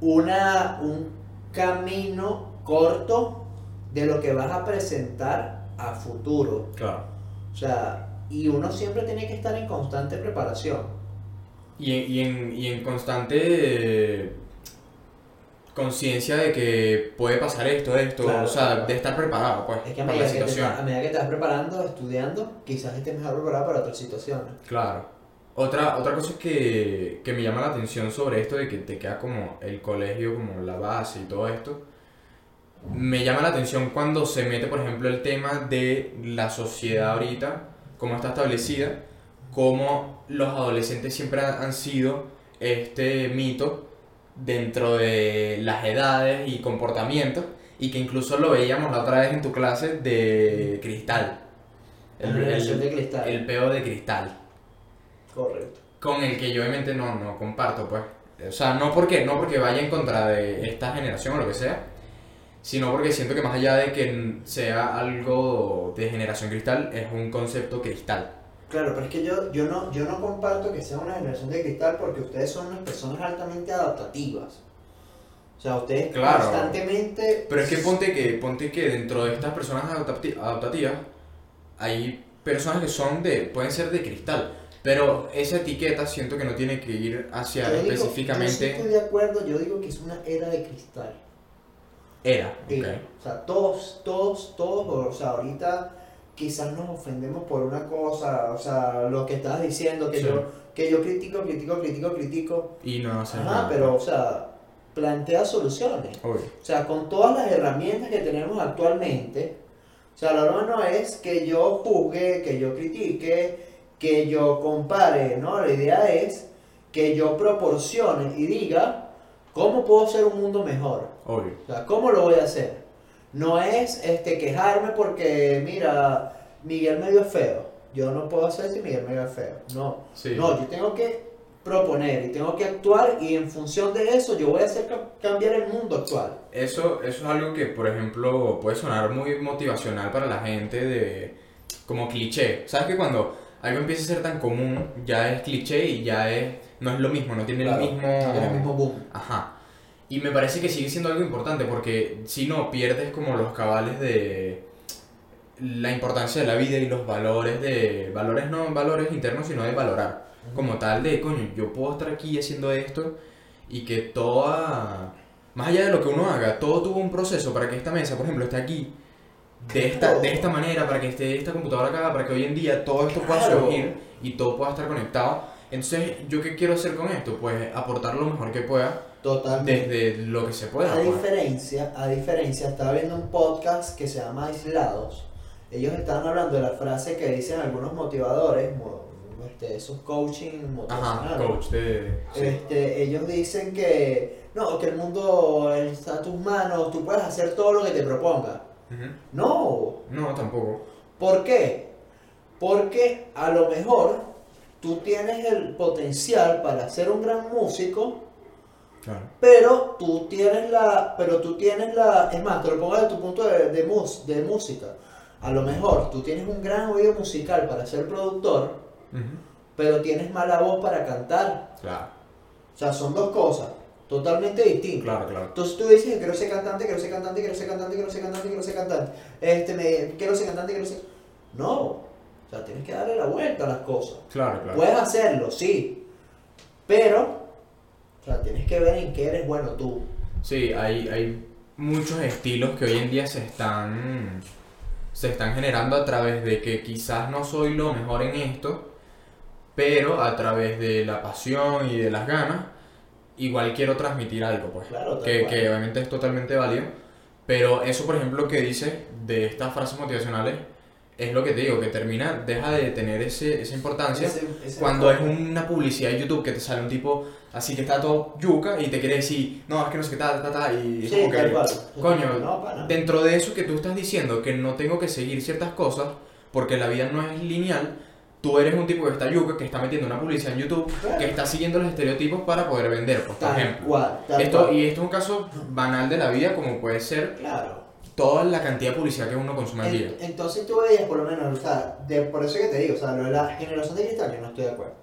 una, un camino corto de lo que vas a presentar a futuro. Claro. O sea, y uno siempre tiene que estar en constante preparación. Y en, y en, y en constante eh, conciencia de que puede pasar esto, esto, Claro, o sea, claro. de estar preparado, pues, Es que a para la que, te, situación. a medida que te vas preparando, estudiando, quizás estés mejor preparado para otras situaciones. Claro. Otra, otra cosa que, que me llama la atención sobre esto de que te queda como el colegio, como la base y todo esto, me llama la atención cuando se mete, por ejemplo, el tema de la sociedad ahorita, cómo está establecida, cómo los adolescentes siempre han, sido este mito dentro de las edades y comportamientos, y que incluso lo veíamos la otra vez en tu clase de cristal. La generación de cristal. el peo de cristal Correcto. con el que yo obviamente no, no comparto, pues. O sea, no porque, no porque vaya en contra de esta generación o lo que sea, sino porque siento que más allá de que sea algo de generación cristal, es un concepto cristal. Claro, pero es que yo, yo, no, yo no comparto que sea una generación de cristal porque ustedes son unas personas altamente adaptativas. O sea, ustedes Claro. constantemente... Pero es que ponte que, ponte que dentro de estas personas adaptati- adaptativas, hay personas que son de, pueden ser de cristal, pero esa etiqueta siento que no tiene que ir hacia Yo digo- yo sí específicamente estoy de acuerdo, yo digo que es una era de cristal. era, ok. O sea, todos, todos, todos, o sea, ahorita quizás nos ofendemos por una cosa, o sea, lo que estás diciendo, que Sí. yo que yo critico, critico, critico, critico. Y no hacer Ajá, nada. pero, o sea, plantea soluciones. Obvio. O sea, con todas las herramientas que tenemos actualmente, o sea, la broma no es que yo juzgue, que yo critique, que yo compare, ¿no? La idea es que yo proporcione y diga, ¿Cómo puedo hacer un mundo mejor? Obvio. O sea, ¿cómo lo voy a hacer? No es este, quejarme porque, mira, Miguel me dio feo. Yo no puedo hacer si Miguel me dio feo. No. Sí. No, yo tengo que proponer y tengo que actuar y en función de eso yo voy a hacer ca- cambiar el mundo actual. Eso, eso es algo que, por ejemplo, puede sonar muy motivacional para la gente de como cliché. ¿Sabes que cuando algo empieza a ser tan común, ya es cliché y ya es no es lo mismo, no tiene Claro, el mismo no tiene el mismo boom. Ajá. Y me parece que sigue siendo algo importante porque si no pierdes como los cabales de la importancia de la vida y los valores de valores no valores internos, sino de valorar como tal de, coño, yo puedo estar aquí haciendo esto y que toda, más allá de lo que uno haga, todo tuvo un proceso para que esta mesa, por ejemplo, esté aquí de esta, de esta manera, para que esté esta computadora acá, para que hoy en día todo esto pueda surgir y todo pueda estar conectado. Entonces, ¿yo qué quiero hacer con esto? Pues aportar lo mejor que pueda Totalmente. desde lo que se pueda. A pues. diferencia, a diferencia, estaba viendo un podcast que se llama Aislados. Ellos estaban hablando de la frase que dicen algunos motivadores, mo- este, esos coaching Ajá, motivacionales. coach de... Este, ellos dicen que no, que el mundo está a tus manos, tú puedes hacer todo lo que te proponga. Ujú. No, No, tampoco. ¿por qué? Porque a lo mejor tú tienes el potencial para ser un gran músico, Claro. pero tú tienes la, pero tú tienes la, es más, te lo pongo desde tu punto de, de, mus- de música. A lo mejor tú tienes un gran oído musical para ser productor, pero tienes mala voz para cantar. Claro, O sea, son dos cosas totalmente distintas. claro, claro. Entonces tú dices, quiero ser cantante, quiero ser cantante, quiero ser cantante, quiero ser cantante, quiero ser cantante. Este, me, quiero ser cantante, quiero ser... No, o sea, tienes que darle la vuelta a las cosas. Claro, claro. Puedes hacerlo, sí, pero, sea, tienes que ver en qué eres bueno tú. Sí, hay, hay muchos estilos que hoy en día se están, se están generando a través de que quizás no soy lo mejor en esto, pero a través de la pasión y de las ganas, igual quiero transmitir algo, pues. Claro, que, que obviamente es totalmente válido. Pero eso, por ejemplo, que dice de estas frases motivacionales, es lo que te digo, que termina, deja de tener ese, esa importancia Ese- ese cuando es enfoque. una publicidad de YouTube que te sale un tipo así que está todo yuca y te quiere decir, no, es que no sé qué tal, tal, tal, y es Sí, como que, tal cual. coño, No, dentro de eso que tú estás diciendo, que no tengo que seguir ciertas cosas, porque la vida no es lineal, tú eres un tipo que está yuca, que está metiendo una publicidad en YouTube, Claro. que está siguiendo los estereotipos para poder vender, pues, por Tal ejemplo. cual, Esto, cual. y esto es un caso banal de la vida, como puede ser Claro. toda la cantidad de publicidad que uno consume al día. En- entonces tú veías, por lo menos, o sea, de, por eso que te digo, o sea, lo de la generación de cristal, yo no estoy de acuerdo.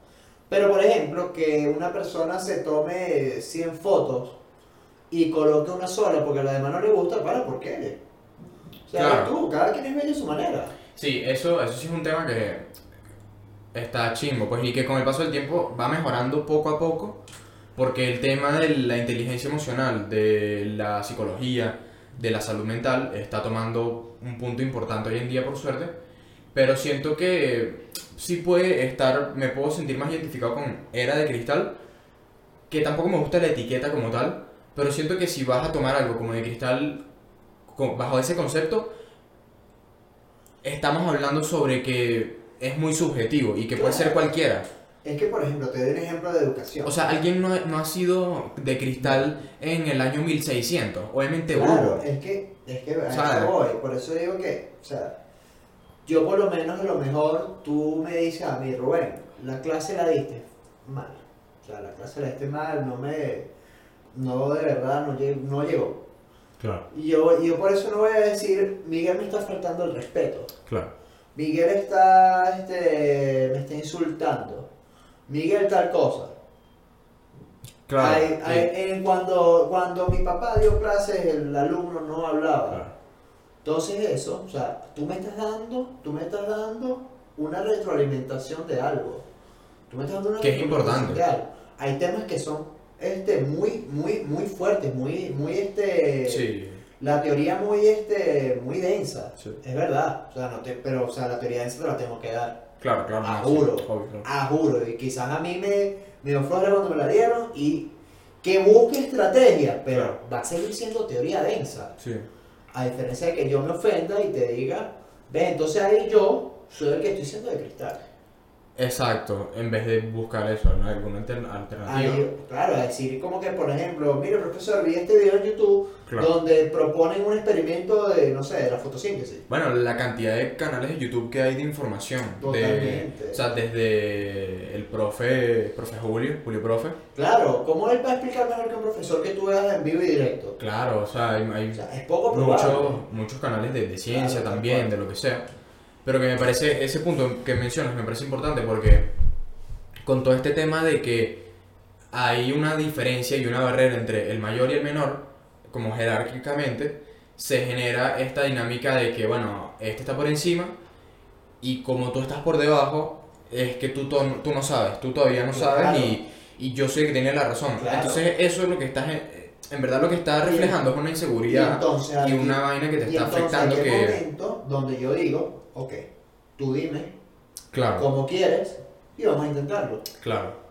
Pero, por ejemplo, que una persona se tome 100 fotos y coloque una sola porque a la demás no le gusta, para, ¿por qué? O sea, Claro. tú, cada quien es bello a su manera. Sí, eso, eso sí es un tema que está chimbo, pues y que con el paso del tiempo va mejorando poco a poco, porque el tema de la inteligencia emocional, de la psicología, de la salud mental, está tomando un punto importante hoy en día, por suerte, pero siento que sí puede estar, me puedo sentir más identificado con Era de Cristal, que tampoco me gusta la etiqueta como tal, pero siento que si vas a tomar algo como de cristal bajo ese concepto, estamos hablando sobre que es muy subjetivo y que puede ser cualquiera. Es que, por ejemplo, te doy un ejemplo de educación. O sea, alguien no, no ha sido de cristal en el año 1600. Obviamente Claro, hubo. es que, es que a ¿Sabes? eso voy, por eso digo que, o sea, yo por lo menos a lo mejor tú me dices a mí, Rubén, la clase la diste mal. O sea, la clase la diste mal, no me, no de verdad, no, no llegó. Claro, Y yo, yo por eso no voy a decir, Miguel me está faltando el respeto. claro. Miguel está, este, me está insultando. Miguel tal cosa. Claro. Hay- sí, hay- en cuando, cuando mi papá dio clases, el alumno no hablaba. claro. Entonces eso, o sea, tú me estás dando, tú me estás dando una retroalimentación de algo. Tú me estás dando una Que es importante. de algo. Hay temas que son este muy muy muy fuertes, muy muy este Sí, la teoría muy este muy densa. sí. Es verdad, o sea, no te, pero o sea, la teoría densa te la tengo que dar. Claro, claro. Sí, juro. obvio, claro. Ah, juro, y quizás a mí me me dio flojera cuando me la dieron y que busque estrategia, pero Claro. va a seguir siendo teoría densa. Sí. A diferencia de que yo me ofenda y te diga, ve, entonces ahí yo soy el que estoy siendo de cristal. Exacto, en vez de buscar eso, ¿no? alguna alter- alternativa. Claro, decir como que, por ejemplo, mire profesor, vi este video en YouTube Claro. donde proponen un experimento de, no sé, de la fotosíntesis. Bueno, la cantidad de canales de YouTube que hay de información. De, Totalmente. o sea, desde el profe, profe Julio, Julio Profe. Claro, ¿cómo él va a explicar mejor que un profesor que tú veas en vivo y directo? Claro, o sea, hay, hay O sea, es poco probable. muchos, muchos canales de, de ciencia Claro, también, de lo que sea. Pero que me parece, ese punto que mencionas me parece importante porque con todo este tema de que hay una diferencia y una barrera entre el mayor y el menor, como jerárquicamente, se genera esta dinámica de que, bueno, este está por encima y como tú estás por debajo, es que tú, tú no sabes, tú todavía no sabes Claro. y, y yo sé que tiene la razón. Claro. Entonces eso es lo que estás, en, en verdad lo que está Y- reflejando es una Y inseguridad entonces, y una vaina que te y está entonces afectando hay que... momento donde yo digo, ok, tú dime Claro, cómo quieres y vamos a intentarlo. claro.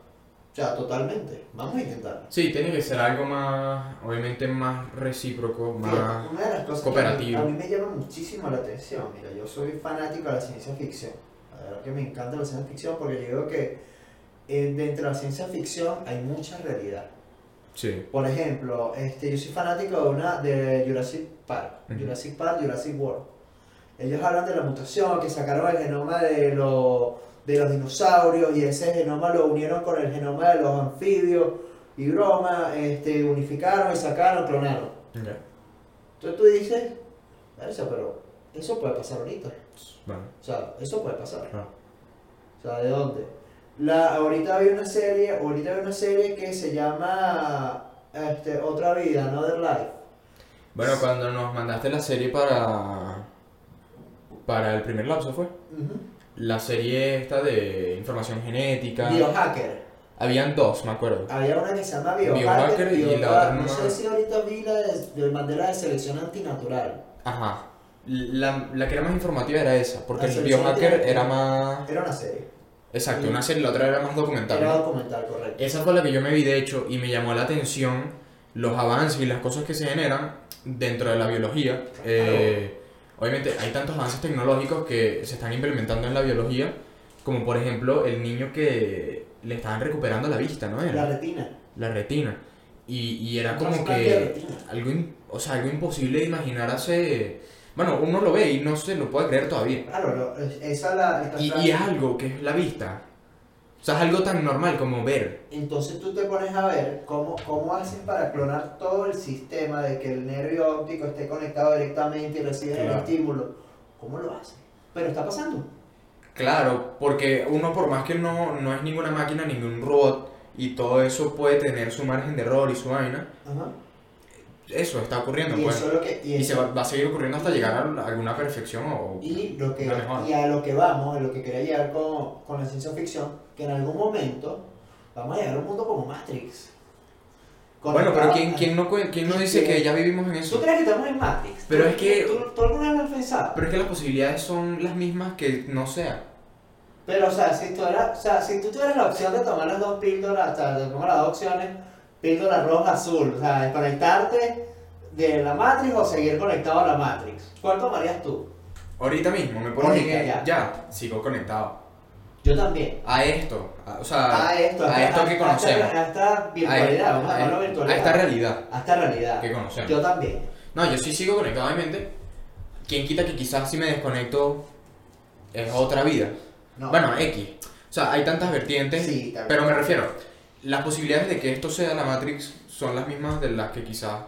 O sea, totalmente, vamos a intentarlo. Sí, tiene que ser algo más, obviamente más recíproco, más... una de las cosas cooperativo. que a mí, a mí me llama muchísimo la atención, mira, yo soy fanático de la ciencia ficción. La verdad que me encanta la ciencia ficción porque yo digo que eh, dentro de la ciencia ficción hay mucha realidad. Sí, Por ejemplo, este, yo soy fanático de una de Jurassic Park. Jurassic Park, Jurassic World. Ellos hablan de la mutación, que sacaron el genoma de, los de los dinosaurios y ese genoma lo unieron con el genoma de los anfibios y broma, este, unificaron y sacaron, clonaron. Entonces tú dices, "Verga, pero eso puede pasar ahorita. Bueno, O sea, eso puede pasar. claro. O sea, ¿de dónde? La, ahorita hay una serie, ahorita hay una serie que se llama este, Otra Vida, Another Life. Bueno, cuando nos mandaste la serie para... Para el primer lapso fue. Ujú. La serie esta de información genética. Biohacker. Habían dos, me acuerdo. Había una que se llama Biohacker, Biohacker y y la otra, no no sé si ahorita vi la de, de Mandela de selección antinatural. Ajá. La, la que era más informativa era esa, porque el biohacker era más... Era una serie. Exacto, una serie, la otra era más documental. Era documental, correcto. Esa fue la que yo me vi de hecho y me llamó la atención los avances y las cosas que se generan dentro de la biología. Eh, obviamente hay tantos avances tecnológicos que se están implementando en la biología, como por ejemplo el niño que le estaban recuperando la vista, ¿no? Era? La retina. La retina. Y, y era como que algo, in- o sea, algo imposible de imaginar hace... Bueno, uno lo ve y no se lo puede creer todavía. Claro, esa la. y es algo que es la vista. O sea, es algo tan normal como ver. Entonces tú te pones a ver cómo, cómo hacen para clonar todo el sistema de que el nervio óptico esté conectado directamente y recibe el estímulo. ¿Cómo lo hacen? Pero está pasando. Claro, porque uno por más que no, no es ninguna máquina, ningún robot, y todo eso puede tener su margen de error y su vaina, Ajá. Eso está ocurriendo, Y pues. eso es lo que. Y, Y se va, va a seguir ocurriendo hasta llegar a alguna perfección o... y lo que, y a lo que vamos, a lo que quería llegar con, con la ciencia ficción, que en algún momento vamos a llegar a un mundo como Matrix. Bueno, pero ¿quién, quién no, quién no dice que ya vivimos en ¿Tú eso? crees que estamos en Matrix? Pero ¿Tú- es que- ¿Tú, tú alguna vez lo has pensado? Pero es que las posibilidades son las mismas que no sea. Pero, o sea, si tú, eras, o sea, si tú tuvieras la opción de tomar las dos píldoras, o sea, te pongo las dos opciones, píldora roja, azul, o sea, desconectarte de la Matrix o seguir conectado a la Matrix, ¿cuál tomarías tú? Ahorita mismo me ponen Ahorita, en- ya. ya, sigo conectado. Yo también. A esto, a- o sea, A esto, a esto que conocemos. A esta virtualidad, vamos a llamarlo a- virtualidad. a esta realidad A esta realidad. que conocemos. Yo también. No, yo sí sigo conectado, obviamente. Quien quita que quizás si me desconecto es otra vida. No. Bueno, X. O sea, hay tantas vertientes. Sí, también. Pero me refiero, las posibilidades de que esto sea la Matrix son las mismas de las que quizás.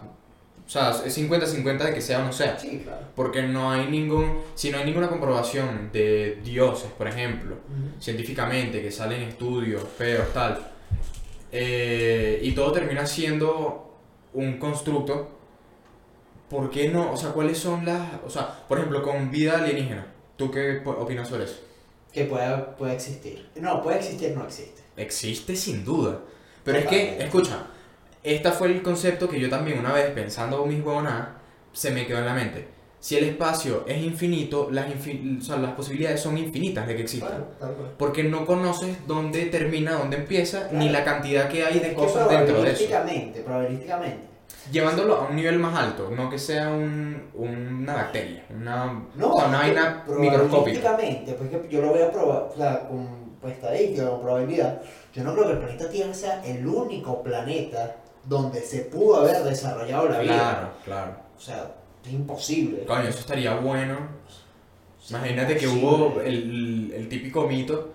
O sea, es 50-50 de que sea o no sea. Sí, claro. Porque no hay ningún. Si no hay ninguna comprobación de dioses, por ejemplo, científicamente, que salen estudios, feos, tal. eh, y todo termina siendo un constructo. ¿Por qué no? O sea, ¿cuáles son las. O sea, por ejemplo, con vida alienígena. ¿Tú qué opinas sobre eso? Que puede, puede existir. No, puede existir, no existe. Existe sin duda. Pero es que, escucha, este fue el concepto que yo también una vez pensando mis huevonadas, se me quedó en la mente. Si el espacio es infinito, las, infi- o sea, las posibilidades son infinitas de que exista. Claro. Porque no conoces dónde termina, dónde empieza, ni la cantidad que hay de Es cosas dentro de eso. Probabilísticamente, probabilísticamente. Llevándolo a un nivel más alto, no que sea un, una bacteria, una, No, o sea, una vaina microscópica. probabilísticamente, pues que yo lo voy a probar, o sea, con pues, estadística, con probabilidad, yo no creo que el planeta Tierra sea el único planeta donde se pudo haber desarrollado la vida. Claro, claro. O sea, es imposible. Coño, eso estaría bueno. Imagínate que hubo el, el típico mito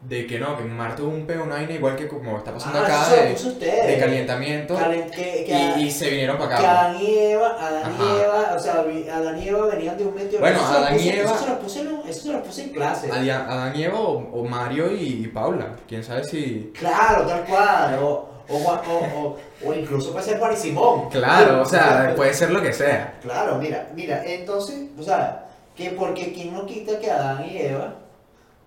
de que no, que en Marte hubo un peo, una vaina igual que como está pasando Ah, acá de, calentamiento Calen- que, que, y, y se vinieron para que acá. Adán y Eva, Adán y. Eva, o sea, Adán y Eva venían de un meteorito. Bueno, Eso Adán y Eva- Eso se lo puse, eso se lo puse en clase. Adán y Eva o, o Mario y, y Paula. Quién sabe si. Claro, tal cual. O, o, o, o incluso puede ser Juan y Simón. Claro, o sea, puede ser lo que sea. Claro, mira, mira, entonces, o sea, que porque quien no quita que Adán y Eva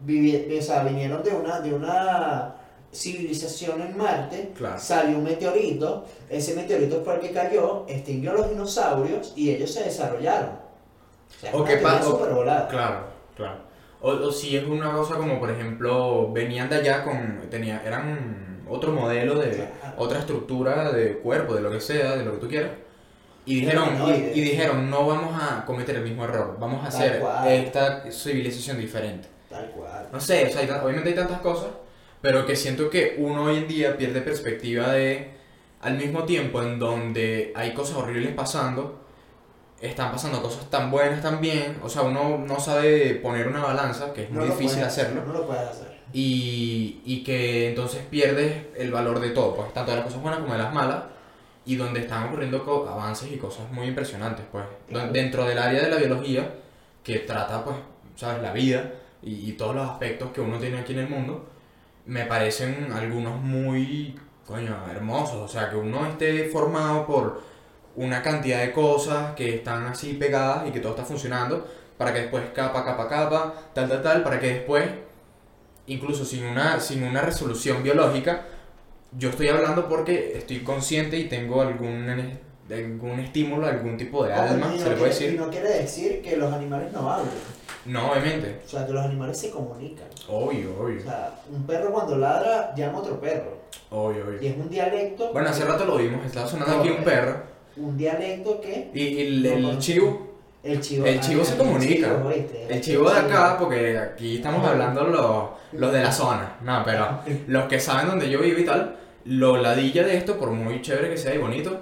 vivi- o sea, vinieron de una, de una civilización en Marte, Claro. salió un meteorito, ese meteorito fue el que cayó, extinguió a los dinosaurios y ellos se desarrollaron. O sea, O que teoría pa- o- súper volada. Claro, claro. O, o si es una cosa como, por ejemplo, venían de allá con. Tenía, eran otro modelo de. Claro. otra estructura de cuerpo, de lo que sea, de lo que tú quieras. Y dijeron, Humanoide. y dijeron, no vamos a cometer el mismo error, vamos a hacer cual. esta civilización diferente. No sé, o sea, hay obviamente hay tantas cosas, pero que siento que uno hoy en día pierde perspectiva de, al mismo tiempo en donde hay cosas horribles pasando, están pasando cosas tan buenas también, o sea, uno no sabe poner una balanza, que es muy No difícil puedes- hacerlo No lo puedes hacer. y, y que entonces pierdes el valor de todo, pues tanto de las cosas buenas como de las malas, y donde están ocurriendo avances y cosas muy impresionantes, pues Claro. Dentro del área de la biología, que trata, pues, sabes, la vida y, y todos los aspectos que uno tiene aquí en el mundo, me parecen algunos muy, coño, hermosos, o sea, que uno esté formado por una cantidad de cosas que están así pegadas y que todo está funcionando, para que después capa, capa, capa, tal, tal, tal, para que después incluso sin una, sin una resolución biológica, yo estoy hablando porque estoy consciente y tengo algún, algún estímulo, algún tipo de alma, y, no se le puede quiere, y decir. no quiere decir que los animales no hablen. No, obviamente. O sea, que los animales se comunican. Obvio, O obvio. sea, un perro cuando ladra llama a otro perro. Obvio, obvio. Y es un dialecto. Bueno, hace rato lo vimos, estaba sonando aquí un perro. Un dialecto que. Y, y el, el chivo, El chivo. El chivo se el comunica. el chivo de acá, porque aquí estamos hablando los, los de la zona. No, pero los que saben dónde yo vivo y tal, lo ladilla de esto, por muy chévere que sea y bonito,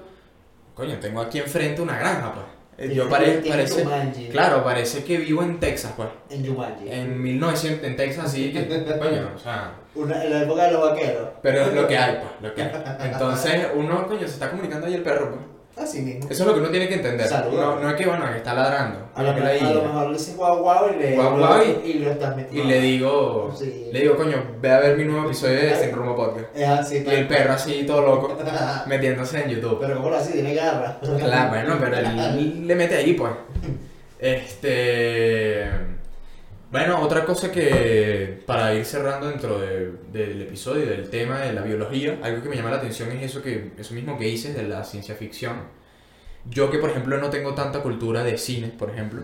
coño, tengo aquí enfrente una granja, pues. Eh, Yo pare- parece, Jumanji. claro, parece que vivo en Texas, pues. En Jumanji. En 1900, en Texas, sí, que, coño, o sea, Una, en la época de los vaqueros. pero es lo que hay, pues, lo que hay. Entonces, uno, coño, se está comunicando ahí el perro, pues. Así mismo. Eso es lo que uno tiene que entender. No, no es que, bueno, que está ladrando. A lo, la a lo mejor le dicen guau guau y le, Guau, guau y- y lo estás Y metiendo. le digo, Sí. le digo, coño, ve a ver mi nuevo episodio de Sin Rumbo Podcast. Es así, Y el perro así, todo loco, metiéndose en YouTube. Pero como así, tiene garra. Claro, bueno, pero él le mete ahí, pues. Este. Bueno, otra cosa que para ir cerrando dentro de- del episodio, del tema de la biología, algo que me llama la atención es eso, que, eso mismo que dices de la ciencia ficción. Yo que, por ejemplo, no tengo tanta cultura de cine, por ejemplo,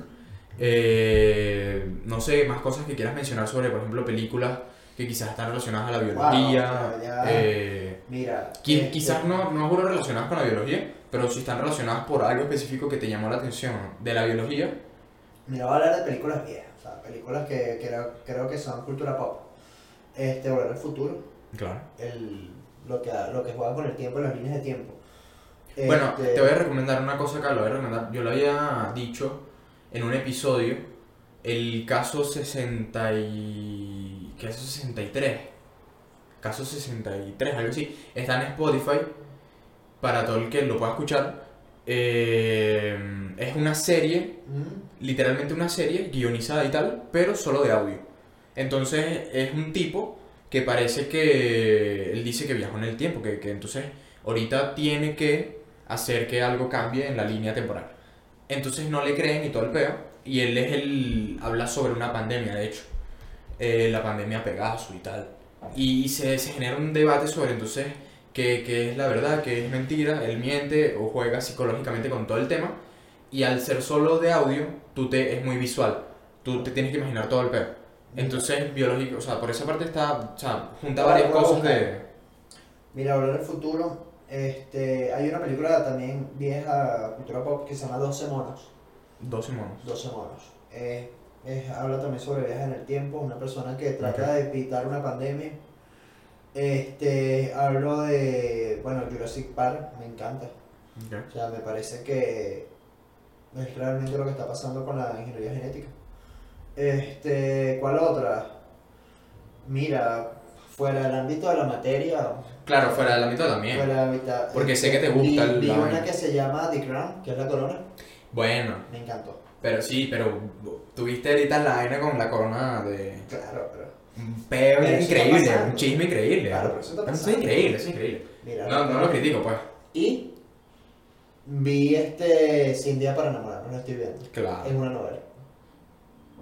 eh, no sé, más cosas que quieras mencionar sobre, por ejemplo, películas que quizás están relacionadas a la biología. Wow, ya. eh, Mira. Qui- este, Quizás no, no juro relacionadas con la biología, pero si están relacionadas por algo específico que te llamó la atención de la biología. Mira, voy a hablar de películas viejas. Películas que creo, creo que son cultura pop. Este, Volver al futuro. Claro. El, lo, que, lo que juega con el tiempo y las líneas de tiempo. Bueno, Este, te voy a recomendar una cosa acá, lo voy a recomendar. Yo lo había dicho en un episodio, el caso 60 y... ¿Qué es 63? Caso 63, algo así. Está en Spotify, para todo el que lo pueda escuchar. Eh, es una serie literalmente una serie guionizada y tal, pero solo de audio. Entonces es un tipo que parece que él dice que viajó en el tiempo, que, que entonces ahorita tiene que hacer que algo cambie en la línea temporal. Entonces no le creen y todo el peo, y él es el habla sobre una pandemia, de hecho, Eh, la pandemia Pegaso y tal. Y, se, se genera un debate sobre entonces qué, qué es la verdad, qué es mentira, él miente o juega psicológicamente con todo el tema. Y al ser solo de audio, tú te es muy visual. Tú te tienes que imaginar todo el peo. Entonces, biológico, o sea, por esa parte está, o sea, junta varias cosas buscar. de... Mira, Volver al futuro. Este, hay una película también vieja, cultura pop, que se llama 12 monos. 12 monos. 12 monos. Es- habla también sobre viajes en el tiempo, una persona que trata de evitar una pandemia. Este, hablo de, bueno, Jurassic Park, me encanta. O sea, me parece que es realmente lo que está pasando con la ingeniería genética. Este, ¿cuál otra? Mira, fuera del ámbito de la materia, Claro, fuera del ámbito también. fuera del ámbito- Porque sé que te vi- gusta el- Vi la una vaina. que se llama The Crown, que es la corona, Bueno, me encantó. pero sí, pero tuviste ahorita la vaina con la corona de... Claro, pero Un peo increíble, pasando. un chisme increíble. Claro, pero eso está Eso es pasando. increíble, es increíble. mira. No, no lo critico, pues. Y vi este Sin Día para Enamorarnos, lo estoy viendo. Claro. Es una novela.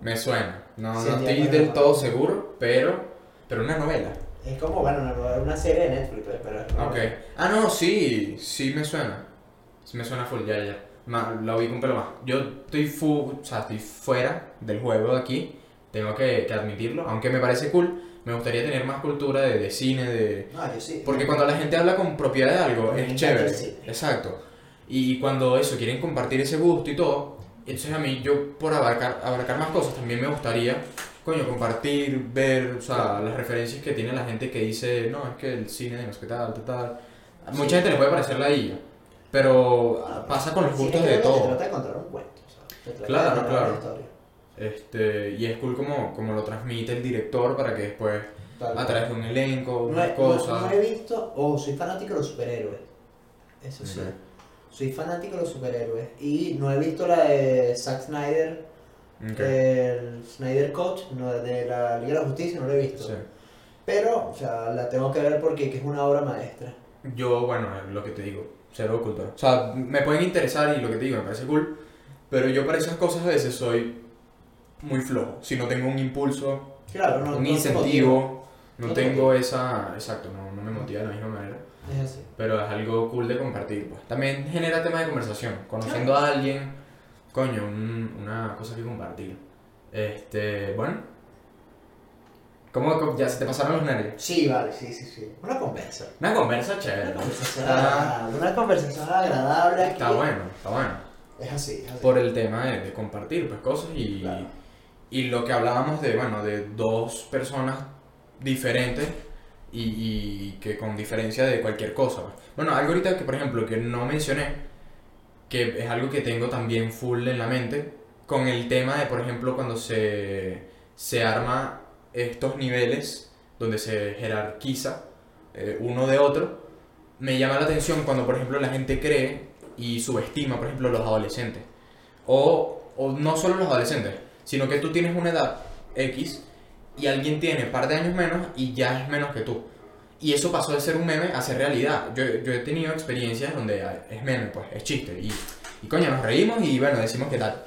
Me suena. No, no estoy del todo seguro, pero... Pero una novela. Es como, bueno, una, novela, una serie de Netflix, pues, pero es una Ok. novela. Ah, no, sí, sí me suena. Sí me suena full, ya, ya. Ma- lo vi con pelo más. Yo estoy full, o sea, estoy fuera del juego de aquí. Tengo que, que admitirlo. Aunque me parece cool, me gustaría tener más cultura de, de cine, de... No, yo sí. Porque cuando la gente habla con propiedad de algo, es chévere. Exacto. Y cuando eso, quieren compartir ese gusto y todo, entonces a mí, yo por abarcar, abarcar más cosas, también me gustaría, coño, compartir, ver, o sea, las referencias que tiene la gente que dice, no, es que el cine de no sé tal, tal, tal. A Mucha Sí. gente le puede parecer la illa, pero Ah, pasa con los gustos de todo. trata de contar un cuento, o Claro, claro. Este, y es cool como, como lo transmite el director para que después, Tal a través de un elenco, No unas no- cosas... no he visto, oh, soy fanático de los superhéroes. Eso sí. Soy fanático de los superhéroes. Y no he visto la de Zack Snyder, Ok. el Snyder Cut, no, de la Liga de la Justicia, no lo he visto. Sí. Pero, o sea, la tengo que ver porque que es una obra maestra. Yo, bueno, lo que te digo, cero cultura. O sea, me pueden interesar y lo que te digo me parece cool, pero yo para esas cosas a veces soy muy flojo. Si no tengo un impulso, Claro, no, un no incentivo, no, No te tengo esa... Exacto, no, no me motiva de la misma. Es así. Pero es algo cool de compartir, pues. También genera tema de conversación. Conociendo a alguien, coño, un- una cosa que compartir. Este, bueno. ¿Cómo, ya se te pasaron los nervios? Sí, vale, sí, sí, sí. Una conversa. Una conversa Una chévere. conversación Está, agradable. Una conversación agradable. aquí. está bueno, está bueno. Es así, es así. por el tema de, de compartir pues cosas y, Claro. y lo que hablábamos de bueno de dos personas diferentes y, y que con diferencia de cualquier cosa pues. bueno algo ahorita que por ejemplo que no mencioné que es algo que tengo también full en la mente con el tema de por ejemplo cuando se se arma estos niveles donde se jerarquiza eh, uno de otro me llama la atención cuando por ejemplo la gente cree y subestima, por ejemplo, los adolescentes. O, o no solo los adolescentes, sino que tú tienes una edad X y alguien tiene un par de años menos y ya es menos que tú. Y eso pasó de ser un meme a ser realidad. Yo, yo he tenido experiencias donde es meme, pues, es chiste. Y, y coño, nos reímos y bueno, decimos qué tal.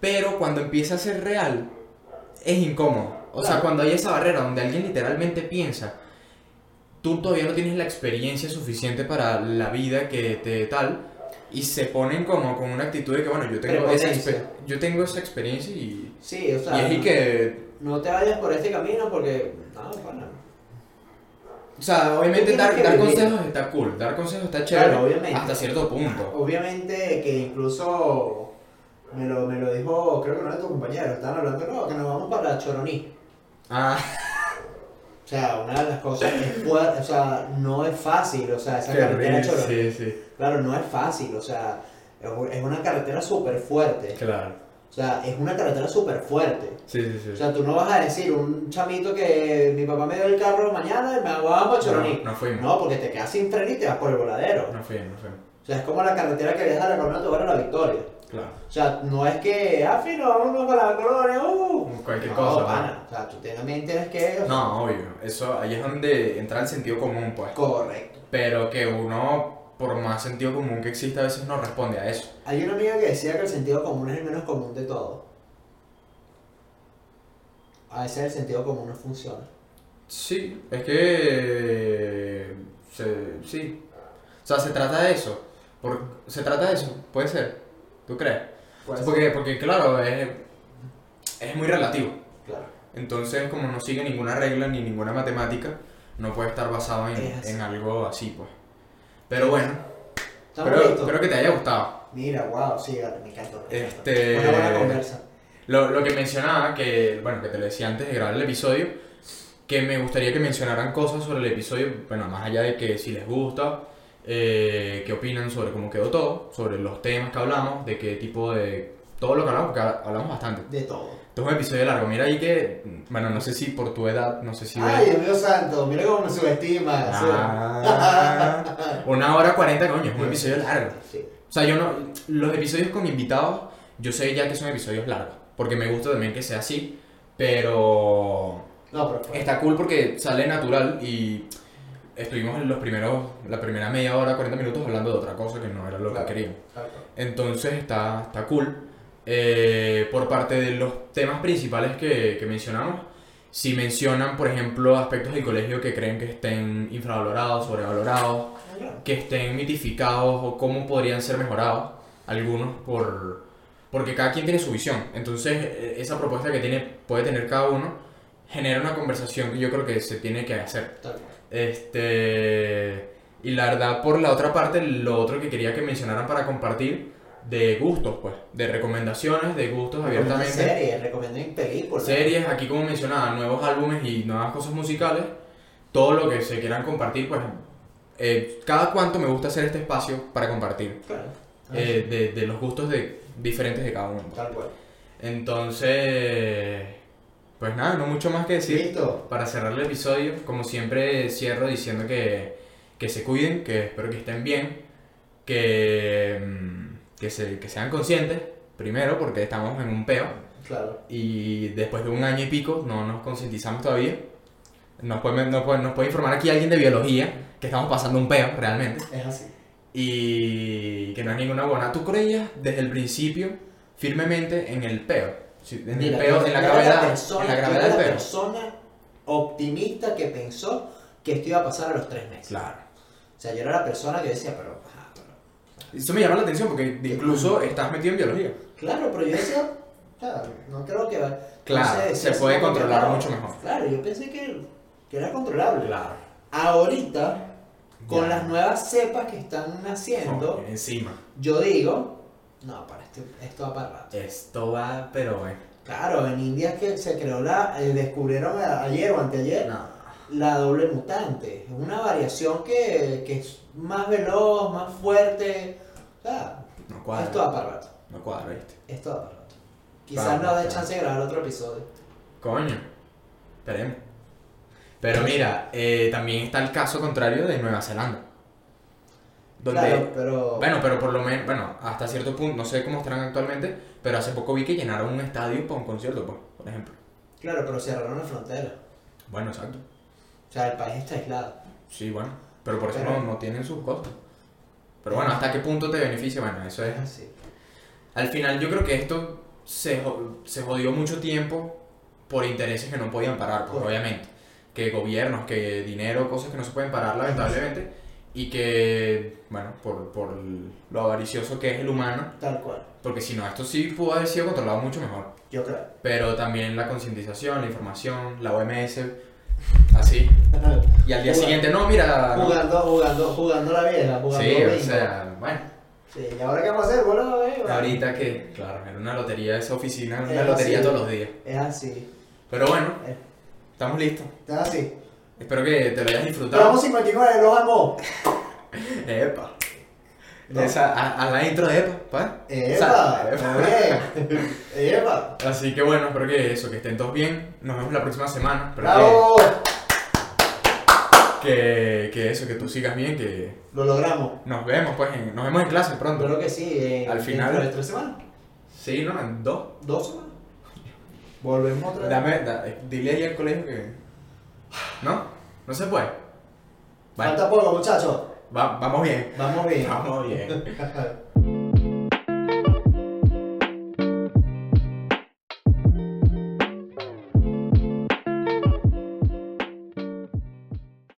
Pero cuando empieza a ser real, es incómodo. O sea, cuando hay esa barrera donde alguien literalmente piensa, tú todavía no tienes la experiencia suficiente para la vida que te tal, y se ponen como con una actitud de que, bueno, yo tengo, esa, yo tengo esa experiencia y, Sí, o y sea. es y que, No te vayas por este camino porque. No, bueno. o sea, obviamente dar, consejos está cool, dar consejos está chévere Claro, obviamente. hasta cierto punto. Obviamente que incluso. Me lo, me lo dijo, creo que uno de tus compañeros. Estaban hablando, no, que nos vamos para Choroní. Ah, O sea, una de las cosas es o sea, no es fácil, o sea, esa qué carretera rico, Choroní. sí, sí, Claro, no es fácil, o sea, es una carretera súper fuerte. claro, O sea, es una carretera súper fuerte. sí, sí, sí. O sea, tú no vas a decir un chamito que mi papá me dio el carro mañana y me vamos para Choroní. no, no fuimos, No, porque te quedas sin freno y te vas por el voladero. no fuimos, no fuimos, O sea, es como la carretera que viaja de la Corona a la Victoria. Claro. O sea, no es que, ah, fino, vámonos para la colonia, uh. Cualquier no, cosa, pana. O sea, tú también tienes que. o sea, No, obvio, eso ahí es donde entra el sentido común, pues. Correcto. Pero que uno, por más sentido común que exista, a veces no responde a eso. Hay un amigo que decía que el sentido común es el menos común de todo. A veces el sentido común no funciona. Sí, es que. se- sí. O sea, se trata de eso. Por, se trata de eso, puede ser. ¿Tú crees? Pues, Porque, porque claro, es, es muy relativo. Claro. Entonces, como no sigue ninguna regla ni ninguna matemática, no puede estar basado en, Es así. en algo así, pues. Pero bueno, ¿Estamos espero, que te haya gustado. Mira, wow, sí, me encantó. me encantó. Este- Una buena conversa. Lo, lo que mencionaba, que, bueno, que te lo decía antes de grabar el episodio, que me gustaría que mencionaran cosas sobre el episodio, bueno, más allá de que si les gusta, eh, qué opinan sobre cómo quedó todo, sobre los temas que hablamos, de qué tipo de... Todo lo que hablamos, porque hablamos bastante. De todo. Esto es un episodio largo, mira ahí que, bueno, no sé si por tu edad, no sé si... Ay, Dios mío santo, mira cómo me subestima. Ah, una hora cuarenta, coño, es un episodio largo. Sí. O sea, yo no. Los episodios con invitados, yo sé ya que son episodios largos. Porque me gusta también que sea así. Pero. No, pero. Está cool porque sale natural y. Estuvimos en los primeros. La primera media hora, 40 minutos hablando de otra cosa que no era lo Claro. que queríamos. Claro. Entonces está, está cool. Eh, por parte de los temas principales que, que mencionamos, si mencionan, por ejemplo, aspectos del colegio que creen que estén infravalorados, sobrevalorados, que estén mitificados o cómo podrían ser mejorados, algunos por... Porque cada quien tiene su visión. Entonces, eh, esa propuesta que tiene, puede tener cada uno genera una conversación que yo creo que se tiene que hacer. Tal. Este. Y la verdad, por la otra parte, lo otro que quería que mencionaran para compartir, de gustos, pues. De recomendaciones, de gustos abiertamente. series, recomienden películas. Series, aquí como mencionaba, nuevos álbumes y nuevas cosas musicales. Todo lo que se quieran compartir, pues. eh, cada cuanto me gusta hacer este espacio para compartir. Claro. eh, de, de los gustos de, diferentes de cada uno. Tal cual. Entonces. Pues nada, no mucho más que decir. Listo. Para cerrar el episodio, como siempre cierro diciendo que, que se cuiden, que espero que estén bien, que, mm, que, se, que sean conscientes, primero porque estamos en un peo Claro. y después de un año y pico no nos concientizamos todavía. Nos puede, nos, puede, nos puede informar aquí alguien de biología que estamos pasando un peo realmente Es así. y que no es ninguna buena. ¿Tú creías desde el principio firmemente en el peo? Sí, En el Mira, peo, yo- en la gravedad, persona- en la gravedad la persona optimista que pensó que esto iba a pasar a los tres meses. Claro. O sea, yo era la persona que decía, pero, ajá, pero- Eso me llama la atención porque incluso estás metido en biología. Claro, pero yo decía, claro, no creo que... no Claro, sé, se puede controlar mucho mejor. Claro, yo pensé que, que era controlable. Claro. Ahorita, con Ya. las nuevas cepas que están naciendo, encima. yo digo, no, para esto, va para rato. Esto va, pero bueno. Claro, en India que se creó la, eh, descubrieron ayer o anteayer No. la doble mutante. Es una variación que, que es más veloz, más fuerte. O sea, No cuadra. esto va para rato. No cuadra, ¿viste? Esto va para rato. Quizás Vamos, nos dé chance de grabar otro episodio. Coño. Esperemos. Pero mira, eh, también está el caso contrario de Nueva Zelanda. Donde, Claro, pero. bueno, pero por lo menos, bueno, hasta cierto punto, no sé cómo estarán actualmente, pero hace poco vi que llenaron un estadio para un concierto, pues, por ejemplo. Claro, pero cerraron la frontera. Bueno, exacto. O sea, el país está aislado. Sí, bueno, pero por eso Pero- no, no tienen sus cosas. Pero bueno, ¿hasta qué punto te beneficia? Bueno, eso es así. Al final yo creo que esto se, se jodió mucho tiempo por intereses que no podían parar, pues obviamente. Que gobiernos, que dinero, cosas que no se pueden parar lamentablemente. Y que, bueno, por, por lo avaricioso que es el humano. Tal cual. Porque si no, esto sí pudo haber sido controlado mucho mejor. Yo creo. Pero también la concientización, la información, la OMS, así. Y al día Jugando. siguiente, no, mira... Jugando, jugando, jugando la vieja, jugando Sí, o sea, bueno. Sí, ¿y ahora qué vamos a hacer, boludo? Eh, va. Ahorita que, claro, era una lotería esa oficina, una Es lotería así. todos los días. Es así. Pero bueno, Eh. estamos listos. Es así. Espero que te lo hayas disfrutado. Vamos 59, los amo. Epa. No. Esa, a, a la intro de Epa, ¿pa? Epa, bien. Epa. Así que bueno, espero que eso, que estén todos bien. Nos vemos la próxima semana. Espero Bravo. que, que, eso, que tú sigas bien, que Lo logramos. nos vemos pues, en- nos vemos en clase pronto. Creo que sí. En, Al final- de tres semanas. Sí, ¿no? En dos. Dos semanas. Volvemos otra vez. Dame, da- dile ahí al colegio que... ¿No? No se puede. Vale. Falta poco, muchachos. Va- vamos bien. Vamos bien. Vamos bien.